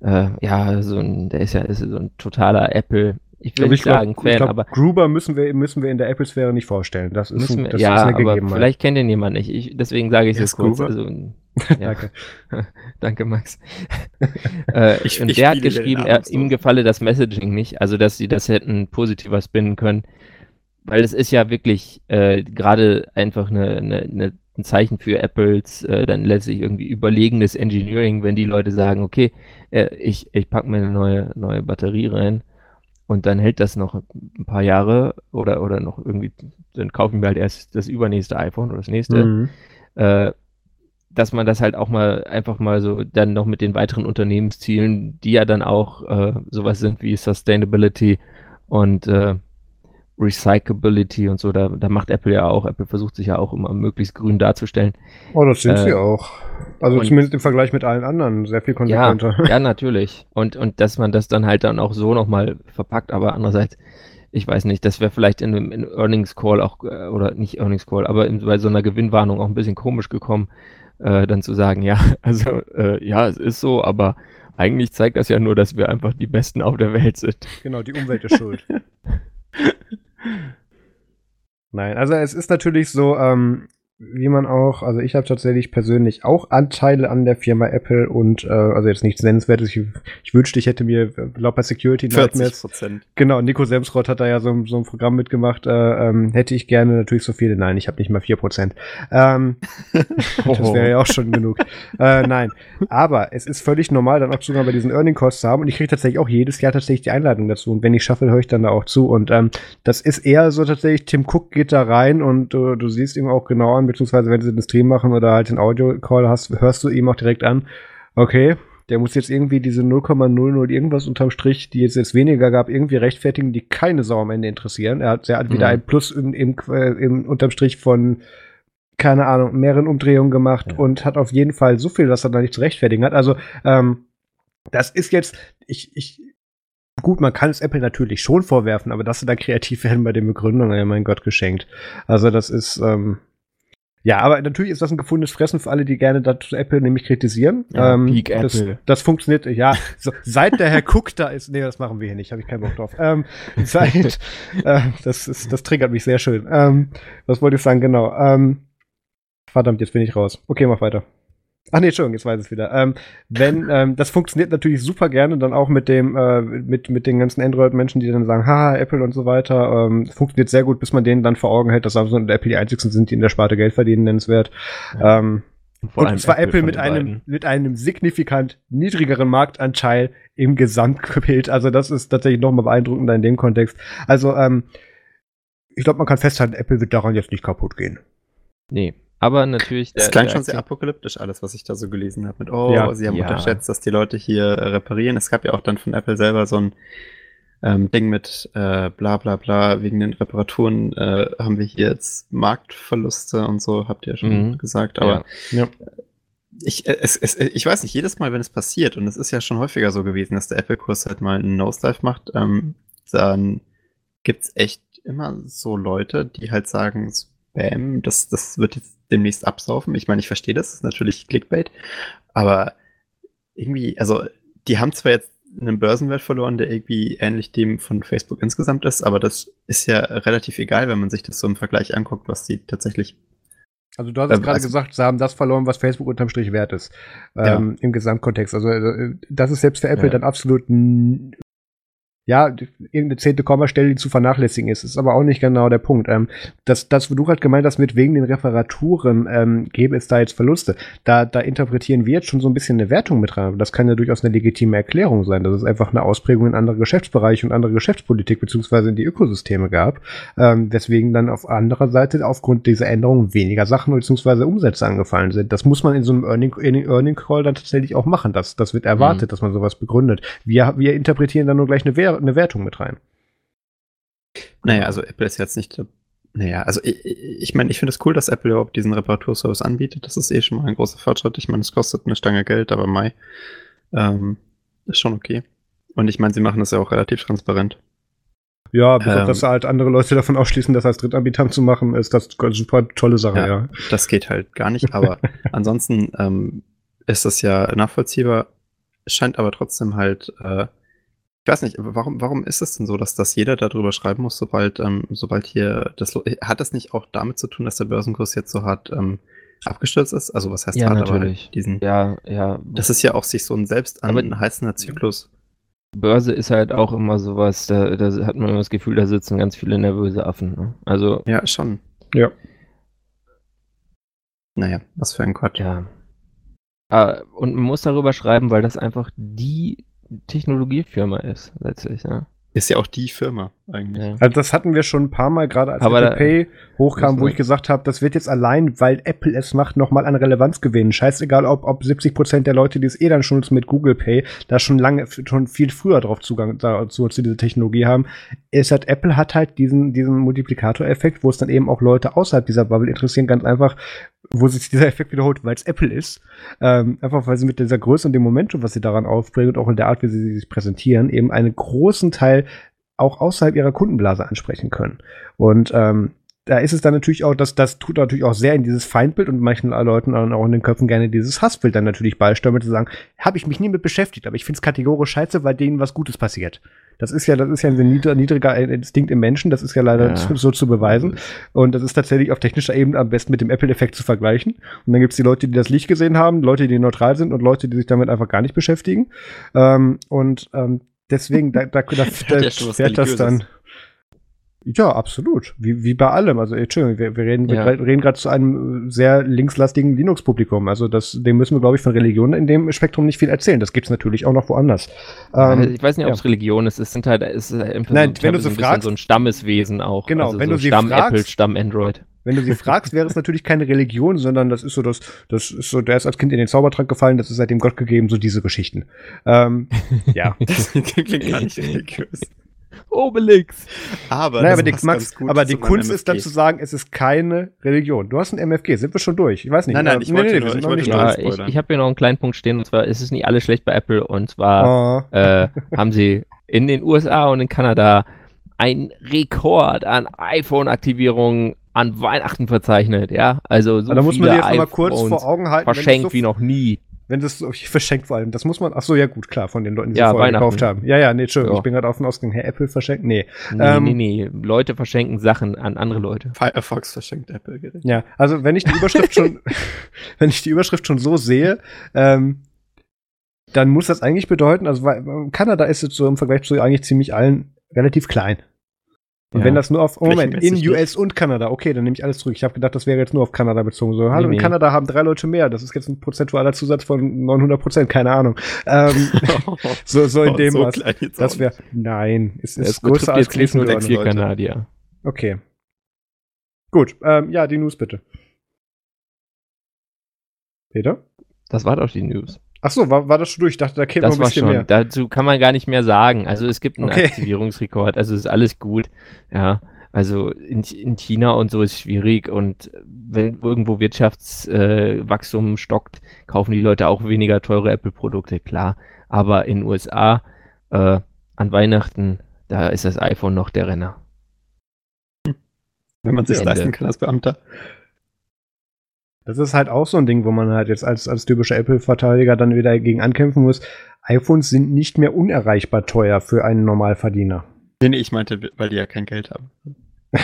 äh, ja, so ein, der ist ja ist so ein totaler Apple, Ich will nicht sagen glaub, Fan, glaub, aber Gruber müssen wir müssen wir in der Apple-Sphäre nicht vorstellen. Das ist, ein, das ja, ist eine aber vielleicht kennt ihn jemand nicht. Ich, deswegen sage ich es kurz. Also, ja. Danke. Danke, Max. äh, ich, und ich der hat geschrieben, er, ihm gefalle das Messaging nicht, also dass sie das hätten positiver spinnen können. Weil es ist ja wirklich äh, gerade einfach eine, eine, eine, ein Zeichen für Apples, äh, dann letztlich irgendwie überlegenes Engineering, wenn die Leute sagen, okay, äh, ich, ich packe mir eine neue, neue Batterie rein und dann hält das noch ein paar Jahre oder, oder noch irgendwie, dann kaufen wir halt erst das übernächste iPhone oder das nächste. Mhm. Äh, dass man das halt auch mal einfach mal so dann noch mit den weiteren Unternehmenszielen, die ja dann auch äh, sowas sind wie Sustainability und äh, Recyclability und so, da, da macht Apple ja auch, Apple versucht sich ja auch immer möglichst grün darzustellen. Oh, das sind äh, sie auch. Also zumindest im Vergleich mit allen anderen sehr viel konsequenter. Ja, ja, natürlich. Und, und dass man das dann halt dann auch so nochmal verpackt, aber andererseits, ich weiß nicht, das wäre vielleicht in einem Earnings Call auch, äh, oder nicht Earnings Call, aber in, bei so einer Gewinnwarnung auch ein bisschen komisch gekommen, äh, dann zu sagen, ja, also äh, ja, es ist so, aber eigentlich zeigt das ja nur, dass wir einfach die Besten auf der Welt sind. Genau, die Umwelt ist schuld. Nein, also es ist natürlich so, ähm, wie man auch, also ich habe tatsächlich persönlich auch Anteile an der Firma Apple und äh, also jetzt nichts Nennenswertes. Ich, ich wünschte, ich hätte mir laut bei Security Nightmares. Prozent. Genau, Nico Semsrott hat da ja so, so ein Programm mitgemacht. Äh, ähm, hätte ich gerne natürlich so viele. Nein, ich habe nicht mal vier Prozent. Ähm, das wäre ja auch schon genug. Äh, nein, aber es ist völlig normal, dann auch Zugang bei diesen Earning Costs zu haben und ich kriege tatsächlich auch jedes Jahr tatsächlich die Einladung dazu und wenn ich schaffe, höre ich dann da auch zu und ähm, das ist eher so tatsächlich, Tim Cook geht da rein und äh, du siehst ihm auch genau an, beziehungsweise wenn sie den Stream machen oder halt den Audio-Call hast, hörst du ihm auch direkt an, okay, der muss jetzt irgendwie diese 0,00 irgendwas unterm Strich, die es jetzt weniger gab, irgendwie rechtfertigen, die keine Sau am Ende interessieren. Er hat, er hat mhm. wieder ein Plus im, im, im unterm Strich von keine Ahnung, mehreren Umdrehungen gemacht ja. und hat auf jeden Fall so viel, dass er da nicht zu rechtfertigen hat. Also, ähm, das ist jetzt, ich, ich, gut, man kann es Apple natürlich schon vorwerfen, aber dass sie da kreativ werden bei den Begründungen, ja, mein Gott, geschenkt. Also, das ist, ähm, ja, aber natürlich ist das ein gefundenes Fressen für alle, die gerne dazu Apple nämlich kritisieren. Ja, ähm, Peak das, Apple. Das funktioniert, ja. So, seit der Herr Cook da ist, nee, das machen wir hier nicht, habe ich keinen Bock drauf. Ähm, seit, äh, das ist, das triggert mich sehr schön. Ähm, was wollte ich sagen, genau. Ähm, verdammt, jetzt bin ich raus. Okay, mach weiter. Ach nee, Entschuldigung, jetzt weiß ich es wieder. Ähm, wenn, ähm, das funktioniert natürlich super gerne dann auch mit dem, äh, mit, mit den ganzen Android-Menschen, die dann sagen, haha, Apple und so weiter, ähm, funktioniert sehr gut, bis man denen dann vor Augen hält, dass Samsung und Apple die einzigsten sind, die in der Sparte Geld verdienen, nennenswert. Ja. Ähm, und, und zwar Apple, Apple mit einem, mit einem signifikant niedrigeren Marktanteil im Gesamtbild. Also das ist tatsächlich nochmal beeindruckender in dem Kontext. Also, ähm, ich glaube, man kann festhalten, Apple wird daran jetzt nicht kaputt gehen. Nee, aber natürlich. Es klang schon sehr apokalyptisch, alles, was ich da so gelesen habe. Mit, oh, ja, sie haben ja. unterschätzt, dass die Leute hier äh, reparieren. Es gab ja auch dann von Apple selber so ein ähm, Ding mit äh, bla bla bla, wegen den Reparaturen äh, haben wir hier jetzt Marktverluste und so, habt ihr ja schon mhm. gesagt. Aber ja. Ich, äh, es, es, ich weiß nicht, jedes Mal, wenn es passiert, und es ist ja schon häufiger so gewesen, dass der Apple-Kurs halt mal einen Nosedive macht, ähm, dann gibt's echt immer so Leute, die halt sagen, Spam, das, das wird jetzt demnächst absaufen. Ich meine, ich verstehe das, das ist natürlich Clickbait, aber irgendwie, also die haben zwar jetzt einen Börsenwert verloren, der irgendwie ähnlich dem von Facebook insgesamt ist, aber das ist ja relativ egal, wenn man sich das so im Vergleich anguckt, was die tatsächlich also du hast ähm, gerade also, gesagt, sie haben das verloren, was Facebook unterm Strich wert ist. Ähm, ja. Im Gesamtkontext. Also äh, das ist selbst für Apple ja. dann absolut ja, irgendeine zehnte Kommastelle, die zu vernachlässigen ist. ist aber auch nicht genau der Punkt. Ähm, das, das, wo du gerade gemeint hast, mit wegen den Reparaturen ähm, gäbe es da jetzt Verluste. Da, da interpretieren wir jetzt schon so ein bisschen eine Wertung mit rein. Das kann ja durchaus eine legitime Erklärung sein, dass es einfach eine Ausprägung in andere Geschäftsbereiche und andere Geschäftspolitik beziehungsweise in die Ökosysteme gab, ähm, weswegen dann auf anderer Seite aufgrund dieser Änderungen weniger Sachen beziehungsweise Umsätze angefallen sind. Das muss man in so einem Earning, Earning Call dann tatsächlich auch machen. Das, das wird erwartet, mhm. dass man sowas begründet. Wir, wir interpretieren dann nur gleich eine Währung eine Wertung mit rein. Naja, also Apple ist jetzt nicht. Naja, also ich meine, ich, mein, ich finde es cool, dass Apple überhaupt diesen Reparaturservice anbietet. Das ist eh schon mal ein großer Fortschritt. Ich meine, es kostet eine Stange Geld, aber Mai ähm, ist schon okay. Und ich meine, sie machen das ja auch relativ transparent. Ja, bis ähm, dass halt andere Leute davon ausschließen, das als Drittanbieter zu machen, ist das eine super tolle Sache, ja. ja. Das geht halt gar nicht, aber ansonsten ähm, ist das ja nachvollziehbar, scheint aber trotzdem halt äh, Ich weiß nicht, warum, warum ist es denn so, dass, dass jeder darüber schreiben muss, sobald, ähm, sobald hier das hat das nicht auch damit zu tun, dass der Börsenkurs jetzt so hart ähm, abgestürzt ist? Also was heißt ja, hart, natürlich. aber diesen. Ja, ja. Das ist ja auch sich so ein selbst anheißender Zyklus. Börse ist halt auch immer sowas, da, da hat man immer das Gefühl, da sitzen ganz viele nervöse Affen. Ne? Also. Ja, schon. Ja. Naja, was für ein Quatsch. Ja. Ah, und man muss darüber schreiben, weil das einfach die Technologiefirma ist, letztlich. Ja. Ist ja auch die Firma eigentlich. Ja. Also das hatten wir schon ein paar Mal, gerade als Aber Apple Pay hochkam, wo ich gesagt habe, das wird jetzt allein, weil Apple es macht, nochmal an Relevanz gewinnen. Scheißegal, ob, ob 70 Prozent der Leute, die es eh dann schon mit Google Pay, da schon lange, schon viel früher drauf Zugang dazu, zu dieser Technologie haben. Es hat, Apple hat halt diesen, diesen Multiplikatoreffekt, wo es dann eben auch Leute außerhalb dieser Bubble interessieren, ganz einfach, wo sich dieser Effekt wiederholt, weil es Apple ist. Ähm, einfach weil sie mit dieser Größe und dem Momentum, was sie daran aufbringen und auch in der Art, wie sie sich präsentieren, eben einen großen Teil auch außerhalb ihrer Kundenblase ansprechen können. Und ähm, da ist es dann natürlich auch, dass das tut natürlich auch sehr in dieses Feindbild und manchen Leuten dann auch in den Köpfen gerne dieses Hassbild dann natürlich beisteuern, zu sagen, habe ich mich nie mit beschäftigt, aber ich finde es kategorisch scheiße, weil denen was Gutes passiert. Das ist ja, das ist ja ein niedriger, niedriger Instinkt im Menschen, das ist ja leider ja. so zu beweisen. Und das ist tatsächlich auf technischer Ebene am besten mit dem Apple-Effekt zu vergleichen. Und dann gibt es die Leute, die das Licht gesehen haben, Leute, die neutral sind und Leute, die sich damit einfach gar nicht beschäftigen. Ähm, und ähm, deswegen, da, da, da, da fährt das dann. Ja, absolut. Wie, wie bei allem. Also, Entschuldigung, wir, wir reden, ja. wir reden gerade zu einem sehr linkslastigen Linux-Publikum. Also, das, dem müssen wir, glaube ich, von Religion in dem Spektrum nicht viel erzählen. Das gibt es natürlich auch noch woanders. Ähm, ich weiß nicht, ob es ja. Religion ist. Es sind halt, es ist im Nein, wenn du so fragst, so ein Stammeswesen auch. Genau, also wenn so du sie Stamm fragst, Apple, Stamm Android. Wenn du sie fragst, wäre es natürlich keine Religion, sondern das ist so das, das ist so, der ist als Kind in den Zaubertrank gefallen, das ist seitdem Gott gegeben, so diese Geschichten. Ähm, ja. das klingt gar nicht religiös. Obelix. Aber, naja, aber die, Max, aber die Kunst ist dann zu sagen, es ist keine Religion. Du hast ein MFG, sind wir schon durch? Ich weiß nicht. Nein, nein, ich wollte nee, nur, ich wollte ja, ich, ich habe hier noch einen kleinen Punkt stehen und zwar ist es nicht alles schlecht bei Apple und zwar oh. äh, haben sie in den USA und in Kanada ein Rekord an iPhone-Aktivierungen an Weihnachten verzeichnet, ja. Also so da muss man dir jetzt mal kurz vor Augen halten. Verschenkt so wie noch nie. Wenn das so verschenkt vor allem, das muss man, ach so, ja gut, klar, von den Leuten, die ja, vorher gekauft haben. Ja, ja, nee, Entschuldigung, ja. ich bin gerade auf den Ausgang, Herr Apple verschenkt, nee. Nee, ähm, nee, nee, Leute verschenken Sachen an andere Leute. Firefox verschenkt Apple Geräte. Ja, also wenn ich die Überschrift schon, wenn ich die Überschrift schon so sehe, ähm, dann muss das eigentlich bedeuten, also weil, Kanada ist jetzt so im Vergleich zu eigentlich ziemlich allen relativ klein. Und ja. wenn das nur auf, oh Moment, in US und Kanada, okay, dann nehme ich alles zurück. Ich habe gedacht, das wäre jetzt nur auf Kanada bezogen. So, hallo, nee, in Kanada haben drei Leute mehr. Das ist jetzt ein prozentualer Zusatz von 900 Prozent, keine Ahnung. Ähm, so, so in dem so was. Das wäre, nein, es ist größer als jetzt nur der vier Kanadier. Okay. Gut, ähm, ja, die News bitte. Peter? Das war doch die News. Ach so, war, war das schon durch? Ich dachte, da käme noch ein bisschen schon. mehr. Dazu kann man gar nicht mehr sagen. Also es gibt einen okay. Aktivierungsrekord, also ist alles gut. Ja, also in, in China und so ist schwierig und wenn irgendwo Wirtschaftswachstum äh, stockt, kaufen die Leute auch weniger teure Apple-Produkte, klar. Aber in den USA äh, an Weihnachten, da ist das iPhone noch der Renner. Wenn man sich leisten kann als Beamter. Das ist halt auch so ein Ding, wo man halt jetzt als, als typischer Apple-Verteidiger dann wieder dagegen ankämpfen muss. iPhones sind nicht mehr unerreichbar teuer für einen Normalverdiener. Nee, nee, ich meinte, weil die ja kein Geld haben.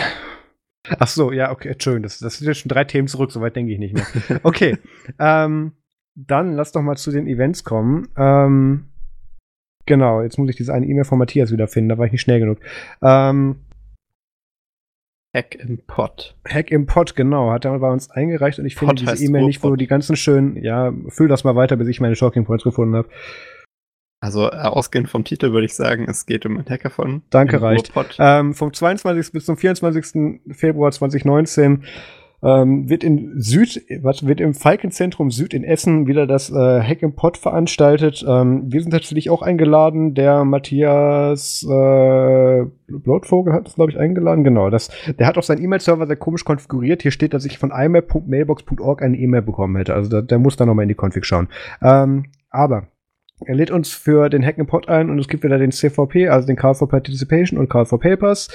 Ach so, ja, okay, schön. Das, das sind jetzt schon drei Themen zurück, soweit denke ich nicht mehr. Okay, ähm, dann lass doch mal zu den Events kommen. Ähm, genau, jetzt muss ich diese eine E-Mail von Matthias wieder finden, da war ich nicht schnell genug. Ähm, Hack im Pod. Hack im Pod, genau. Hat er bei uns eingereicht und ich finde diese E-Mail nicht, wo die ganzen schönen, ja, füll das mal weiter, bis ich meine Talking Points gefunden habe. Also äh, ausgehend vom Titel würde ich sagen, es geht um ein Hackathon. Danke, reicht. Ähm, vom 22. bis zum 24. Februar 2019 ähm, wird in Süd, was wird im Falkenzentrum Süd in Essen wieder das äh, Hack im Pod veranstaltet. Ähm, wir sind natürlich auch eingeladen. Der Matthias äh, Blotvogel hat uns, glaube ich, eingeladen. Genau, das, der hat auch seinen E-Mail-Server sehr komisch konfiguriert. Hier steht, dass ich von imap.mailbox.org eine E-Mail bekommen hätte. Also da, der muss da nochmal in die Config schauen. Ähm, aber er lädt uns für den Hack Pod ein und es gibt wieder den CVP, also den Call for Participation und Call for Papers.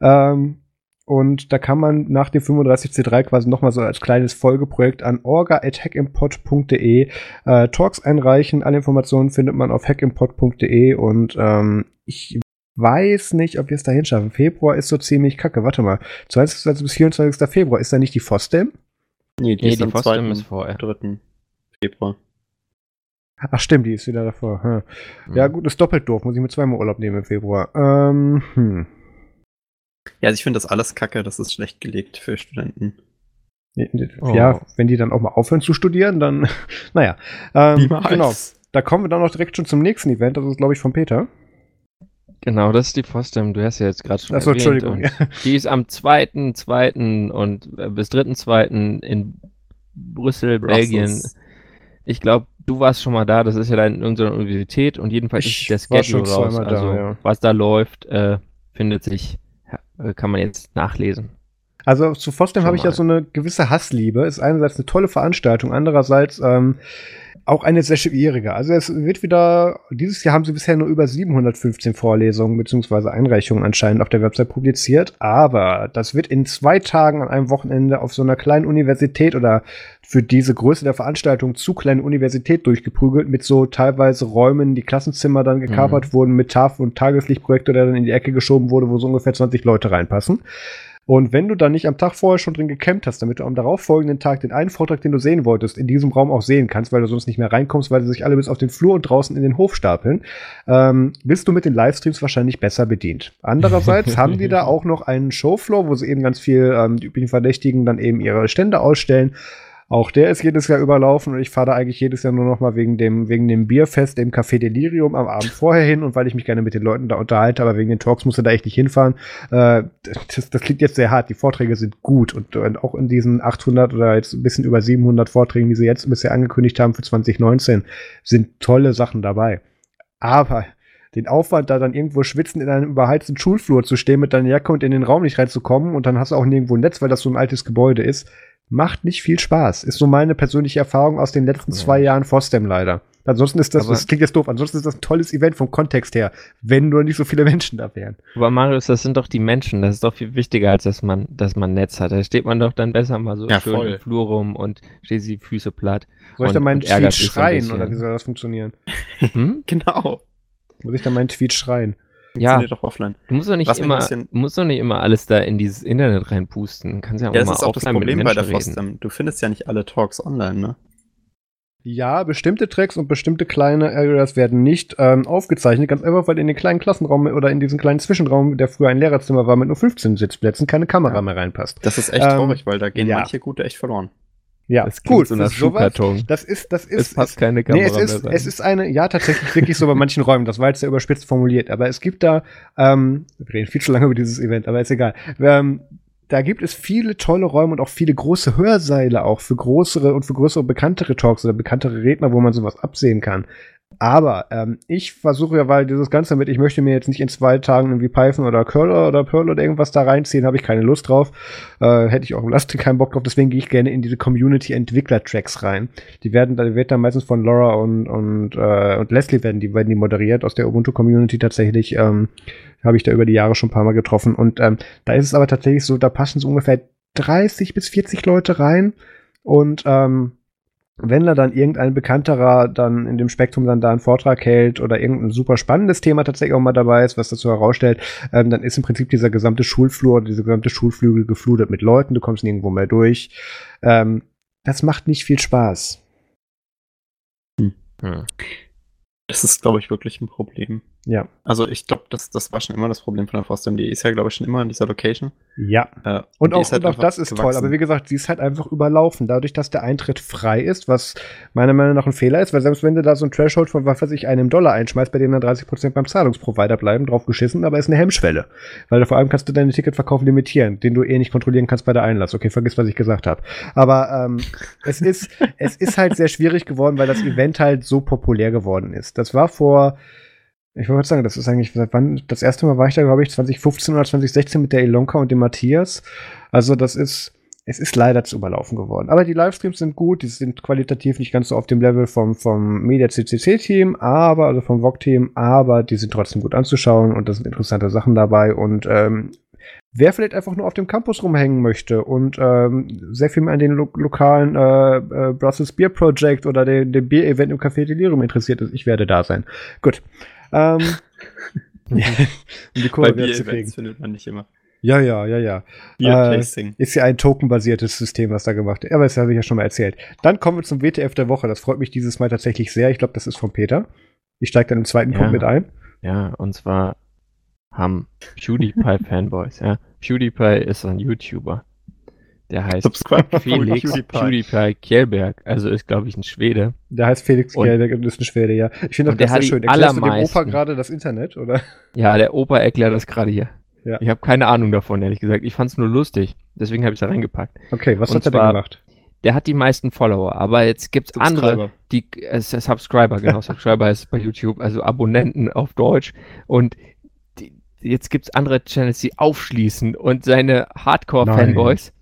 Ähm, und da kann man nach dem 35C3 quasi nochmal so als kleines Folgeprojekt an orga.hackimpod.de äh, Talks einreichen. Alle Informationen findet man auf hackimpod.de und ähm, ich weiß nicht, ob wir es dahin schaffen. Februar ist so ziemlich kacke. Warte mal. 20. bis 24. Februar. Ist da nicht die FOSDEM? Nee, die, nee, die FOSDEM ist vorher. 3. Februar. Ach stimmt, die ist wieder davor. Hm. Ja, gut, ist doppelt doof. Muss ich mir zweimal Urlaub nehmen im Februar. Ähm, hm. Ja, also ich finde das alles kacke. Das ist schlecht gelegt für Studenten. Ja, oh. wenn die dann auch mal aufhören zu studieren, dann, naja. Ähm, genau. Da kommen wir dann auch direkt schon zum nächsten Event. Das ist, glaube ich, von Peter. Genau, das ist die Fostem. Du hast ja jetzt gerade schon Achso, Entschuldigung. Ja. Die ist am 2.2. und äh, bis 3.2. in Brüssel, Brussels. Belgien. Ich glaube, du warst schon mal da. Das ist ja da in irgendeiner Universität und jedenfalls ich ist der Schedule raus. Also, da, ja. was da läuft, äh, findet sich, kann man jetzt nachlesen. Also zu Fostem habe ich ja so eine gewisse Hassliebe. Ist einerseits eine tolle Veranstaltung, andererseits ähm, auch eine sehr schwierige. Also es wird wieder, dieses Jahr haben sie bisher nur über 715 Vorlesungen bzw. Einreichungen anscheinend auf der Website publiziert, aber das wird in zwei Tagen an einem Wochenende auf so einer kleinen Universität oder für diese Größe der Veranstaltung zu kleinen Universität durchgeprügelt mit so teilweise Räumen, die Klassenzimmer dann gekapert mhm. wurden mit Tafel- und Tageslichtprojektor, der dann in die Ecke geschoben wurde, wo so ungefähr 20 Leute reinpassen. Und wenn du dann nicht am Tag vorher schon drin gecampt hast, damit du am darauffolgenden Tag den einen Vortrag, den du sehen wolltest, in diesem Raum auch sehen kannst, weil du sonst nicht mehr reinkommst, weil sie sich alle bis auf den Flur und draußen in den Hof stapeln, ähm, bist du mit den Livestreams wahrscheinlich besser bedient. Andererseits haben die da auch noch einen Showfloor, wo sie eben ganz viel ähm, die üblichen Verdächtigen dann eben ihre Stände ausstellen auch der ist jedes Jahr überlaufen und ich fahre da eigentlich jedes Jahr nur noch mal wegen dem, wegen dem Bierfest im Café Delirium am Abend vorher hin und weil ich mich gerne mit den Leuten da unterhalte, aber wegen den Talks musste da echt nicht hinfahren. Äh, das, das klingt jetzt sehr hart. Die Vorträge sind gut und, und, auch in diesen 800 oder jetzt ein bisschen über 700 Vorträgen, die sie jetzt bisher angekündigt haben für 2019, sind tolle Sachen dabei. Aber den Aufwand, da dann irgendwo schwitzen in einem überheizten Schulflur zu stehen mit deiner Jacke und in den Raum nicht reinzukommen und dann hast du auch nirgendwo ein Netz, weil das so ein altes Gebäude ist, macht nicht viel Spaß. Ist so meine persönliche Erfahrung aus den letzten zwei Jahren Fosdem leider. Ansonsten ist das, aber das klingt jetzt doof, ansonsten ist das ein tolles Event vom Kontext her, wenn nur nicht so viele Menschen da wären. Aber Marius, das sind doch die Menschen, das ist doch viel wichtiger, als dass man, dass man Netz hat. Da steht man doch dann besser mal so ja, schön voll. im Flur rum und steht die Füße platt. Soll ich dann meinen Tweet schreien oder wie soll das funktionieren? Hm? genau. Muss ich dann meinen Tweet schreien? Ja, doch offline. Du musst doch nicht Was immer, musst doch nicht immer alles da in dieses Internet reinpusten. Kannst ja auch ja, mal das ist auch das Problem bei der FOSDEM. Du findest ja nicht alle Talks online, ne? Ja, bestimmte Tracks und bestimmte kleine Areas werden nicht ähm, aufgezeichnet, ganz einfach, weil in den kleinen Klassenraum oder in diesen kleinen Zwischenraum, der früher ein Lehrerzimmer war mit nur 15 Sitzplätzen, keine Kamera ja. mehr reinpasst. Das ist echt ähm, traurig, weil da gehen ja. manche gute echt verloren. Ja, das gut. So nach Schuhkarton. Das ist, das ist. Es passt ist, keine Kamera nee, es ist, Es ist eine, ja, tatsächlich wirklich so bei manchen Räumen. Das war jetzt sehr überspitzt formuliert. Aber es gibt da, ähm, wir reden viel zu lange über dieses Event, aber ist egal. Ähm, da gibt es viele tolle Räume und auch viele große Hörseile auch für größere und für größere bekanntere Talks oder bekanntere Redner, wo man sowas absehen kann. Aber ähm, ich versuche ja, weil dieses Ganze mit, ich möchte mir jetzt nicht in zwei Tagen irgendwie Python oder Curl oder Perl oder irgendwas da reinziehen, habe ich keine Lust drauf. Äh, hätte ich auch im Last keinen Bock drauf, deswegen gehe ich gerne in diese Community-Entwickler-Tracks rein. Die werden, da wird dann meistens von Laura und, und, äh, und Leslie werden die, werden die moderiert aus der Ubuntu-Community tatsächlich. Ähm, habe ich da über die Jahre schon ein paar Mal getroffen. Und ähm, da ist es aber tatsächlich so, da passen so ungefähr 30 bis 40 Leute rein. Und ähm, wenn da dann irgendein Bekannterer dann in dem Spektrum dann da einen Vortrag hält oder irgendein super spannendes Thema tatsächlich auch mal dabei ist, was dazu herausstellt, ähm, dann ist im Prinzip dieser gesamte Schulflur oder diese gesamte Schulflügel geflutet mit Leuten, du kommst nirgendwo mehr durch. Ähm, das macht nicht viel Spaß. Hm. Das ist, glaube ich, wirklich ein Problem. Ja. Also ich glaube, das, das war schon immer das Problem von der Frostum. Die ist ja, glaube ich, schon immer in dieser Location. Ja. Äh, und, und, auch, halt und auch das ist gewachsen. toll. Aber wie gesagt, sie ist halt einfach überlaufen. Dadurch, dass der Eintritt frei ist, was meiner Meinung nach ein Fehler ist, weil selbst wenn du da so ein Threshold von, was weiß ich, einem Dollar einschmeißt, bei dem dann 30% beim Zahlungsprovider bleiben, drauf geschissen, aber ist eine Hemmschwelle. Weil vor allem kannst du deine Ticketverkauf limitieren, den du eh nicht kontrollieren kannst bei der Einlass. Okay, vergiss, was ich gesagt habe. Aber ähm, es, ist, es ist halt sehr schwierig geworden, weil das Event halt so populär geworden ist. Das war vor ich wollte sagen, das ist eigentlich, seit wann, das erste Mal war ich da, glaube ich, 2015 oder 2016 mit der Elonka und dem Matthias. Also das ist, es ist leider zu überlaufen geworden. Aber die Livestreams sind gut, die sind qualitativ nicht ganz so auf dem Level vom, vom Media CCC Team, aber, also vom VOG Team, aber die sind trotzdem gut anzuschauen und da sind interessante Sachen dabei und, ähm, Wer vielleicht einfach nur auf dem Campus rumhängen möchte und ähm, sehr viel mehr an den lo lokalen äh, äh, Brussels Beer Project oder dem, dem Bier-Event im Café Delirium interessiert ist, ich werde da sein. Gut. Ähm, um die Kurve wieder zu kriegen. findet man nicht immer. Ja, ja, ja, ja. Äh, ist ja ein tokenbasiertes System, was da gemacht wird. Aber das habe ich ja schon mal erzählt. Dann kommen wir zum WTF der Woche. Das freut mich dieses Mal tatsächlich sehr. Ich glaube, das ist von Peter. Ich steige dann im zweiten ja. Punkt mit ein. Ja, und zwar haben PewDiePie-Fanboys, ja. PewDiePie ist ein YouTuber. Der heißt Subscribe Felix PewDiePie. PewDiePie Kjellberg, also ist, glaube ich, ein Schwede. Der heißt Felix Kjellberg und ist ein Schwede, ja. Ich finde das sehr schön. Erklärst du dem Opa gerade das Internet, oder? Ja, der Opa erklärt das gerade hier. Ja. Ich habe keine Ahnung davon, ehrlich gesagt. Ich fand es nur lustig. Deswegen habe ich da reingepackt. Okay, was und hat er denn gemacht? Der hat die meisten Follower, aber jetzt gibt es andere, die äh, Subscriber, genau, Subscriber ist bei YouTube, also Abonnenten auf Deutsch. Und die, jetzt gibt es andere Channels, die aufschließen und seine Hardcore-Fanboys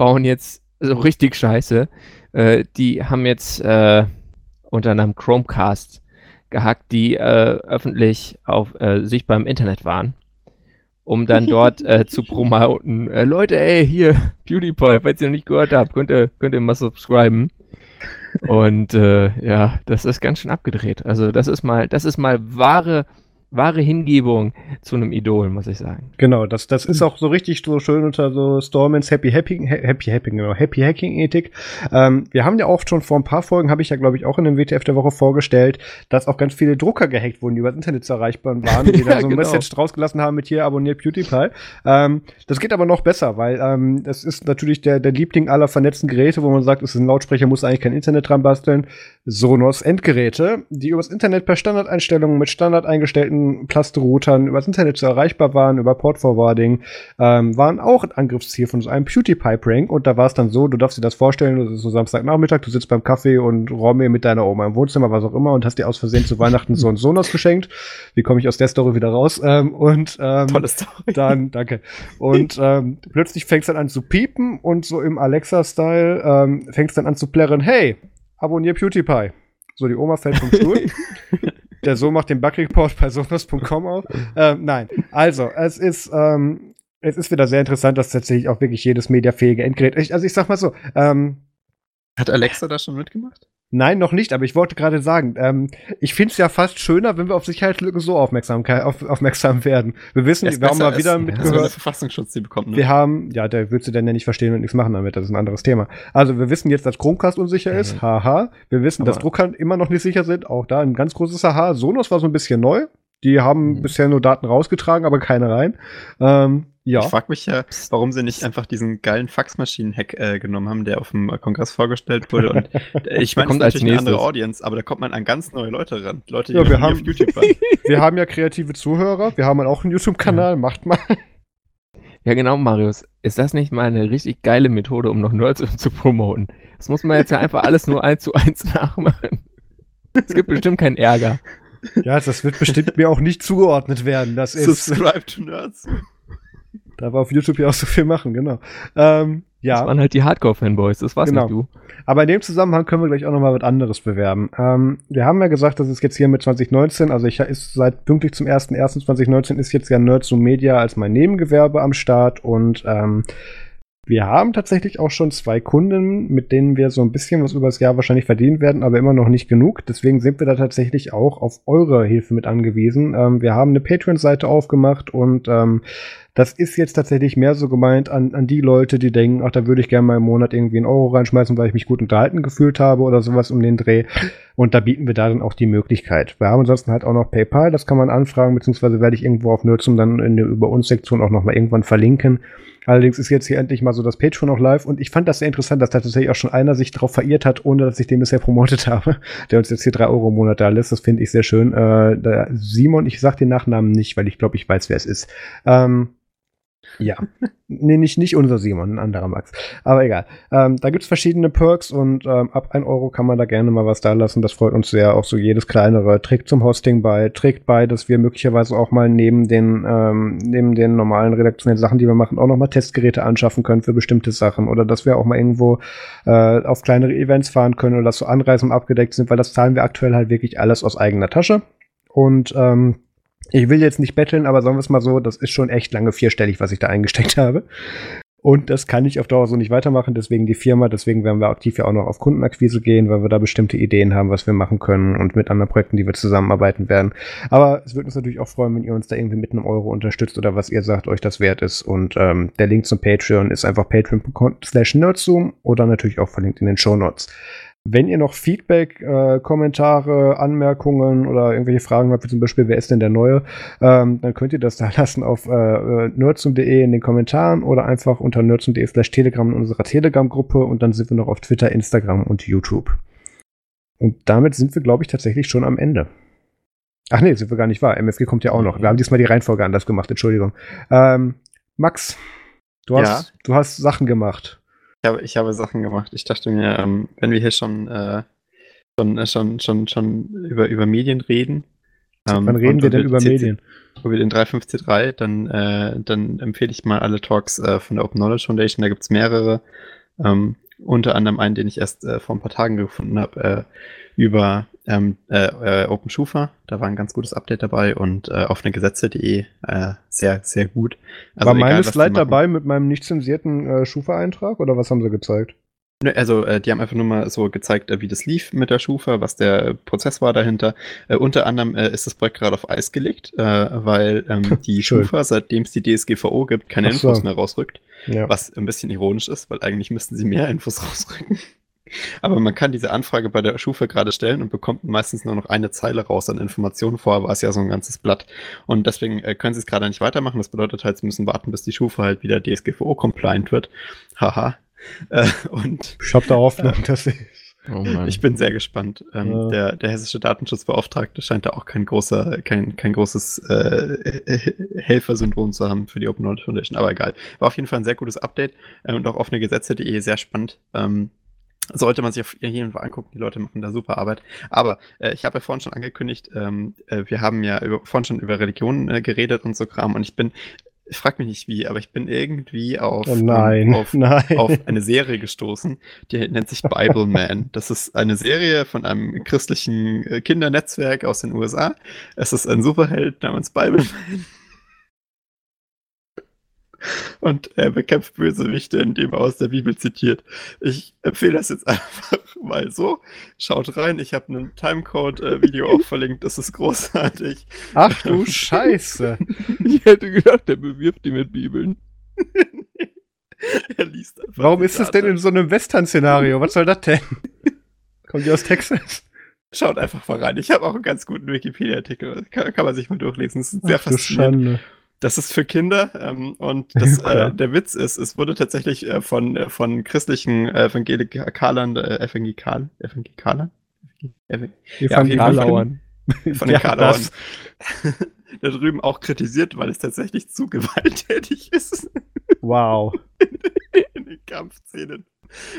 bauen jetzt so richtig scheiße. Äh, die haben jetzt äh, unter einem Chromecast gehackt, die äh, öffentlich auf äh, sichtbar im Internet waren, um dann dort äh, zu promoten. Äh, Leute, ey, hier, PewDiePie, falls ihr noch nicht gehört habt, könnt ihr, könnt ihr mal subscriben. Und ja, das ist ganz schön abgedreht. Also das ist mal, das ist mal wahre wahre Hingebung zu einem Idol, muss ich sagen. Genau, das, das ist auch so richtig so schön unter so Stormans Happy Hacking, Happy Hacking, genau, Happy Hacking Ethik. Ähm, wir haben ja auch schon vor ein paar Folgen, habe ich ja glaube ich auch in dem WTF der Woche vorgestellt, dass auch ganz viele Drucker gehackt wurden, die über das Internet zu erreichbar waren, die ja, dann so ein genau. Message rausgelassen haben mit hier abonniert PewDiePie. Ähm, das geht aber noch besser, weil ähm, das ist natürlich der, der Liebling aller vernetzten Geräte, wo man sagt, es ist ein Lautsprecher, muss eigentlich kein Internet dran basteln. Sonos Endgeräte, die übers Internet per Standardeinstellungen mit standard eingestellten Cluster-Routern übers Internet zu erreichbar waren, über Port-Forwarding, ähm, waren auch ein Angriffsziel von so einem PewDiePie-Prank. Und da war es dann so, du darfst dir das vorstellen, das ist so Samstagnachmittag, du sitzt beim Kaffee und räume mit deiner Oma im Wohnzimmer, was auch immer, und hast dir aus Versehen zu Weihnachten so ein Sonos geschenkt. Wie komme ich aus der Story wieder raus? Ähm, und ähm, Tolle Story. dann, danke. Und ähm, plötzlich fängst dann an zu piepen und so im Alexa-Style ähm, fängst dann an zu plärren, hey, abonnier PewDiePie. So, die Oma fällt vom Stuhl. Der Sohn macht den Bug-Report bei sonos.com auf. Ähm, nein, also, es ist, ähm, es ist wieder sehr interessant, dass tatsächlich auch wirklich jedes mediafähige Endgerät, ich, also ich sag mal so, ähm, Hat Alexa da schon mitgemacht? Nein, noch nicht, aber ich wollte gerade sagen, ähm, ich finde es ja fast schöner, wenn wir auf Sicherheitslücken so aufmerksam, auf, aufmerksam werden. Wir wissen, wir haben mal wieder mitgehört. Ja, Verfassungsschutz, die bekommen, ne? Wir haben, ja, der würdest du dann ja nicht verstehen und nichts machen damit, das ist ein anderes Thema. Also wir wissen jetzt, dass Chromecast unsicher ist, mhm. haha. Wir wissen, aber dass Drucker immer noch nicht sicher sind, auch da ein ganz großes Haha. Sonos war so ein bisschen neu. Die haben mhm. bisher nur Daten rausgetragen, aber keine rein. Ähm, ja. Ich frage mich ja, warum sie nicht einfach diesen geilen Faxmaschinen-Hack äh, genommen haben, der auf dem Kongress vorgestellt wurde. Und äh, ich meine, das ist natürlich eine andere Audience, aber da kommt man an ganz neue Leute ran. Leute, die ja, wir haben, auf YouTube waren. Wir haben ja kreative Zuhörer, wir haben auch einen YouTube-Kanal, macht mal. Ja, genau, Marius. Ist das nicht mal eine richtig geile Methode, um noch Nerds zu promoten? Das muss man jetzt ja einfach alles nur eins zu eins nachmachen. Es gibt bestimmt keinen Ärger. Ja, das wird bestimmt mir auch nicht zugeordnet werden. Das ist. Subscribe to Nerds. Da war auf YouTube ja auch so viel machen, genau. Ähm, ja. Das waren halt die Hardcore-Fanboys, das war's genau. nicht du. Aber in dem Zusammenhang können wir gleich auch nochmal was anderes bewerben. Ähm, wir haben ja gesagt, dass es jetzt hier mit 2019, also ich ist seit pünktlich zum 1.1.2019 ist jetzt ja Nerds Media als mein Nebengewerbe am Start und ähm, wir haben tatsächlich auch schon zwei Kunden, mit denen wir so ein bisschen was übers Jahr wahrscheinlich verdienen werden, aber immer noch nicht genug. Deswegen sind wir da tatsächlich auch auf eure Hilfe mit angewiesen. Ähm, wir haben eine Patreon-Seite aufgemacht und ähm, das ist jetzt tatsächlich mehr so gemeint an, an die Leute, die denken, ach, da würde ich gerne mal im Monat irgendwie einen Euro reinschmeißen, weil ich mich gut unterhalten gefühlt habe oder sowas um den Dreh. Und da bieten wir da dann auch die Möglichkeit. Wir haben ansonsten halt auch noch PayPal, das kann man anfragen, beziehungsweise werde ich irgendwo auf Nutzung dann in der Über uns Sektion auch nochmal irgendwann verlinken. Allerdings ist jetzt hier endlich mal so das Patreon auch live und ich fand das sehr interessant, dass da tatsächlich auch schon einer sich darauf verirrt hat, ohne dass ich den bisher promotet habe, der uns jetzt hier drei Euro im Monat da lässt. Das finde ich sehr schön. Äh, Simon, ich sag den Nachnamen nicht, weil ich glaube, ich weiß, wer es ist. Ähm, ja. nee, nicht, nicht unser Simon, ein anderer Max. Aber egal. Ähm, da gibt's verschiedene Perks und ähm, ab 1 Euro kann man da gerne mal was da lassen. Das freut uns sehr. Auch so jedes kleinere trägt zum Hosting bei, trägt bei, dass wir möglicherweise auch mal neben den, ähm, neben den normalen redaktionellen Sachen, die wir machen, auch nochmal Testgeräte anschaffen können für bestimmte Sachen. Oder dass wir auch mal irgendwo äh, auf kleinere Events fahren können oder dass so Anreisen abgedeckt sind, weil das zahlen wir aktuell halt wirklich alles aus eigener Tasche. Und ähm, ich will jetzt nicht betteln, aber sagen wir es mal so, das ist schon echt lange vierstellig, was ich da eingesteckt habe. Und das kann ich auf Dauer so nicht weitermachen, deswegen die Firma, deswegen werden wir aktiv ja auch noch auf Kundenakquise gehen, weil wir da bestimmte Ideen haben, was wir machen können und mit anderen Projekten, die wir zusammenarbeiten werden. Aber es würde uns natürlich auch freuen, wenn ihr uns da irgendwie mit einem Euro unterstützt oder was ihr sagt, euch das wert ist. Und ähm, der Link zum Patreon ist einfach patreon.com slash nerdzoom oder natürlich auch verlinkt in den Show Notes. Wenn ihr noch Feedback, äh, Kommentare, Anmerkungen oder irgendwelche Fragen habt, wie zum Beispiel, wer ist denn der Neue, ähm, dann könnt ihr das da lassen auf äh, nerdsum.de in den Kommentaren oder einfach unter nerdsum.de slash telegram in unserer Telegram-Gruppe und dann sind wir noch auf Twitter, Instagram und YouTube. Und damit sind wir, glaube ich, tatsächlich schon am Ende. Ach nee, sind wir gar nicht wahr. MFG kommt ja auch noch. Wir haben diesmal die Reihenfolge anders gemacht, Entschuldigung. Ähm, Max, du hast, ja? du hast Sachen gemacht. Ich habe, ich habe Sachen gemacht. Ich dachte mir, ähm, wenn wir hier schon, äh, schon, äh, schon, schon, schon über, über Medien reden. Ähm, Wann reden wir denn über Medien? Über den 353, dann, äh, dann empfehle ich mal alle Talks äh, von der Open Knowledge Foundation. Da gibt es mehrere. Ähm, unter anderem einen, den ich erst äh, vor ein paar Tagen gefunden habe, äh, über ähm, äh, äh, OpenSchufa. Da war ein ganz gutes Update dabei und äh, offenegesetze.de äh, sehr, sehr gut. Also war meine Slide dabei mit meinem nicht zensierten äh, Schufa-Eintrag oder was haben sie gezeigt? Also, äh, die haben einfach nur mal so gezeigt, äh, wie das lief mit der Schufa, was der Prozess war dahinter. Äh, unter anderem äh, ist das Projekt gerade auf Eis gelegt, weil ähm, die Schufa, seitdem es die DSGVO gibt, keine so. Infos mehr rausrückt. Ja. Was ein bisschen ironisch ist, weil eigentlich müssten sie mehr Infos rausrücken. Aber man kann diese Anfrage bei der Schufa gerade stellen und bekommt meistens nur noch eine Zeile raus an Informationen. Vorher war es ja so ein ganzes Blatt. Und deswegen äh, können sie es gerade nicht weitermachen. Das bedeutet halt, sie müssen warten, bis die Schufa halt wieder DSGVO-compliant wird. Haha. Äh, und ich habe da Hoffnung, äh, dass ich. Oh ich bin sehr gespannt. Ähm, ja. der, der hessische Datenschutzbeauftragte scheint da auch kein großer, kein, kein großes äh, Helfersyndrom zu haben für die Open Knowledge Foundation. Aber egal. War auf jeden Fall ein sehr gutes Update äh, und auch offene Gesetze.de sehr spannend. Ähm, sollte man sich auf jeden Fall angucken. Die Leute machen da super Arbeit. Aber äh, ich habe ja vorhin schon angekündigt, ähm, äh, wir haben ja über, vorhin schon über Religionen äh, geredet und so Kram. Und ich bin ich frage mich nicht wie, aber ich bin irgendwie auf, oh nein, auf, nein. auf, eine Serie gestoßen, die nennt sich Bible Man. Das ist eine Serie von einem christlichen äh, Kindernetzwerk aus den USA. Es ist ein Superheld namens Bible Man. Und er bekämpft Bösewichte, indem er aus der Bibel zitiert. Ich empfehle das jetzt einfach mal so. Schaut rein, ich habe einen Timecode-Video auch verlinkt, das ist großartig. Ach du Scheiße. Ich hätte gedacht, der bewirft die mit Bibeln. er liest einfach. Warum ist das denn in so einem Western-Szenario? Was soll das denn? Kommt die aus Texas? Schaut einfach mal rein. Ich habe auch einen ganz guten Wikipedia-Artikel. Kann, kann, man sich mal durchlesen. Das ist sehr Ach, faszinierend. Schande. Das ist für Kinder ähm, und das, äh, der Witz ist, es wurde tatsächlich äh, von, äh, von christlichen Evangelikalern, äh, Evangelikal, Evangelikalern? Evangelikalen. Ja, von den ja, Karlauern. da drüben auch kritisiert, weil es tatsächlich zu gewalttätig ist. Wow. In den Kampfszenen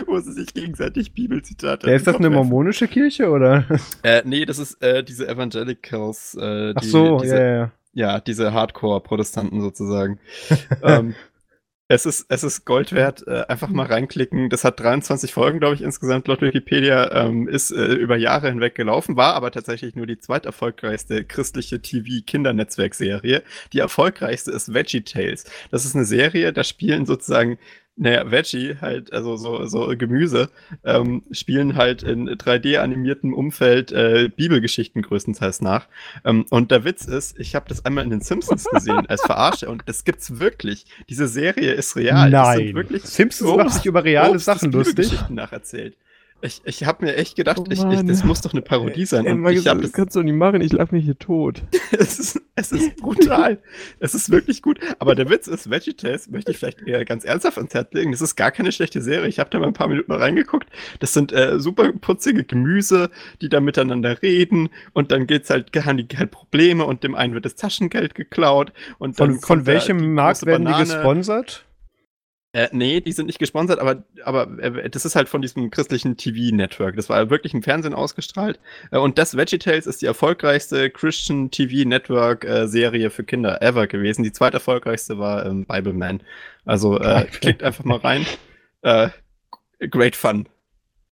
wo sie sich gegenseitig Bibelzitate. Ja, ist das eine mormonische Kirche oder? Äh, nee, das ist äh, diese Evangelicals. Äh, die, Ach so, diese, ja, ja ja, diese Hardcore-Protestanten sozusagen. ähm, es ist, es ist Gold wert. Äh, einfach mal reinklicken. Das hat 23 Folgen, glaube ich, insgesamt laut Wikipedia. Ähm, ist äh, über Jahre hinweg gelaufen, war aber tatsächlich nur die zweiterfolgreichste christliche TV-Kindernetzwerkserie. Die erfolgreichste ist Veggie Tales. Das ist eine Serie, da spielen sozusagen naja, Veggie, halt, also so, so Gemüse, ähm, spielen halt in 3D-animiertem Umfeld äh, Bibelgeschichten größtenteils nach. Ähm, und der Witz ist, ich habe das einmal in den Simpsons gesehen als Verarsche und das gibt's wirklich. Diese Serie ist real. Nein. wirklich Simpsons macht sich über reale Sachen lustig. Bibelgeschichten nacherzählt. Ich, ich habe mir echt gedacht, oh ich, ich, das muss doch eine Parodie sein. Ey, und ich gesagt, das kannst du nicht machen, ich lauf mich hier tot. es, ist, es ist brutal. es ist wirklich gut. Aber der Witz ist, VeggieTales möchte ich vielleicht eher ganz ernsthaft ans Herz legen. Das ist gar keine schlechte Serie. Ich habe da mal ein paar Minuten mal reingeguckt. Das sind äh, super putzige Gemüse, die da miteinander reden. Und dann geht's halt, haben die halt Probleme und dem einen wird das Taschengeld geklaut. Und von, von welchem Markt werden die gesponsert? Äh, nee, die sind nicht gesponsert, aber, aber äh, das ist halt von diesem christlichen TV-Network. Das war wirklich im Fernsehen ausgestrahlt. Äh, und das VeggieTales ist die erfolgreichste Christian TV-Network-Serie für Kinder ever gewesen. Die zweiterfolgreichste war ähm, Bible Man. Also äh, klickt einfach mal rein. Äh, great fun.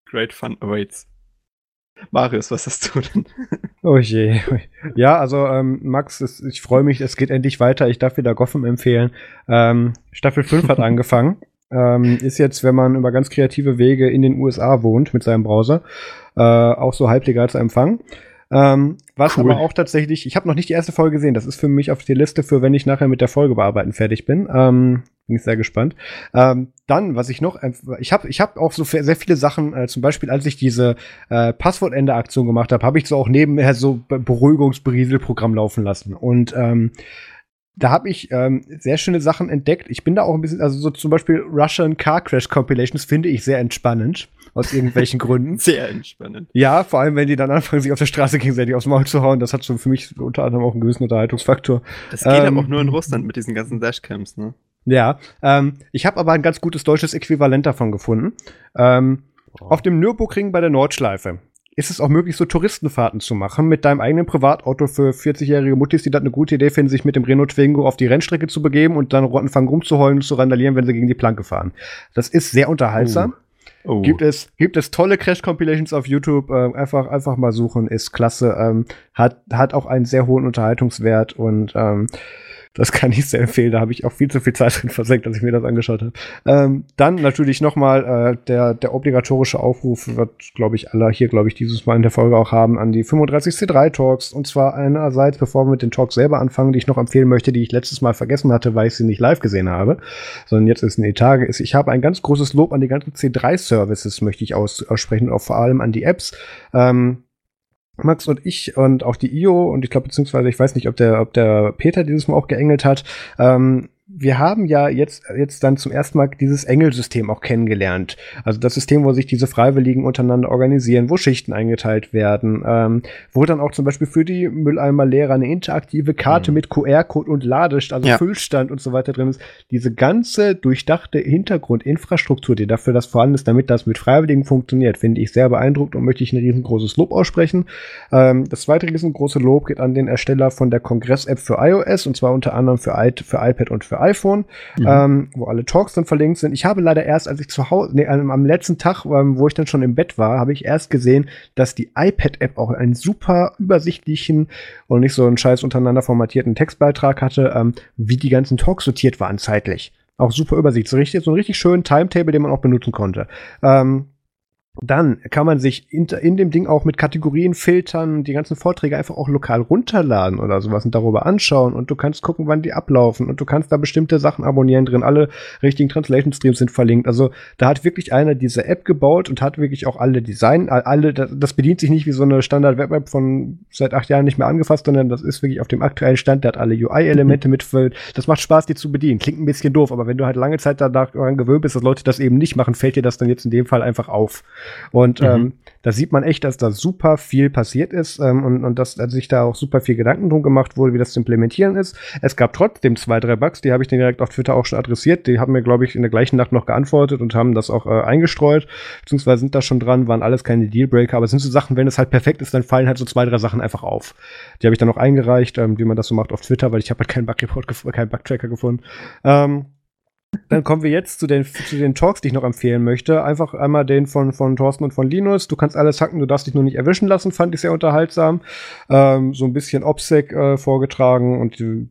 Great fun awaits. Marius, was hast du denn? Oh je. Ja, also ähm, Max, es, ich freue mich, es geht endlich weiter. Ich darf wieder Gotham empfehlen. Ähm, Staffel 5 hat angefangen. Ähm, ist jetzt, wenn man über ganz kreative Wege in den USA wohnt mit seinem Browser, äh, auch so halblegal zu empfangen. Ähm, was cool. aber auch tatsächlich, ich habe noch nicht die erste Folge gesehen. Das ist für mich auf die Liste für, wenn ich nachher mit der Folge bearbeiten fertig bin. Ähm, bin ich sehr gespannt. Ähm, dann, was ich noch, ich habe ich hab auch so sehr viele Sachen, äh, zum Beispiel, als ich diese äh, Passwortende-Aktion gemacht habe, habe ich so auch nebenher so Beruhigungsberieselprogramm laufen lassen. Und ähm, da habe ich ähm, sehr schöne Sachen entdeckt. Ich bin da auch ein bisschen, also so zum Beispiel Russian Car Crash Compilations finde ich sehr entspannend. Aus irgendwelchen Gründen. Sehr entspannend. Ja, vor allem, wenn die dann anfangen, sich auf der Straße gegenseitig aufs Maul zu hauen. Das hat so für mich unter anderem auch einen gewissen Unterhaltungsfaktor. Das geht ähm, aber auch nur in Russland mit diesen ganzen Dashcams, ne? Ja, ähm, ich habe aber ein ganz gutes deutsches Äquivalent davon gefunden. Ähm, oh. Auf dem Nürburgring bei der Nordschleife ist es auch möglich, so Touristenfahrten zu machen mit deinem eigenen Privatauto für 40-jährige Muttis, die das eine gute Idee finden, sich mit dem Renault Twingo auf die Rennstrecke zu begeben und dann anfangen rumzuheulen und zu randalieren, wenn sie gegen die Planke fahren. Das ist sehr unterhaltsam. Oh. Oh. Gibt es, gibt es tolle Crash-Compilations auf YouTube, äh, einfach, einfach mal suchen, ist klasse, ähm, hat, hat auch einen sehr hohen Unterhaltungswert und ähm, das kann ich sehr empfehlen. Da habe ich auch viel zu viel Zeit drin versenkt, als ich mir das angeschaut habe. Ähm, dann natürlich nochmal äh, der, der obligatorische Aufruf, wird, glaube ich, alle hier, glaube ich, dieses Mal in der Folge auch haben, an die 35C3 Talks. Und zwar einerseits, bevor wir mit den Talks selber anfangen, die ich noch empfehlen möchte, die ich letztes Mal vergessen hatte, weil ich sie nicht live gesehen habe, sondern jetzt ist in die Tage ist. Ich habe ein ganz großes Lob an die ganzen C3-Services, möchte ich aus, aussprechen, auch vor allem an die Apps. Ähm, Max und ich und auch die IO und ich glaube beziehungsweise ich weiß nicht, ob der ob der Peter dieses Mal auch geengelt hat, ähm, wir haben ja jetzt, jetzt dann zum ersten Mal dieses Engelsystem auch kennengelernt. Also das System, wo sich diese Freiwilligen untereinander organisieren, wo Schichten eingeteilt werden, ähm, wo dann auch zum Beispiel für die Mülleimerlehrer eine interaktive Karte mhm. mit QR-Code und Ladestand, also ja. Füllstand und so weiter drin ist. Diese ganze durchdachte Hintergrundinfrastruktur, die dafür das vorhanden ist, damit das mit Freiwilligen funktioniert, finde ich sehr beeindruckend und möchte ich ein riesengroßes Lob aussprechen. Ähm, das zweite riesengroße Lob geht an den Ersteller von der Kongress-App für iOS und zwar unter anderem für, I für iPad und für iPhone, mhm. ähm, wo alle Talks dann verlinkt sind. Ich habe leider erst, als ich zu Hause, nee, am, letzten Tag, ähm, wo ich dann schon im Bett war, habe ich erst gesehen, dass die iPad-App auch einen super übersichtlichen und nicht so einen scheiß untereinander formatierten Textbeitrag hatte, ähm, wie die ganzen Talks sortiert waren zeitlich. Auch super Übersicht. So, richtig, so einen richtig schönen Timetable, den man auch benutzen konnte. Ähm, dann kann man sich in, in, dem Ding auch mit Kategorien filtern, die ganzen Vorträge einfach auch lokal runterladen oder sowas und darüber anschauen und du kannst gucken, wann die ablaufen und du kannst da bestimmte Sachen abonnieren drin. Alle richtigen Translation Streams sind verlinkt. Also da hat wirklich einer diese App gebaut und hat wirklich auch alle Design, alle, das bedient sich nicht wie so eine Standard Web App von seit acht Jahren nicht mehr angefasst, sondern das ist wirklich auf dem aktuellen Stand, der hat alle UI-Elemente mhm. mitfüllt. Das macht Spaß, die zu bedienen. Klingt ein bisschen doof, aber wenn du halt lange Zeit daran gewöhnt bist, dass Leute das eben nicht machen, fällt dir das dann jetzt in dem Fall einfach auf. Und mhm. ähm, da sieht man echt, dass da super viel passiert ist ähm, und, und dass also sich da auch super viel Gedanken drum gemacht wurde, wie das zu implementieren ist. Es gab trotzdem zwei, drei Bugs, die habe ich dann direkt auf Twitter auch schon adressiert. Die haben mir, glaube ich, in der gleichen Nacht noch geantwortet und haben das auch äh, eingestreut, beziehungsweise sind da schon dran, waren alles keine Dealbreaker, aber es sind so Sachen, wenn es halt perfekt ist, dann fallen halt so zwei, drei Sachen einfach auf. Die habe ich dann auch eingereicht, ähm, wie man das so macht auf Twitter, weil ich habe halt keinen Bug-Report, keinen Bug-Tracker gefunden. Ähm, dann kommen wir jetzt zu den, zu den Talks, die ich noch empfehlen möchte. Einfach einmal den von, von Thorsten und von Linus. Du kannst alles hacken, du darfst dich nur nicht erwischen lassen, fand ich sehr unterhaltsam. Ähm, so ein bisschen OPSEC äh, vorgetragen und äh,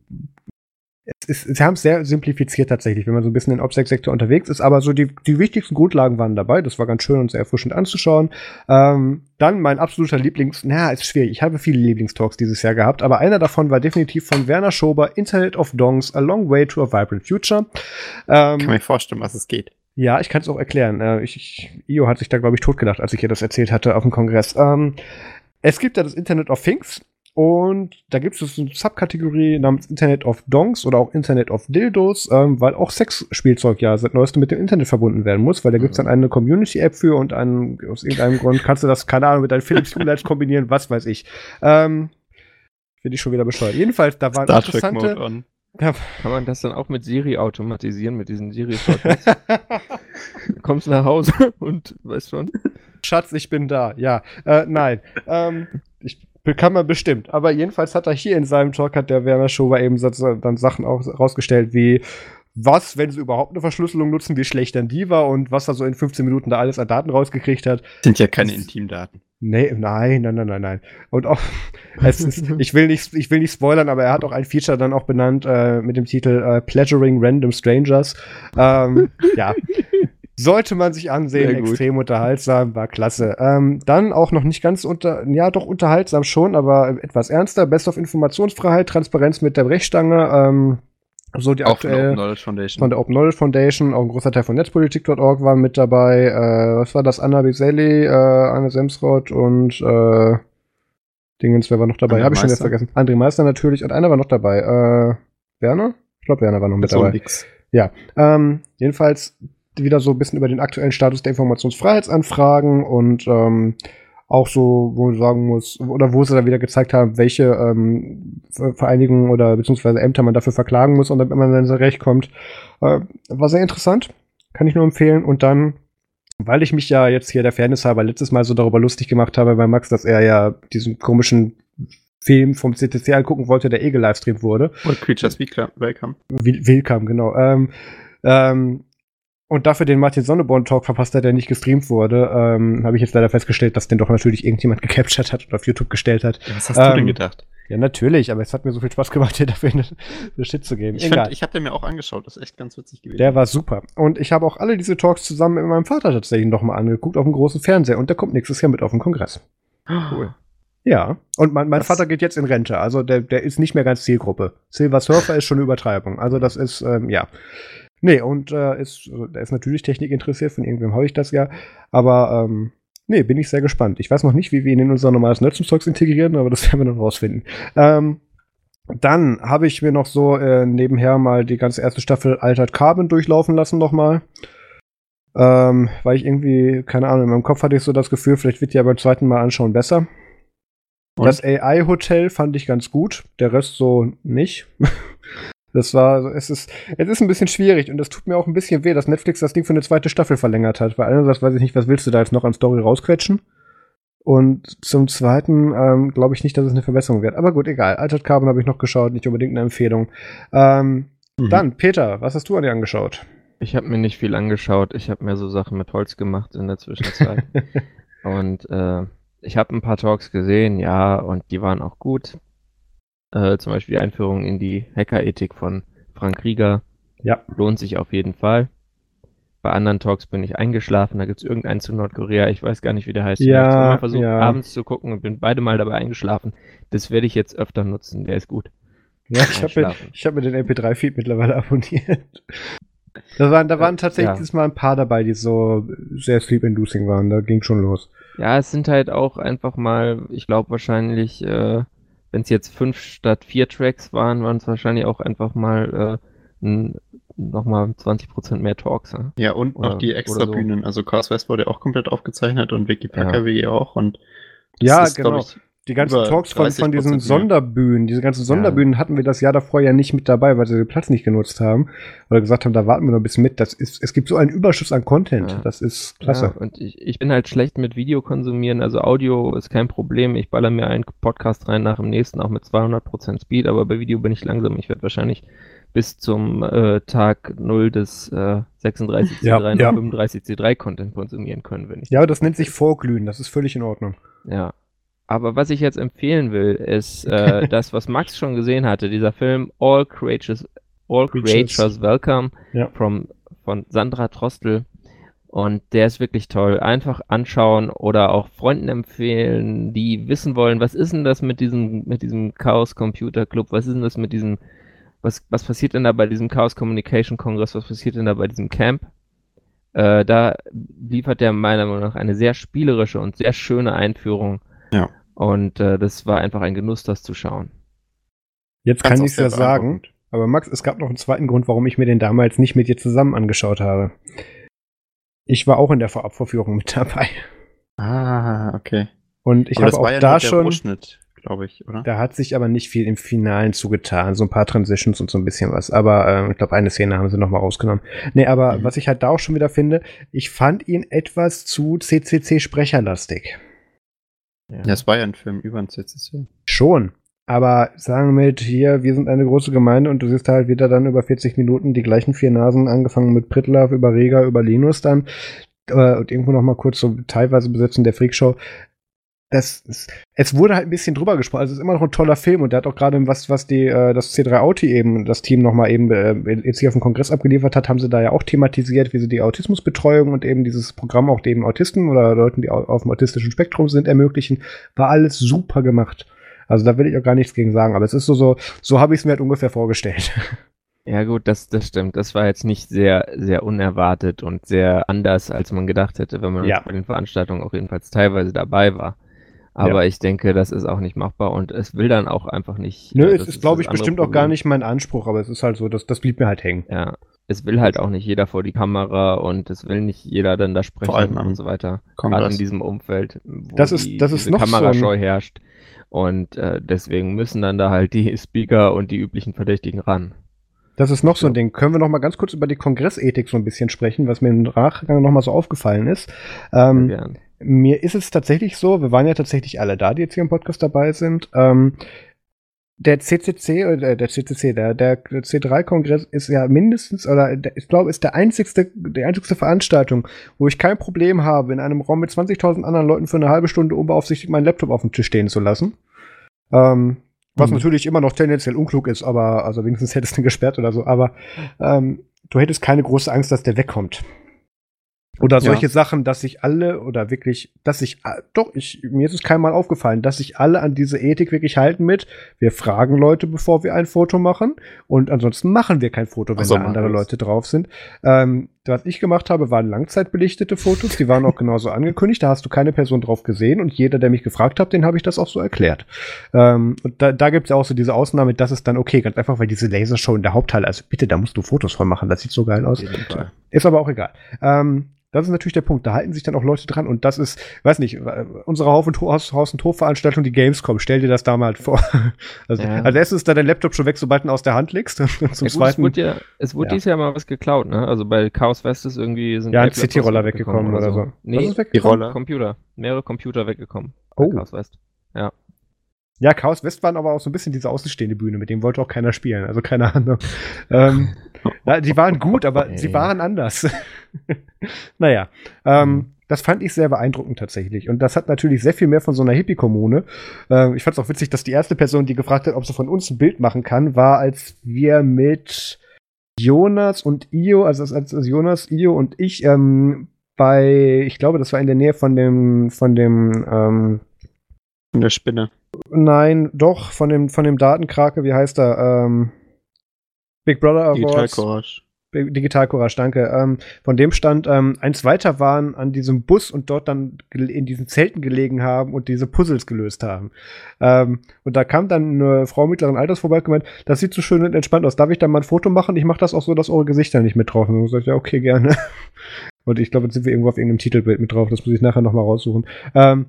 ist, sie haben es sehr simplifiziert tatsächlich, wenn man so ein bisschen in den OPSEC-Sektor unterwegs ist, aber so die, die wichtigsten Grundlagen waren dabei. Das war ganz schön und sehr erfrischend anzuschauen. Ähm, dann mein absoluter Lieblings, naja, ist schwierig. Ich habe viele Lieblingstalks dieses Jahr gehabt, aber einer davon war definitiv von Werner Schober, Internet of Dongs, A Long Way to a Vibrant Future. Ähm, kann mir vorstellen, was es geht. Ja, ich kann es auch erklären. Äh, ich, ich, Io hat sich da, glaube ich, totgedacht, als ich ihr das erzählt hatte auf dem Kongress. Ähm, es gibt ja das Internet of Things. Und da gibt es eine Subkategorie namens Internet of Dongs oder auch Internet of Dildos, ähm, weil auch Sexspielzeug ja seit neuestem mit dem Internet verbunden werden muss, weil da gibt es dann mhm. eine Community-App für und einen, aus irgendeinem Grund kannst du das, keine Ahnung, mit deinen Philips Lights kombinieren, was weiß ich. Ähm, Finde ich schon wieder bescheuert. Jedenfalls, da waren Star interessante. On. Ja. Kann man das dann auch mit Siri automatisieren, mit diesen Siri-Shortcuts? Kommst nach Hause und weißt schon. Schatz, ich bin da. Ja, äh, nein. Ähm, ich kann man bestimmt. Aber jedenfalls hat er hier in seinem Talk, hat der Werner Schober eben dann Sachen auch rausgestellt wie was, wenn sie überhaupt eine Verschlüsselung nutzen, wie schlecht dann die war und was er so in 15 Minuten da alles an Daten rausgekriegt hat. Sind ja keine Intimdaten. Nee, nein, nein, nein, nein, nein. Und auch, es ist, ich will nicht, ich will nicht spoilern, aber er hat auch ein Feature dann auch benannt äh, mit dem Titel äh, Pleasuring Random Strangers. Ähm, ja. Sollte man sich ansehen, extrem unterhaltsam, war klasse. Ähm, dann auch noch nicht ganz unter, ja doch unterhaltsam schon, aber etwas ernster. Best of Informationsfreiheit, Transparenz mit der Brechstange. Ähm, so die auch aktuell, von der Open Knowledge Foundation. Von der Open Knowledge Foundation, auch ein großer Teil von Netzpolitik.org war mit dabei. Äh, was war das? Anna Biselli, äh, Anne Semsrott und äh, Dingens, wer war noch dabei? Habe ich schon jetzt vergessen. André Meister natürlich und einer war noch dabei. Äh, Werner? Ich glaube, Werner war noch mit dabei. Ja, ähm, jedenfalls wieder so ein bisschen über den aktuellen Status der Informationsfreiheitsanfragen und ähm, auch so, wo man sagen muss, oder wo sie dann wieder gezeigt haben, welche ähm, Vereinigungen oder beziehungsweise Ämter man dafür verklagen muss und damit man dann sein Recht kommt. Äh, war sehr interessant, kann ich nur empfehlen. Und dann, weil ich mich ja jetzt hier der Fairness halber letztes Mal so darüber lustig gemacht habe bei Max, dass er ja diesen komischen Film vom CTC angucken wollte, der eh gelivestreamt wurde. Und Creatures Welcome. Welcome, genau. Ähm, ähm, und dafür den Martin Sonneborn-Talk verpasst hat, der nicht gestreamt wurde, ähm, habe ich jetzt leider festgestellt, dass den doch natürlich irgendjemand gecaptured hat und auf YouTube gestellt hat. Ja, was hast ähm, du denn ähm, gedacht? Ja, natürlich, aber es hat mir so viel Spaß gemacht, dir dafür eine, eine Shit zu geben. Ich, Egal. ich habe den mir auch angeschaut, das ist echt ganz witzig gewesen. Der war super. Und ich habe auch alle diese Talks zusammen mit meinem Vater tatsächlich nochmal angeguckt auf dem großen Fernseher und der kommt nächstes Jahr mit auf den Kongress. Cool. Ja, und mein, mein Vater geht jetzt in Rente, also der, der ist nicht mehr ganz Zielgruppe. Silver Surfer ist schon eine Übertreibung. Also das ist, ähm, ja. Nee, und äh, ist, also, er ist natürlich Technik interessiert, von irgendwem habe ich das ja. Aber ähm, nee, bin ich sehr gespannt. Ich weiß noch nicht, wie wir ihn in unser normales Nutzungszeugs integrieren, aber das werden wir noch rausfinden. Ähm, dann habe ich mir noch so äh, nebenher mal die ganze erste Staffel Altered Carbon durchlaufen lassen nochmal. Ähm, weil ich irgendwie, keine Ahnung, in meinem Kopf hatte ich so das Gefühl, vielleicht wird die ja beim zweiten Mal anschauen besser. Und? Das AI-Hotel fand ich ganz gut, der Rest so nicht. Das war, es ist, es ist ein bisschen schwierig und es tut mir auch ein bisschen weh, dass Netflix das Ding für eine zweite Staffel verlängert hat. Weil einerseits weiß ich nicht, was willst du da jetzt noch an Story rausquetschen? Und zum Zweiten ähm, glaube ich nicht, dass es eine Verbesserung wird. Aber gut, egal. Altered Carbon habe ich noch geschaut, nicht unbedingt eine Empfehlung. Ähm, mhm. Dann, Peter, was hast du an dir angeschaut? Ich habe mir nicht viel angeschaut. Ich habe mir so Sachen mit Holz gemacht in der Zwischenzeit. und äh, ich habe ein paar Talks gesehen, ja, und die waren auch gut. Äh, zum Beispiel die Einführung in die Hackerethik von Frank Rieger. Ja. Lohnt sich auf jeden Fall. Bei anderen Talks bin ich eingeschlafen. Da gibt es irgendeinen zu Nordkorea. Ich weiß gar nicht, wie der heißt. Ja, ich habe mal versucht, ja. abends zu gucken und bin beide Mal dabei eingeschlafen. Das werde ich jetzt öfter nutzen. Der ist gut. Ja, ich habe mir, hab mir den MP3-Feed mittlerweile abonniert. Da waren, da waren tatsächlich ja. Mal ein paar dabei, die so sehr sleep-inducing waren. Da ging schon los. Ja, es sind halt auch einfach mal, ich glaube wahrscheinlich äh, wenn es jetzt fünf statt vier Tracks waren, waren es wahrscheinlich auch einfach mal äh, nochmal 20% mehr Talks. Ja, ja und oder, noch die extra so. Bühnen. Also Chaos West wurde ja auch komplett aufgezeichnet und Wikipedia ja. auch. Und ja, ist, genau. Ich, die ganzen Talks von, von diesen mehr. Sonderbühnen, diese ganzen Sonderbühnen ja. hatten wir das Jahr davor ja nicht mit dabei, weil sie den Platz nicht genutzt haben. Oder gesagt haben, da warten wir noch ein bisschen mit. Das ist, es gibt so einen Überschuss an Content. Ja. Das ist klasse. Ja, und ich, ich bin halt schlecht mit Video konsumieren. Also Audio ist kein Problem. Ich baller mir einen Podcast rein nach dem nächsten, auch mit 200% Speed. Aber bei Video bin ich langsam. Ich werde wahrscheinlich bis zum äh, Tag 0 des äh, 36C3 ja, ja. 35C3 Content konsumieren können, wenn ich. Ja, das nennt sich Vorglühen. Das ist völlig in Ordnung. Ja. Aber was ich jetzt empfehlen will, ist äh, das, was Max schon gesehen hatte, dieser Film All Creatures, All Creatures Welcome ja. from, von Sandra Trostel. Und der ist wirklich toll. Einfach anschauen oder auch Freunden empfehlen, die wissen wollen, was ist denn das mit diesem, mit diesem Chaos Computer Club? Was ist denn das mit diesem, was, was passiert denn da bei diesem Chaos Communication Kongress? Was passiert denn da bei diesem Camp? Äh, da liefert er meiner Meinung nach eine sehr spielerische und sehr schöne Einführung ja. Und äh, das war einfach ein Genuss, das zu schauen. Jetzt Kannst kann ich es ja sagen, aber Max, es gab noch einen zweiten Grund, warum ich mir den damals nicht mit dir zusammen angeschaut habe. Ich war auch in der Vorabverführung mit dabei. Ah, okay. Und ich habe auch ja da schon, glaube ich, oder? Da hat sich aber nicht viel im Finalen zugetan, so ein paar Transitions und so ein bisschen was. Aber äh, ich glaube, eine Szene haben sie noch mal rausgenommen. Nee, aber mhm. was ich halt da auch schon wieder finde, ich fand ihn etwas zu CCC-sprecherlastig. Ja. es war ja ein Film über ein CCC. Schon. aber sagen wir mit hier, wir sind eine große Gemeinde und du siehst halt wieder dann über 40 Minuten die gleichen vier Nasen, angefangen mit Prittlaff, über Rega, über Linus dann äh, und irgendwo noch mal kurz so teilweise besetzen der Freakshow das ist, es wurde halt ein bisschen drüber gesprochen. Also es ist immer noch ein toller Film und der hat auch gerade was, was die, äh, das C3 Auti eben, das Team nochmal eben äh, jetzt hier auf dem Kongress abgeliefert hat, haben sie da ja auch thematisiert, wie sie die Autismusbetreuung und eben dieses Programm auch eben Autisten oder Leuten, die auf dem autistischen Spektrum sind, ermöglichen. War alles super gemacht. Also da will ich auch gar nichts gegen sagen, aber es ist so, so, so habe ich es mir halt ungefähr vorgestellt. Ja gut, das, das stimmt. Das war jetzt nicht sehr, sehr unerwartet und sehr anders, als man gedacht hätte, wenn man ja. bei den Veranstaltungen auch jedenfalls teilweise dabei war. Aber ja. ich denke, das ist auch nicht machbar und es will dann auch einfach nicht. Nö, es ist, glaube ich, bestimmt Problem. auch gar nicht mein Anspruch, aber es ist halt so, das, das blieb mir halt hängen. Ja, es will halt auch nicht jeder vor die Kamera und es will nicht jeder dann da sprechen und so weiter. Gerade in diesem Umfeld, wo das ist, die, das ist diese Kamerascheu so herrscht. Und äh, deswegen müssen dann da halt die Speaker und die üblichen Verdächtigen ran. Das ist noch so ein Ding. Können wir noch mal ganz kurz über die Kongressethik so ein bisschen sprechen, was mir im Nachgang noch mal so aufgefallen ist. Ähm, ja, mir ist es tatsächlich so, wir waren ja tatsächlich alle da, die jetzt hier im Podcast dabei sind. Ähm, der CCC oder der CCC, der, der C3-Kongress ist ja mindestens, oder der, ich glaube, ist der einzigste, die einzigste Veranstaltung, wo ich kein Problem habe, in einem Raum mit 20.000 anderen Leuten für eine halbe Stunde unbeaufsichtigt meinen Laptop auf dem Tisch stehen zu lassen. Ähm, was mhm. natürlich immer noch tendenziell unklug ist, aber, also wenigstens hättest du ihn gesperrt oder so, aber ähm, du hättest keine große Angst, dass der wegkommt. Oder solche ja. Sachen, dass sich alle oder wirklich, dass sich doch, ich, mir ist es keinmal aufgefallen, dass sich alle an diese Ethik wirklich halten mit, wir fragen Leute, bevor wir ein Foto machen und ansonsten machen wir kein Foto, wenn so, da andere Leute drauf sind. Ähm, was ich gemacht habe, waren langzeitbelichtete Fotos, die waren auch genauso angekündigt, da hast du keine Person drauf gesehen und jeder, der mich gefragt hat, den habe ich das auch so erklärt. Ähm, und da, da gibt es ja auch so diese Ausnahme, das ist dann okay, ganz einfach, weil diese Lasershow in der Hauptteil, also bitte, da musst du Fotos von machen, das sieht so geil aus. Ist aber auch egal. Ähm, das ist natürlich der Punkt. Da halten sich dann auch Leute dran und das ist, weiß nicht, unsere Haus- und, Haus, und Hofveranstaltung, die Gamescom, stell dir das da mal vor. Also, ja. als erstes ist da dein Laptop schon weg, sobald du ihn aus der Hand legst. Und zum ja, zweiten. Gut, es wurde ja, es wurde ja. dieses Jahr mal was geklaut, ne? Also bei Chaos West ist irgendwie sind Ja, ein CT-Roller weggekommen oder so. Oder so. Nee, was? Die Roller. Computer. Mehrere Computer weggekommen. Oh. Chaos West. Ja. Ja, Chaos West waren aber auch so ein bisschen diese außenstehende Bühne, mit dem wollte auch keiner spielen. Also keine Ahnung. ähm, ja, die waren gut, aber okay. sie waren anders. naja, ähm, mhm. das fand ich sehr beeindruckend tatsächlich. Und das hat natürlich sehr viel mehr von so einer Hippie-Kommune. Ähm, ich fand es auch witzig, dass die erste Person, die gefragt hat, ob sie von uns ein Bild machen kann, war, als wir mit Jonas und Io, also als, als Jonas, Io und ich ähm, bei, ich glaube, das war in der Nähe von dem, von dem, ähm, von der Spinne. Nein, doch, von dem, von dem Datenkrake, wie heißt er? Ähm, Big Brother Awards. Digital Courage. Digital Courage, danke. Ähm, von dem stand ähm, eins weiter waren an diesem Bus und dort dann in diesen Zelten gelegen haben und diese Puzzles gelöst haben. Ähm, und da kam dann eine Frau mittleren Alters vorbei und gemeint, das sieht so schön und entspannt aus. Darf ich da mal ein Foto machen? Ich mache das auch so, dass eure Gesichter nicht mit drauf sind. Und ich sagte, ja, okay, gerne. Und ich glaube, jetzt sind wir irgendwo auf irgendeinem Titelbild mit drauf. Das muss ich nachher noch mal raussuchen. Ähm,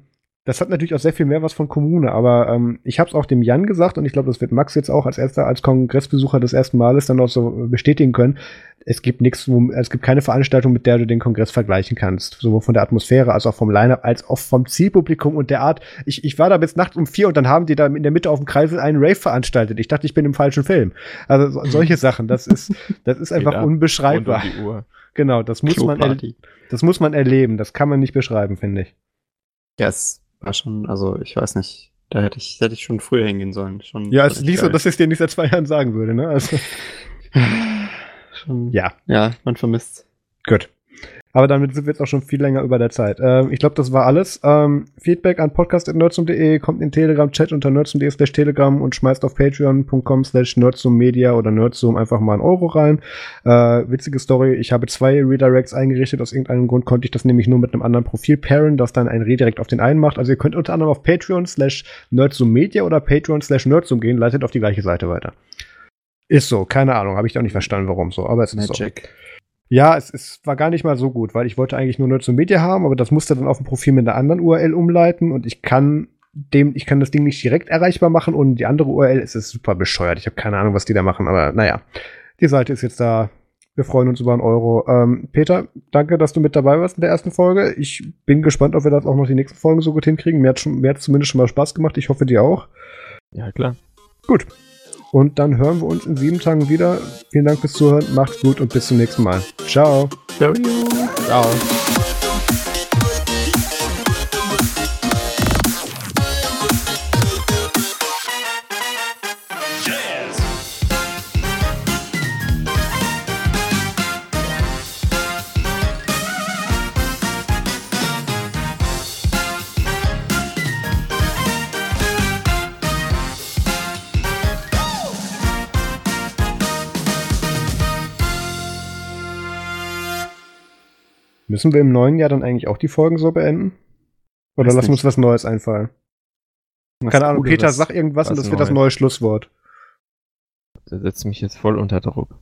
das hat natürlich auch sehr viel mehr was von Kommune, aber ähm, ich habe es auch dem Jan gesagt und ich glaube, das wird Max jetzt auch als erster, als Kongressbesucher des ersten Males dann auch so bestätigen können. Es gibt nichts, es gibt keine Veranstaltung, mit der du den Kongress vergleichen kannst. Sowohl von der Atmosphäre als auch vom Line-Up, als auch vom Zielpublikum und der Art. Ich, ich war da bis nachts um vier und dann haben die da in der Mitte auf dem Kreisel einen Rave veranstaltet. Ich dachte, ich bin im falschen Film. Also so, solche Sachen, das ist, das ist einfach unbeschreibbar. Genau, das muss man, das muss man erleben. Das kann man nicht beschreiben, finde ich. Yes war schon, also ich weiß nicht, da hätte ich, hätte ich schon früher hingehen sollen. Schon, ja, es ist nicht so, dass ich es dir nicht seit zwei Jahren sagen würde, ne? Also. schon, ja. Ja, man vermisst. Gut. Aber damit sind wir jetzt auch schon viel länger über der Zeit. Ähm, ich glaube, das war alles. Ähm, Feedback an podcast.nerdsum.de, kommt in Telegram-Chat unter nerdsum.de slash telegram und schmeißt auf patreon.com slash nerdsum-media oder nerdsum einfach mal einen Euro rein. Äh, witzige Story, ich habe zwei Redirects eingerichtet. Aus irgendeinem Grund konnte ich das nämlich nur mit einem anderen Profil pairen, das dann ein Redirect auf den einen macht. Also ihr könnt unter anderem auf Patreon slash nerdsum-media oder Patreon slash nerdsum gehen, leitet auf die gleiche Seite weiter. Ist so, keine Ahnung, habe ich auch nicht verstanden, warum so, aber es ist Magic. so. Ja, es, es war gar nicht mal so gut, weil ich wollte eigentlich nur Nerd Media haben, aber das musste dann auf dem Profil mit einer anderen URL umleiten und ich kann dem, ich kann das Ding nicht direkt erreichbar machen und die andere URL ist, ist super bescheuert. Ich habe keine Ahnung, was die da machen, aber naja. Die Seite ist jetzt da. Wir freuen uns über einen Euro. Ähm, Peter, danke, dass du mit dabei warst in der ersten Folge. Ich bin gespannt, ob wir das auch noch die nächsten Folgen so gut hinkriegen. Mir hat, schon, mir hat zumindest schon mal Spaß gemacht. Ich hoffe, dir auch. Ja, klar. Gut. Und dann hören wir uns in sieben Tagen wieder. Vielen Dank fürs Zuhören. Macht's gut und bis zum nächsten Mal. Ciao. Ciao. Ciao. Müssen wir im neuen Jahr dann eigentlich auch die Folgen so beenden? Oder lassen wir uns was Neues einfallen? Was Keine Ahnung, Peter, sag irgendwas und das wird das neue Schlusswort. Der setzt mich jetzt voll unter Druck.